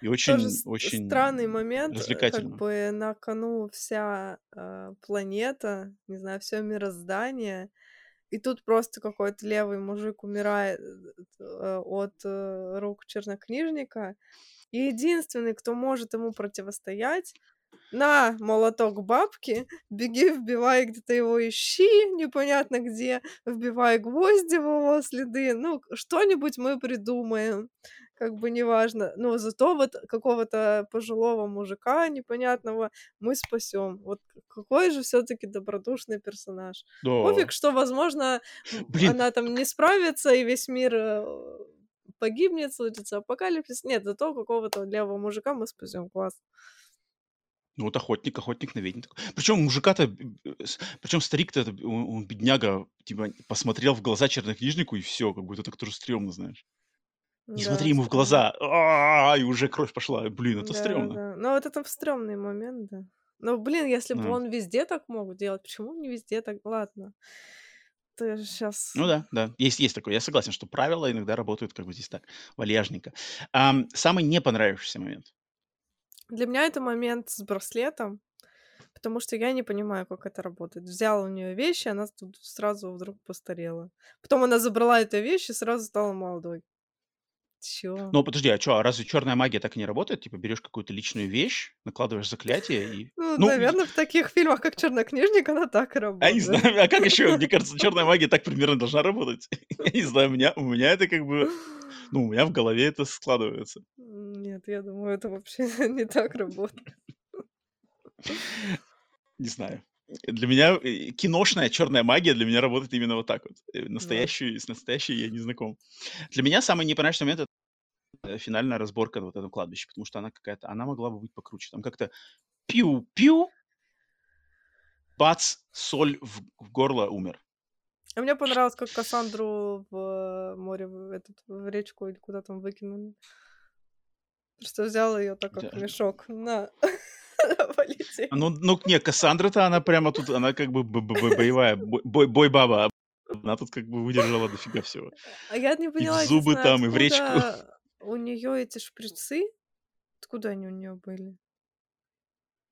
И Тоже очень, с- очень странный момент, э, как бы на кону вся э, планета, не знаю, все мироздание, и тут просто какой-то левый мужик умирает э, от э, рук чернокнижника, и единственный, кто может ему противостоять, на молоток бабки, беги, вбивай где-то его ищи, непонятно где, вбивай гвозди в его следы, ну, что-нибудь мы придумаем, как бы неважно, но зато вот какого-то пожилого мужика непонятного мы спасем. Вот какой же все-таки добродушный персонаж. Да. Пофиг, что, возможно, Блин, она там не справится, и весь мир э, погибнет, случится апокалипсис. Нет, зато какого-то левого мужика мы спасем. Класс. Ну вот охотник, охотник на ведьм. Причем мужика-то, причем старик-то, он, он, бедняга, типа, посмотрел в глаза чернокнижнику, и все, как бы это так тоже стрёмно, знаешь. Не Да, смотри ему в глаза, а, и уже кровь пошла. Блин, это Да, стрёмно. да. Ну, вот это стрёмный момент, да. Ну, блин, если бы Да. он везде так мог делать, почему не везде так? Ладно. Ты сейчас... Ну да, да, есть, есть такое. Я согласен, что правила иногда работают как бы здесь так, вальяжненько. Ам, самый не понравившийся момент. Для меня это момент с браслетом, потому что я не понимаю, как это работает. Взяла у нее вещи, она тут сразу вдруг постарела. Потом она забрала эту вещь и сразу стала молодой. Чё? Ну, подожди, а что, а разве черная магия так и не работает? Типа берешь какую-то личную вещь, накладываешь заклятие и... Ну, Ну, наверное, в таких фильмах, как Чернокнижник, она так и А я не работает. знаю, а как еще? Мне кажется, черная магия так примерно должна работать. Я не знаю, у меня, у меня это как бы... Ну, у меня в голове это складывается. Нет, я думаю, это вообще не так работает. Не знаю. Для меня э, киношная черная магия для меня работает именно вот так вот. Э, Да. Настоящую, с настоящей я не знаком. Для меня самый непонятный момент финальная разборка на вот этом кладбище, потому что она какая-то, она могла бы быть покруче. Там как-то пиу-пиу, бац, соль в, в горло, умер. А мне понравилось, как Кассандру в море, в, этот, в речку или куда там выкинули. Просто взял ее так, как Да. мешок. На, полетели. Ну, ну, не, Кассандра-то, она прямо тут, она как бы бо- бо- боевая, бо- бой- бой-баба. Она тут как бы выдержала дофига всего. А я не И в поняла, зубы там, и в речку. У нее эти шприцы, откуда они у нее были?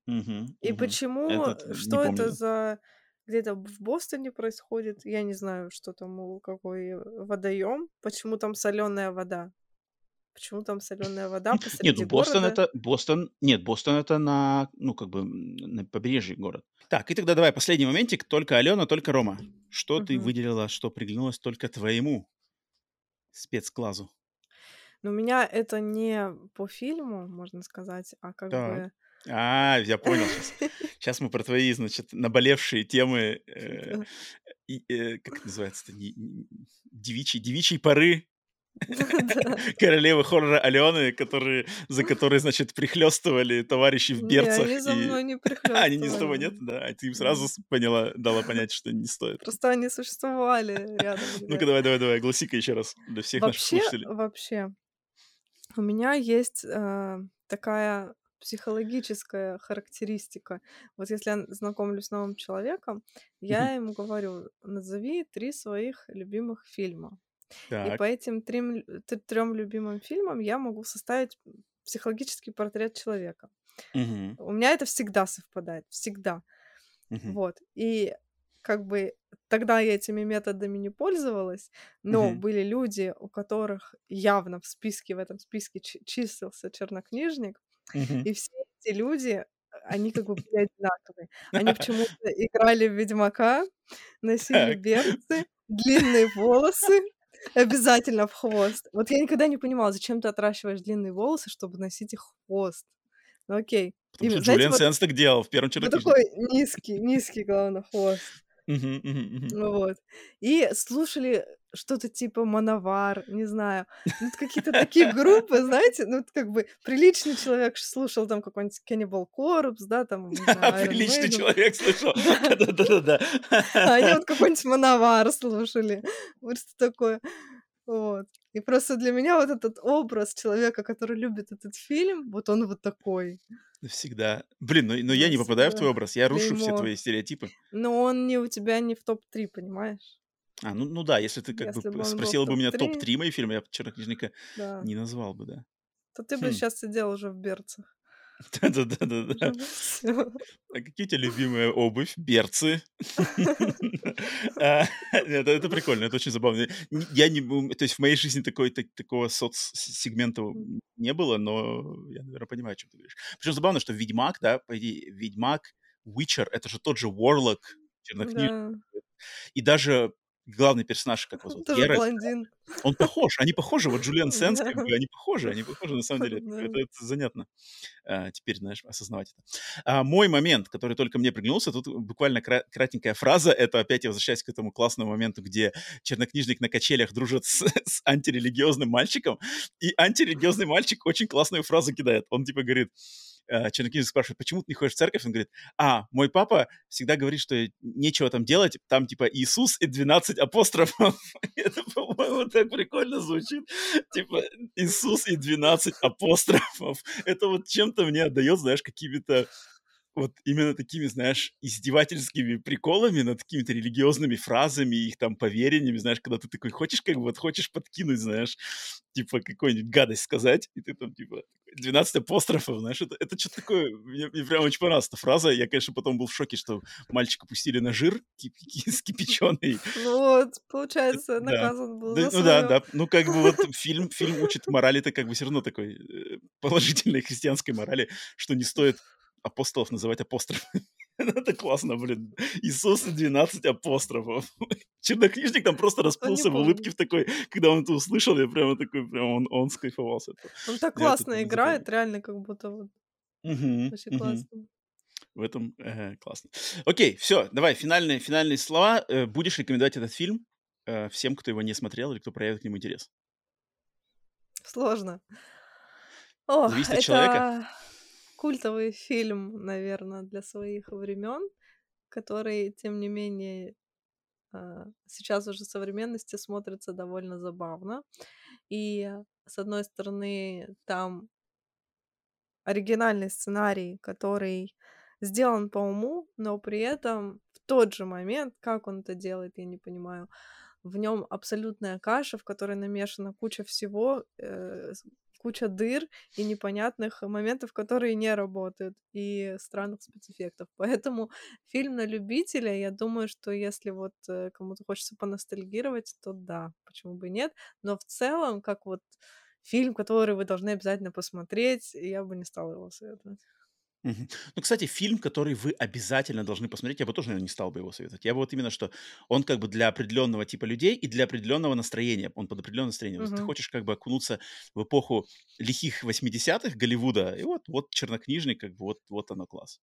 Мгм, И мгм. почему, Этот, э, что это помню. за где-то в Бостоне происходит? Я не знаю, что там, какой водоем, почему там соленая вода? Почему там соленая вода Нет, посреди ну Бостон города? это, Бостон, нет, Бостон это на, ну, как бы на побережье город. Так, и тогда давай последний моментик, только Алена, только Рома. Что ты Мгм. выделила, что приглянулось только твоему спецклассу? Но у меня это не по фильму, можно сказать, а как Так. бы... А, я понял сейчас. Сейчас мы про твои, значит, наболевшие темы, э, э, как это называется-то, не- не- девичьи, девичьи поры королевы хоррора Алены, которые, за которые, значит, прихлестывали товарищи в Не, берцах. они за мной не А, они не с тобой, нет? Да, а ты им сразу поняла, дала понять, что не стоит. Просто они существовали рядом. Ну-ка, давай, давай, давай, огласи-ка еще раз для всех наших слушателей. вообще, у меня есть э, такая психологическая характеристика. Вот если я знакомлюсь с новым человеком, я ему говорю, назови три своих любимых фильма. И Так, по этим трем, трем любимым фильмам я могу составить психологический портрет человека. мгм, У меня это всегда совпадает, всегда. мгм, Вот. И как бы тогда я этими методами не пользовалась, но Мгм. были люди, у которых явно в списке, в этом списке чи- числился чернокнижник, мгм. и все эти люди, они как бы были одинаковые. Они почему-то играли в Ведьмака, носили Так. берцы, длинные волосы, обязательно в хвост. Вот я никогда не понимала, зачем ты отращиваешь длинные волосы, чтобы носить их хвост. Ну окей. Потому И что знаете, Джулиан вот, Сенс так делал в первом вот чернокнижнике. такой низкий, низкий, главное, хвост. Мгм, мгм, мгм. Вот. И слушали что-то типа Мановар, не знаю. Ну, это какие-то такие группы, знаете, ну, как бы приличный человек ш- слушал там какой-нибудь Cannibal Corpse, да, там, не знаю, Iron Приличный Maiden. человек слышал. Да. Да-да-да. А они вот какой-нибудь Мановар слушали. Вот что такое. Вот. И просто для меня вот этот образ человека, который любит этот фильм, вот он вот такой. Всегда. Блин, ну, но я Да, не попадаю в твой образ. Я рушу все Клеймо. твои стереотипы. Но он не у тебя не в топ-3, понимаешь? А, ну, ну да, если ты как Если бы бы спросила бы меня топ-3, топ-3 мои фильмы, я бы чернокнижника да. не назвал бы, да. то ты бы Хм. сейчас сидел уже в берцах. Всё. А какие у тебя любимая обувь? Берцы. А, Это прикольно, это очень забавно. Я не то есть в моей жизни такого соцсегмента не было, но я, наверно, понимаю, о чём ты говоришь. Причём забавно, что Ведьмак, да, по идее, Ведьмак, Witcher- это же тот же Ворлок, чернокнижник. И даже главный персонаж, как его зовут, Тоже Геральт, блондин. он похож, они похожи. Вот Джулиан Сенс, как бы, они похожи, они похожи на самом деле. Это это занятно, а, теперь, знаешь, осознавать это. А, мой момент, который только мне приглянулся, тут буквально кра кратенькая фраза. Это опять я возвращаюсь к этому классному моменту, где чернокнижник на качелях дружит с с антирелигиозным мальчиком, и антирелигиозный мальчик очень классную фразу кидает. Он типа говорит, чернокнижник спрашивает: "Почему ты не ходишь в церковь?" Он говорит: "А, мой папа всегда говорит, что нечего там делать, там типа Иисус и 12 апострофов". Это, по-моему, так прикольно звучит. Типа Иисус и 12 апострофов. Это вот чем-то мне отдает, знаешь, какими-то вот именно такими, знаешь, издевательскими приколами над какими-то религиозными фразами, их там поверьями, знаешь, когда ты такой хочешь, как бы вот хочешь подкинуть, знаешь, типа какую-нибудь гадость сказать, и ты там типа 12 апострофов, знаешь, это это чё-то такое, мне мне прям очень понравилась эта фраза. Я, конечно, потом был в шоке, что мальчика пустили на жир ки ки скипяченый. Ну вот, получается, да. наказан был Да, ну да, своё. да. Ну, как бы вот фильм фильм учит морали-то как бы всё равно такой, э, положительной христианской морали, что не стоит апостолов называть апострофами. Это классно, блин. Иисус и 12 апострофов. Чернокнижник там просто расплылся в улыбке в такой, когда он это услышал, я прямо такой, прям он он скайфовал с этого. Он так это классно играет, реально как будто вот очень классно. В этом, э, классно. Окей, всё, давай финальные финальные слова. Э, будешь рекомендовать этот фильм, э, всем, кто его не смотрел или кто проявит к нему интерес? Сложно. Ох, Зависит от человека? Культовый фильм, наверно, для своих времен, который, тем не менее, а, сейчас уже в современности смотрится довольно забавно. И, с одной стороны, там оригинальный сценарий, который сделан по уму, но при этом в тот же момент, как он это делает, я не понимаю, в нём абсолютная каша, в которой намешана куча всего, э, куча дыр и непонятных моментов, которые не работают, и странных спецэффектов. Поэтому фильм на любителя. Я думаю, что если вот, э, кому-то хочется поностальгировать, то да, почему бы и нет. Но в целом, как вот фильм, который вы должны обязательно посмотреть, я бы не стала его советовать. Ну, кстати, фильм, который вы обязательно должны посмотреть, я бы тоже, наверно, не стал бы его советовать. Я бы вот именно что он как бы для определенного типа людей и для определенного настроения. Он под определенное настроение. Вот ты Мгм. хочешь как бы окунуться в эпоху лихих 80-х Голливуда, и вот вот "Чернокнижник", как бы вот вот оно класс.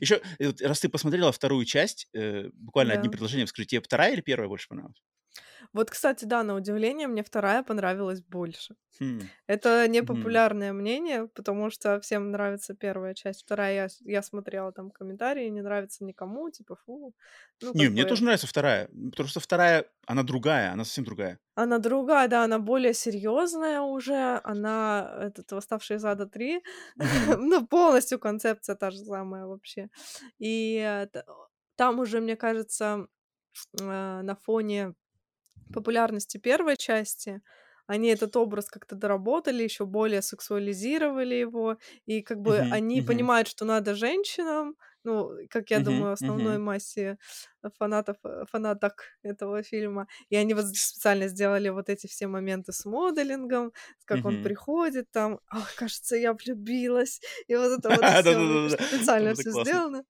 Еще, э, раз ты посмотрела 2 часть, э, буквально одним Да. предложением скажи, тебе 2 или 1 больше понравилась? Вот, кстати, да, на удивление, мне 2 понравилась больше. Хм. Это непопулярное мнение, потому что всем нравится 1 часть. 2 я я смотрела там комментарии, не нравится никому, типа фу. Ну, Не, мне бы тоже нравится 2, м, потому что 2, она другая, она совсем другая. Она другая, да, она более серьезная уже. Она, этот "Восставший из ада 3", Мгм. ну, полностью концепция та же самая вообще. И, там уже, мне кажется, а, на фоне популярности 1 части они этот образ как-то доработали, еще более сексуализировали его. И как бы Мгм, они мгм. понимают, что надо женщинам, ну, как я Мгм, думаю, основной мгм. массе фанатов, э, фанаток этого фильма. И они вот специально сделали вот эти все моменты с моделингом, как он Мгм. приходит там: "Ах, кажется, я влюбилась". И вот это вот специально классно. сделано.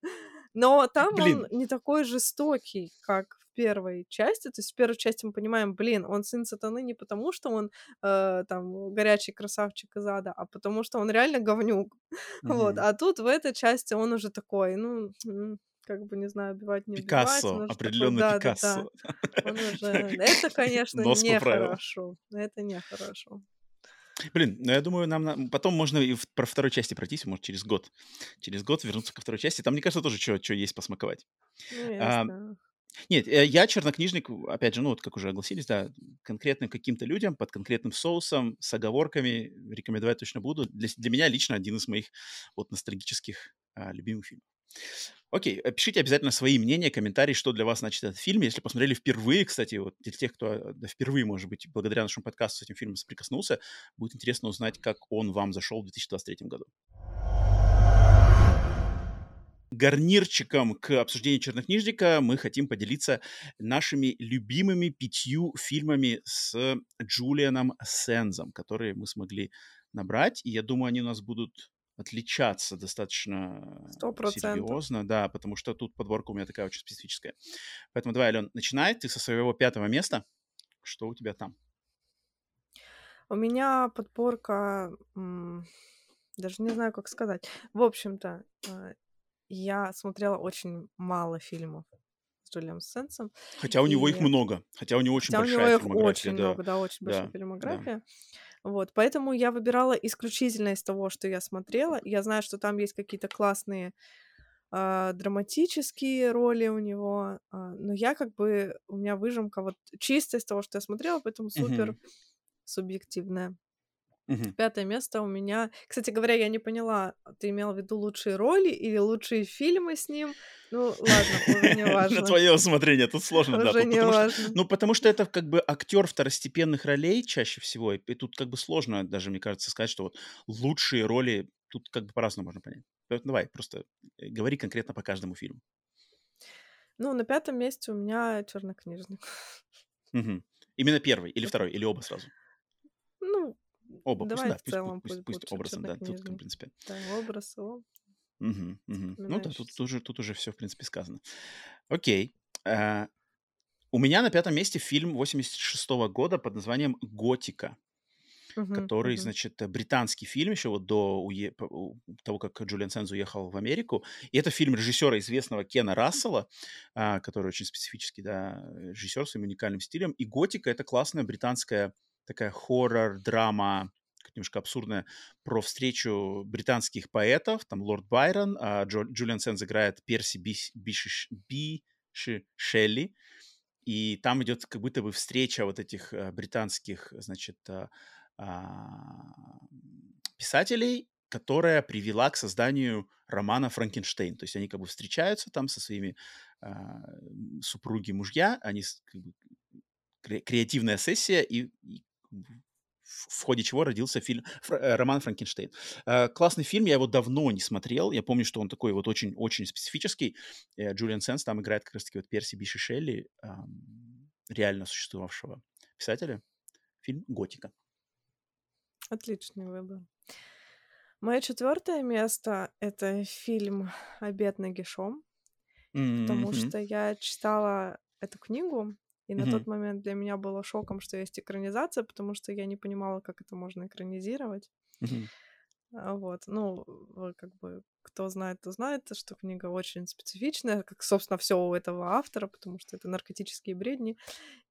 Но там он не такой жестокий, как 1 части. То есть в 1 части мы понимаем, блин, он сын сатаны не потому, что он, э, там горячий красавчик из ада, а потому что он реально говнюк. Вот. Мгм. А тут в этой части он уже такой, ну, как бы, не знаю, убивать, не убивать. Пикассо, уже такой, определенный да-да-да. Пикассо. Он уже это, конечно, нехорошо. Это нехорошо. Блин, ну, я думаю, нам на потом можно и в про 2 части пройтись, может, через год. Через год вернуться ко 2 части. Там, мне кажется, тоже чё есть посмаковать. Ну, А, да. Нет, э, я "Чернокнижник", опять же, ну, вот как уже огласились, да, конкретно каким-то людям под конкретным соусом, с оговорками рекомендовать точно буду. Для для меня лично один из моих вот ностальгических, а, любимых фильмов. Окей, э, пишите обязательно свои мнения, комментарии, что для вас значит этот фильм. Если посмотрели впервые, кстати, вот для тех, кто э, да, впервые, может быть, благодаря нашему подкасту с этим фильмом соприкоснулся, будет интересно узнать, как он вам зашел в 2023 году. Гарнирчиком к обсуждению чернокнижника мы хотим поделиться нашими любимыми пятью фильмами с Джулианом Сензом, которые мы смогли набрать. И я думаю, они у нас будут отличаться достаточно Сто процентов. серьезно, да, потому что тут подборка у меня такая очень специфическая. Поэтому давай, Ален, начинай. Ты со своего пятого места. Что у тебя там? У меня подборка, даже не знаю, как сказать. В общем-то, э, я смотрела очень мало фильмов с Джулианом Сенсом, Хотя у него их и много. Хотя у него очень хотя у него большая их фильмография, очень да. много, да, очень большая Да, да. фильмография. Вот, поэтому я выбирала исключительно из того, что я смотрела. Я знаю, что там есть какие-то классные а, драматические роли у него, а, но я как бы, у меня выжимка вот чисто из того, что я смотрела, поэтому супер Мгм, субъективная. Мгм. Пятое место у меня... Кстати говоря, я не поняла, ты имел в виду лучшие роли или лучшие фильмы с ним? Ну, ладно, уже не На важно. твое усмотрение. Тут сложно, да. Уже Тут не потому что, важно. ну, потому что это как бы актер второстепенных ролей чаще всего. И, тут как бы сложно даже, мне кажется, сказать, что вот лучшие роли тут как бы по-разному можно понять. Поэтому давай, просто э, говори конкретно по каждому фильму. Ну, на пятом месте у меня чернокнижник. Мгм. Именно первый или второй, или оба сразу? Оба, пусть, давай да, в пусть, целом пусть, пусть пусть, пусть образом, да, тут, в принципе. Да, образ его Мгм, мгм. Ну да, тут, тоже, тут уже все, в принципе, сказано. Окей. А, у меня на пятом месте фильм 86 года под названием «Готика». Мгм, который, мгм. значит, британский фильм еще вот до уе- того, как Джулиан Сенз уехал в Америку. И это фильм режиссера известного Кена Рассела, а, который очень специфический, да, режиссер своим уникальным стилем. И «Готика» — это классная британская такая хоррор-драма, немножко абсурдная, про встречу британских поэтов, там Лорд Байрон, а Джо- Джулиан Сенз играет Перси Бис- Биши- Биши Шелли, и там идет как будто бы встреча вот этих э, британских, значит, а, а, писателей, которая привела к созданию романа «Франкенштейн». То есть они как бы встречаются там со своими а, супруги, мужья, они как бы, кре- креативная сессия, и, и в ходе чего родился фильм, э, роман «Франкенштейн». Э, Классный фильм, я его давно не смотрел. Я помню, что он такой вот очень-очень специфический. Э, Джулиан Сенс там играет как раз-таки вот Перси Биши Шелли, реально существовавшего писателя. Фильм «Готика». Отличный выбор. Мое четвертое место — это фильм «Обед нагишом», потому Мгм. что я читала эту книгу, и на тот момент для меня было шоком, что есть экранизация, потому что я не понимала, как это можно экранизировать. А, Вот, ну, э, как бы, кто знает, то знает, что книга очень специфичная, как, собственно, все у этого автора, потому что это наркотические бредни.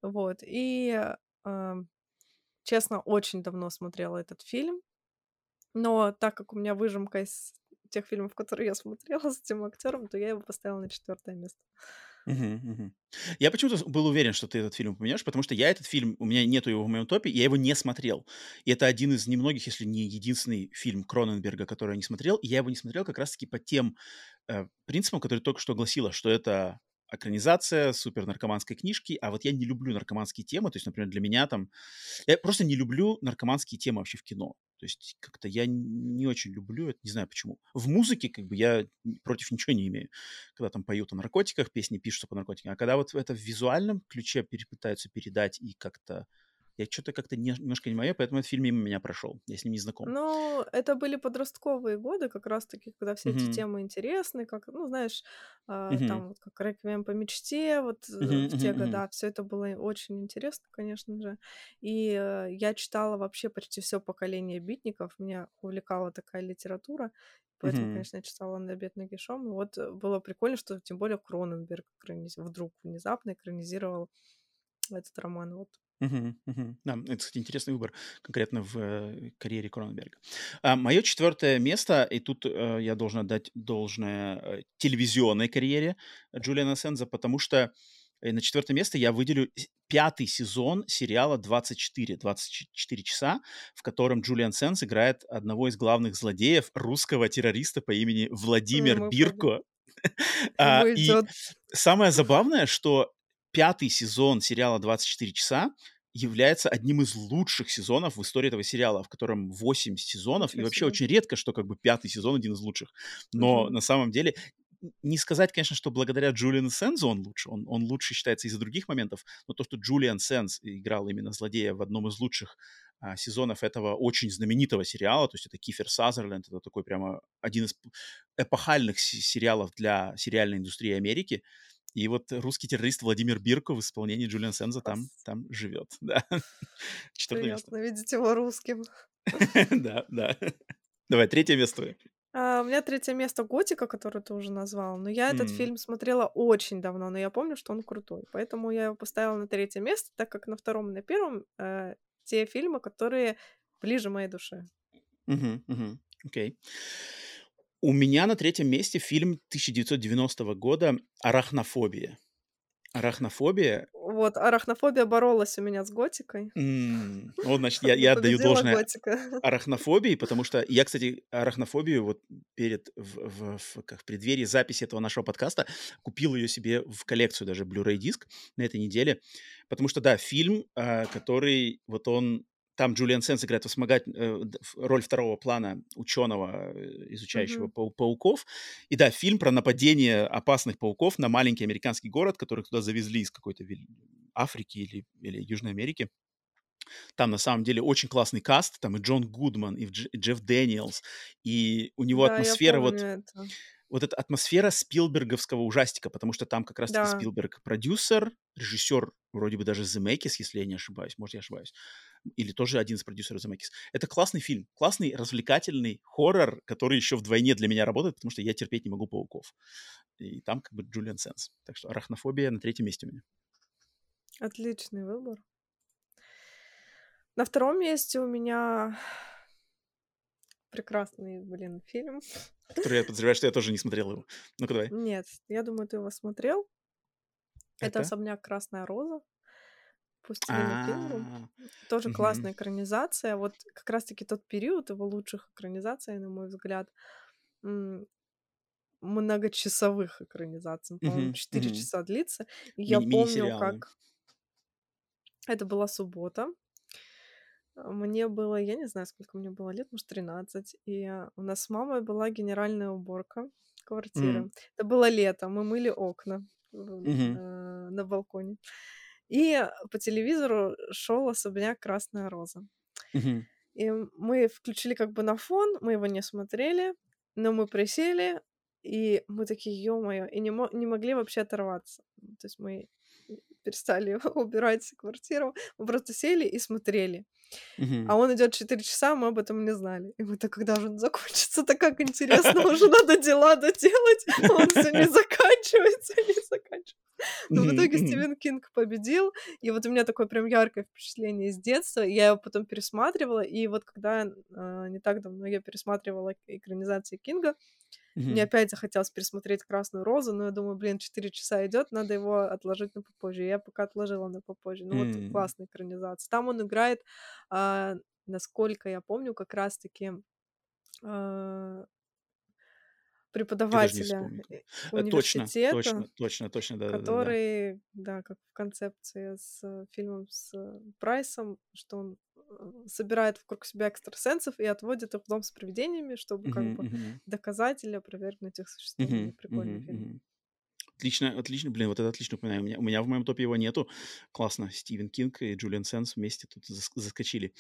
Вот, и, а, честно, очень давно смотрела этот фильм, но так как у меня выжимка из тех фильмов, которые я смотрела с этим актером, то я его поставила на четвертое место. Я почему-то был уверен, что ты этот фильм упомянешь, потому что я этот фильм, у меня нету его в моем топе, я его не смотрел. И это один из немногих, если не единственный фильм Кроненберга, который я не смотрел. И я его не смотрел как раз-таки по тем э, принципам, которые только что огласила, что это экранизация супернаркоманской книжки, а вот я не люблю наркоманские темы, то есть, например, для меня там... Я просто не люблю наркоманские темы вообще в кино. То есть как-то я не очень люблю это, не знаю почему. В музыке как бы я против ничего не имею когда там поют о наркотиках, песни пишутся по наркотикам. А когда вот это в визуальном ключе пытаются передать и как-то... Я что-то как-то не- немножко не мое, поэтому этот фильм мимо меня прошел. Я с ним не знаком. Ну, это были подростковые годы, как раз-таки, когда все эти Мгм. темы интересны, как, ну, знаешь, а, Мгм. там вот как «Реквием по мечте», вот э, Мгм, в те мгм. года все это было очень интересно, конечно же. И э, я читала вообще почти все поколение битников, меня увлекала такая литература, поэтому, Мгм. конечно, я читала на «Обед нагишом», и вот э, было прикольно, что тем более Кроненберг вдруг внезапно экранизировал этот роман, вот. Мгм, мгм. Да, это, кстати, интересный выбор конкретно в э, карьере Кроненберга. мое четвертое место, и тут э, я должен отдать должное э, телевизионной карьере Джулиана Сенза, потому что э, на четвертое место я выделю пятый сезон сериала «24», «24 часа», в котором Джулиан Сенс играет одного из главных злодеев, русского террориста по имени Владимир помним. Бирко. А, И самое забавное, что пятый сезон сериала «24 часа» является одним из лучших сезонов в истории этого сериала, в котором 8 сезонов, и Ничего вообще очень редко, что как бы пятый сезон один из лучших. Но Мгм. на самом деле не сказать, конечно, что благодаря Джулиану Сензу он лучше. Он, он лучше считается из-за других моментов, но то, что Джулиан Сенс играл именно злодея в одном из лучших а, сезонов этого очень знаменитого сериала, то есть это Кифер Сазерленд, это такой прямо один из эпохальных се- сериалов для сериальной индустрии Америки. И вот русский террорист Владимир Бирко в исполнении Джулиан Сенза там, там живет. Да. Четвертое место. Видеть его русским. Да, да. Давай, третье место. А, у меня третье место «Готика», который ты уже назвал. Но я этот М, фильм смотрела очень давно, но я помню, что он крутой. Поэтому я его поставила на третье место, так как на втором и на первом э, те фильмы, которые ближе моей душе. мгм, мгм. Окей. У меня на третьем месте фильм 1990 года «Арахнофобия». «Арахнофобия» Вот, арахнофобия боролась у меня с готикой. М, Вот, значит, я, я отдаю победила должное готика. арахнофобии, потому что я, кстати, арахнофобию вот перед, в, в- в- как в преддверии записи этого нашего подкаста купил ее себе в коллекцию, даже Blu-ray диск на этой неделе, потому что, да, фильм, а, который вот он, там Джулиан Сенс играет вспомогать, э, роль второго плана ученого, э, изучающего пау- пауков, и да, фильм про нападение опасных пауков на маленький американский город, которых туда завезли из какой-то Африки или, или Южной Америки. Там на самом деле очень классный каст, там и Джон Гудман, и Дж- и Джефф Дэниелс, и у него Да, атмосфера вот это. вот эта атмосфера Спилберговского ужастика, потому что там как раз-таки Да. Спилберг продюсер, режиссер, вроде бы даже Земекис, если я не ошибаюсь, может, я ошибаюсь, или тоже один из продюсеров Земекис. Это классный фильм, классный, развлекательный хоррор, который еще вдвойне для меня работает, потому что я терпеть не могу пауков. И там как бы Джулиан Сенс. Так что арахнофобия на третьем месте у меня. Отличный выбор. На втором месте у меня прекрасный, блин, фильм. Который я подозреваю, что я тоже не смотрел его. Ну-ка давай. Нет, я думаю, ты его смотрел. Это Это? «Особняк Красная Роза» по Стивену Кингу. А, Тоже классная экранизация. Вот как раз-таки тот период его лучших экранизаций, на мой взгляд, многочасовых экранизаций. По-моему, Мгм, 4 мгм. часа длится. И я помню, как это была суббота. Мне было, я не знаю, сколько мне было лет, может, 13. И у нас с мамой была генеральная уборка квартиры. М, Это было лето, мы мыли окна мгм, э, на балконе. И по телевизору шел особняк Красная Роза. И мы включили как бы на фон, мы его не смотрели, но мы присели, и мы такие, ё-моё, и не, мо- не могли вообще оторваться. То есть мы перестали убирать квартиру, мы просто сели и смотрели. А он идет 4 часа, мы об этом не знали. И мы так, когда же он закончится, так как интересно, уже надо дела доделать, а он все не заканчивается, не заканчивается. Но в итоге. Стивен Кинг победил, и вот у меня такое прям яркое впечатление из детства. Я его потом пересматривала, и вот когда э, не так давно я пересматривала экранизации Кинга, мне опять захотелось пересмотреть «Красную розу», но я думаю, блин, 4 часа идет, надо его отложить на попозже. Я пока отложила на попозже. Ну вот классная экранизация. Там он играет, а, насколько я помню, как раз-таки а, преподавателя э, Э, Точно, университета, точно, точно, точно, да-да-да-да. который, да, как в концепции с э, фильмом с э, Прайсом, что он собирает вокруг себя экстрасенсов и отводит их в дом с привидениями, чтобы как Мгм, бы мгм, доказать или опровергнуть их существование. мгм, Прикольный мгм, фильм. мгм. Отлично, отлично, блин, вот это отлично упоминаю. У меня, у меня в моем топе его нету. Классно, Стивен Кинг и Джулиан Сенс вместе тут зас- заскочили.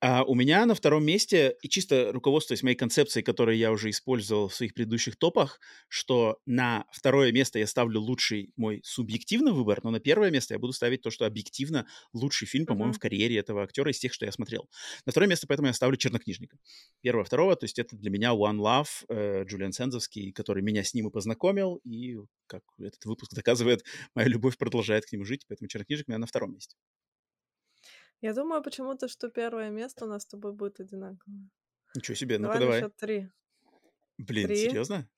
А у меня на втором месте, и чисто руководствуясь моей концепцией, которую я уже использовал в своих предыдущих топах, что на второе место я ставлю лучший мой субъективный выбор, но на первое место я буду ставить то, что объективно лучший фильм, по-моему, в Мгм. карьере этого актера из тех, что я смотрел. На второе место поэтому я ставлю «Чернокнижника». Первого, второго, то есть это для меня One Love, э, Джулиан Сензовский, который меня с ним и познакомил, и как этот выпуск доказывает, моя любовь продолжает к нему жить, поэтому «Чернокнижник» у меня на втором месте. Я думаю почему-то, что первое место у нас с тобой будет одинаковое. Ничего себе, ну-ка Давай счет три. Блин, Три. серьезно?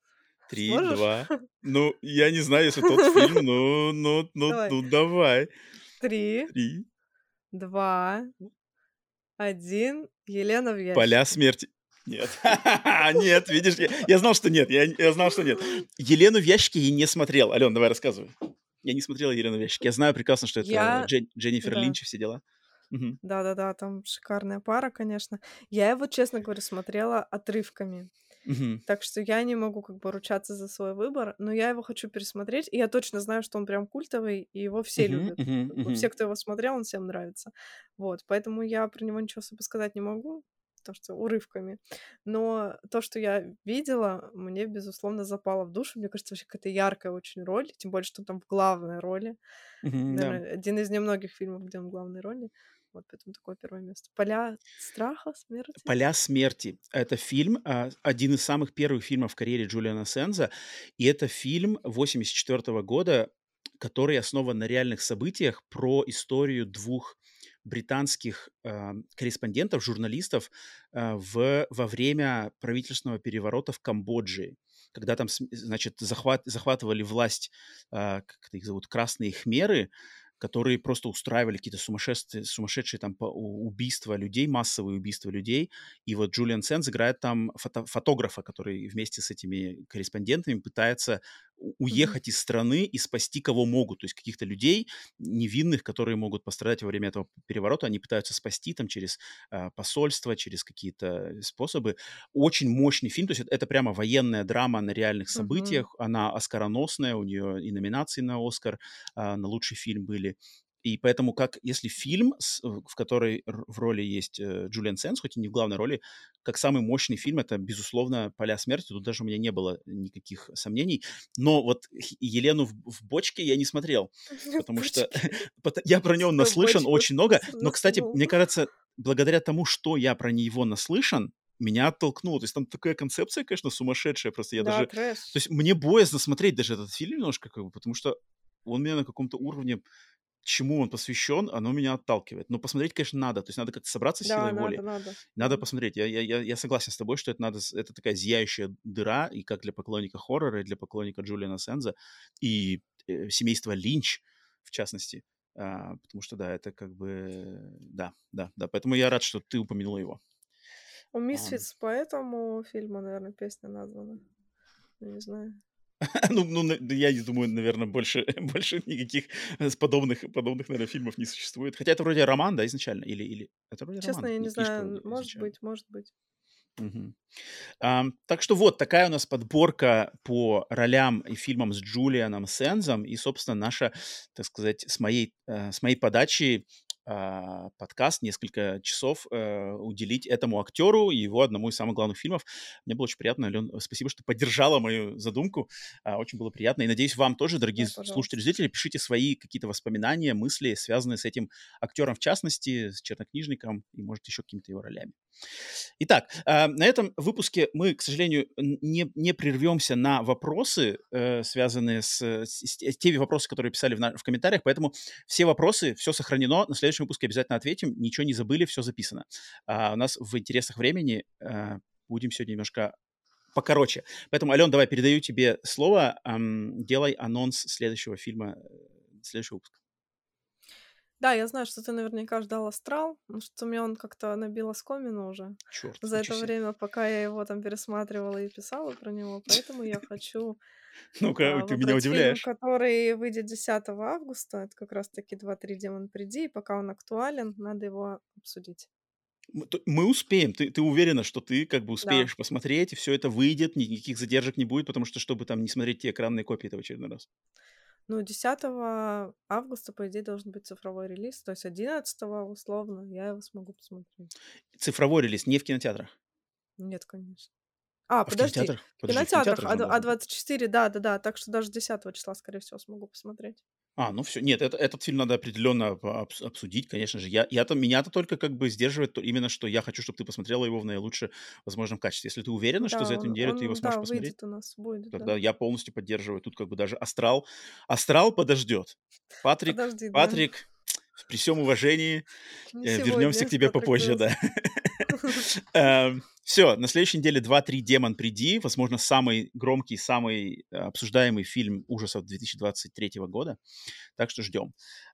Три, Сможешь? два. Ну, я не знаю, если тот фильм, ну, ну, ну, Давай. ну, давай. Три, Три. два, один. Елена в ящике. Поля смерти. Нет. Нет, видишь, я, я знал, что нет. Я, я знал, что нет. Елену в ящике я не смотрел. Ален, давай рассказывай. Я не смотрел Елену в ящике. Я знаю прекрасно, что это Я... Джен- Дженнифер Да. Линч и все дела. Да-да-да, там шикарная пара, конечно. Я его, честно говоря, смотрела отрывками. Мгм. Так что я не могу как бы ручаться за свой выбор, но я его хочу пересмотреть, и я точно знаю, что он прям культовый, и его все Мгм, любят. бы мгм. все, кто его смотрел, он всем нравится. Вот, поэтому я про него ничего особо сказать не могу, потому что урывками. Но то, что я видела, мне, безусловно, запало в душу. Мне кажется, вообще какая-то яркая очень роль, тем более, что он там в главной роли. Мгм, да. Наверное, один из немногих фильмов, где он в главной роли. Вот поэтому такое первое место. «Поля страха, смерти»? «Поля смерти» — это фильм, а, один из самых первых фильмов в карьере Джулиана Сенза, и это фильм 84 года, который основан на реальных событиях про историю двух британских а, корреспондентов, журналистов а, в, во время правительственного переворота в Камбодже, когда там, значит, захват, захватывали власть, а, как их зовут, красные хмеры, которые просто устраивали какие-то сумасшедшие, сумасшедшие там убийства людей, массовые убийства людей. И вот Джулиан Сенс играет там фото- фотографа, который вместе с этими корреспондентами пытается уехать из страны и спасти кого могут. То есть каких-то людей невинных, которые могут пострадать во время этого переворота, они пытаются спасти там через а, посольство, через какие-то способы. Очень мощный фильм, то есть это, это прямо военная драма на реальных событиях. Она оскароносная, у нее и номинации на Оскар а, на лучший фильм были. И поэтому, как если фильм, с- в который в роли есть э, Джулиан Сенс, хоть и не в главной роли, как самый мощный фильм, это, безусловно, «Поля смерти». Тут даже у меня не было никаких сомнений. Но вот Елену в, в бочке я не смотрел, потому что я про него наслышан очень много. Но, кстати, мне кажется, благодаря тому, что я про него наслышан, меня оттолкнуло. То есть там такая концепция, конечно, сумасшедшая. Просто я Да, даже... То есть мне боязно смотреть даже этот фильм немножко, как бы, потому что он меня на каком-то уровне, чему он посвящен, оно меня отталкивает. Но посмотреть, конечно, надо. То есть надо как-то собраться Да, силой надо, воли. надо. Надо посмотреть. Я, я, я, согласен с тобой, что это надо, это такая зияющая дыра, и как для поклонника хоррора, и для поклонника Джулиана Сенза, и э, семейства Линч, в частности. А, потому что, да, это как бы... Да, да, да. Поэтому я рад, что ты упомянула его. У Ам, Misfits по этому фильму, наверное, песня названа. Я не знаю. Ну, ну, я не думаю, наверное, больше, больше никаких э, подобных, подобных, наверное, фильмов не существует. Хотя это вроде роман, да, изначально? Или, или... Это вроде Честно, роман, я не знаю. Может изначально. быть, может быть. Мгм. Ам, так что вот такая у нас подборка по ролям и фильмам с Джулианом Сензом и, собственно, наша, так сказать, с моей, э, с моей подачи а, подкаст несколько часов э, уделить этому актеру и его одному из самых главных фильмов. Мне было очень приятно, Ален, спасибо, что поддержала мою задумку. А, очень было приятно. И надеюсь, вам тоже, дорогие Да, слушатели, зрители, пишите свои какие-то воспоминания, мысли, связанные с этим актером в частности, с чернокнижником и, может, еще какими-то его ролями. Итак, а, на этом выпуске мы, к сожалению, не, не прервемся на вопросы, э, связанные с, с- с с теми вопросы, которые писали в, на- в комментариях, поэтому все вопросы, все сохранено, на следующем выпуске обязательно ответим, ничего не забыли, все записано. А у нас в интересах времени э, будем сегодня немножко покороче. Поэтому, Ален, давай передаю тебе слово, делай анонс следующего фильма, э, следующего выпуска. Да, я знаю, что ты наверняка ждал «Астрал», но что мне он как-то набил оскомину уже Черт, за это себе. время, пока я его там пересматривала и писала про него. Поэтому я хочу Ну-ка, а, ты меня выбрать фильм, удивляешь. который выйдет 10 августа. Это как раз-таки «2-3 демон приди», и пока он актуален, надо его обсудить. Мы то- мы успеем. Ты, ты уверена, что ты как бы Да. успеешь посмотреть, и все это выйдет, ни- никаких задержек не будет, потому что, чтобы там не смотреть те экранные копии, это в очередной раз. Ну, 10 августа, по идее, должен быть цифровой релиз, то есть 11 условно я его смогу посмотреть. Цифровой релиз, не в кинотеатрах. Нет, конечно. А, А в подожди, кинотеатрах? в Подожди, в кинотеатрах, кинотеатрах же а, он должен быть. А24, да-да-да, так что даже 10 числа, скорее всего, смогу посмотреть. А, ну все. Нет, это, этот фильм надо определенно обсудить, конечно же. Я, я там, меня-то только как бы сдерживает то- именно, что я хочу, чтобы ты посмотрела его в наилучшем возможном качестве. Если ты уверена, что Да, за эту он, неделю ты его он, сможешь да, посмотреть, выйдет у нас, будет, тогда да. я полностью поддерживаю. Тут как бы даже Астрал. Астрал подождет. Патрик, Подожди, да. Патрик, при всем уважении, Не э, вернемся сегодня к тебе попозже, да. Все, на следующей неделе 2-3 «Демон, приди». Возможно, самый громкий, самый э, обсуждаемый фильм ужасов 2023 года. Так что ждем.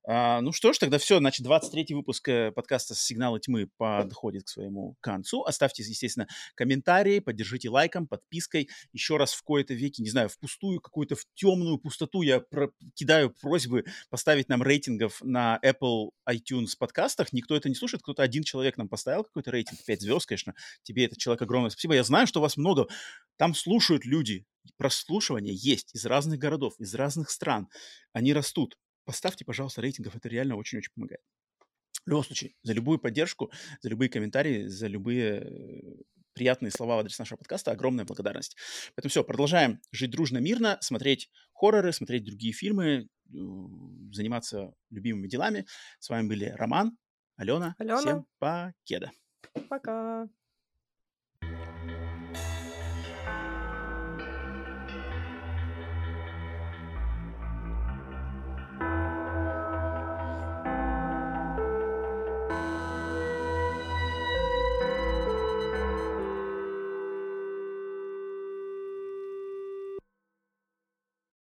А, ну что ж, тогда все. Значит, 23-й выпуск э, подкаста «Сигналы тьмы» подходит к своему концу. Оставьте, естественно, комментарии, поддержите лайком, подпиской. Еще раз в кои-то веки, не знаю, в пустую, какую-то в темную пустоту я про- кидаю просьбы поставить нам рейтингов на Apple iTunes подкастах. Никто это не слушает. Кто-то один человек нам поставил какой-то рейтинг. 5 звезд, конечно. Тебе этот человек огромное спасибо. Я знаю, что вас много. Там слушают люди. Прослушивание есть из разных городов, из разных стран. Они растут поставьте, пожалуйста, рейтингов, это реально очень-очень помогает. В любом случае, за любую поддержку, за любые комментарии, за любые приятные слова в адрес нашего подкаста огромная благодарность. Поэтому все, продолжаем жить дружно, мирно, смотреть хорроры, смотреть другие фильмы, заниматься любимыми делами. С вами были Роман, Алена. Алена. Всем покеда. Пока.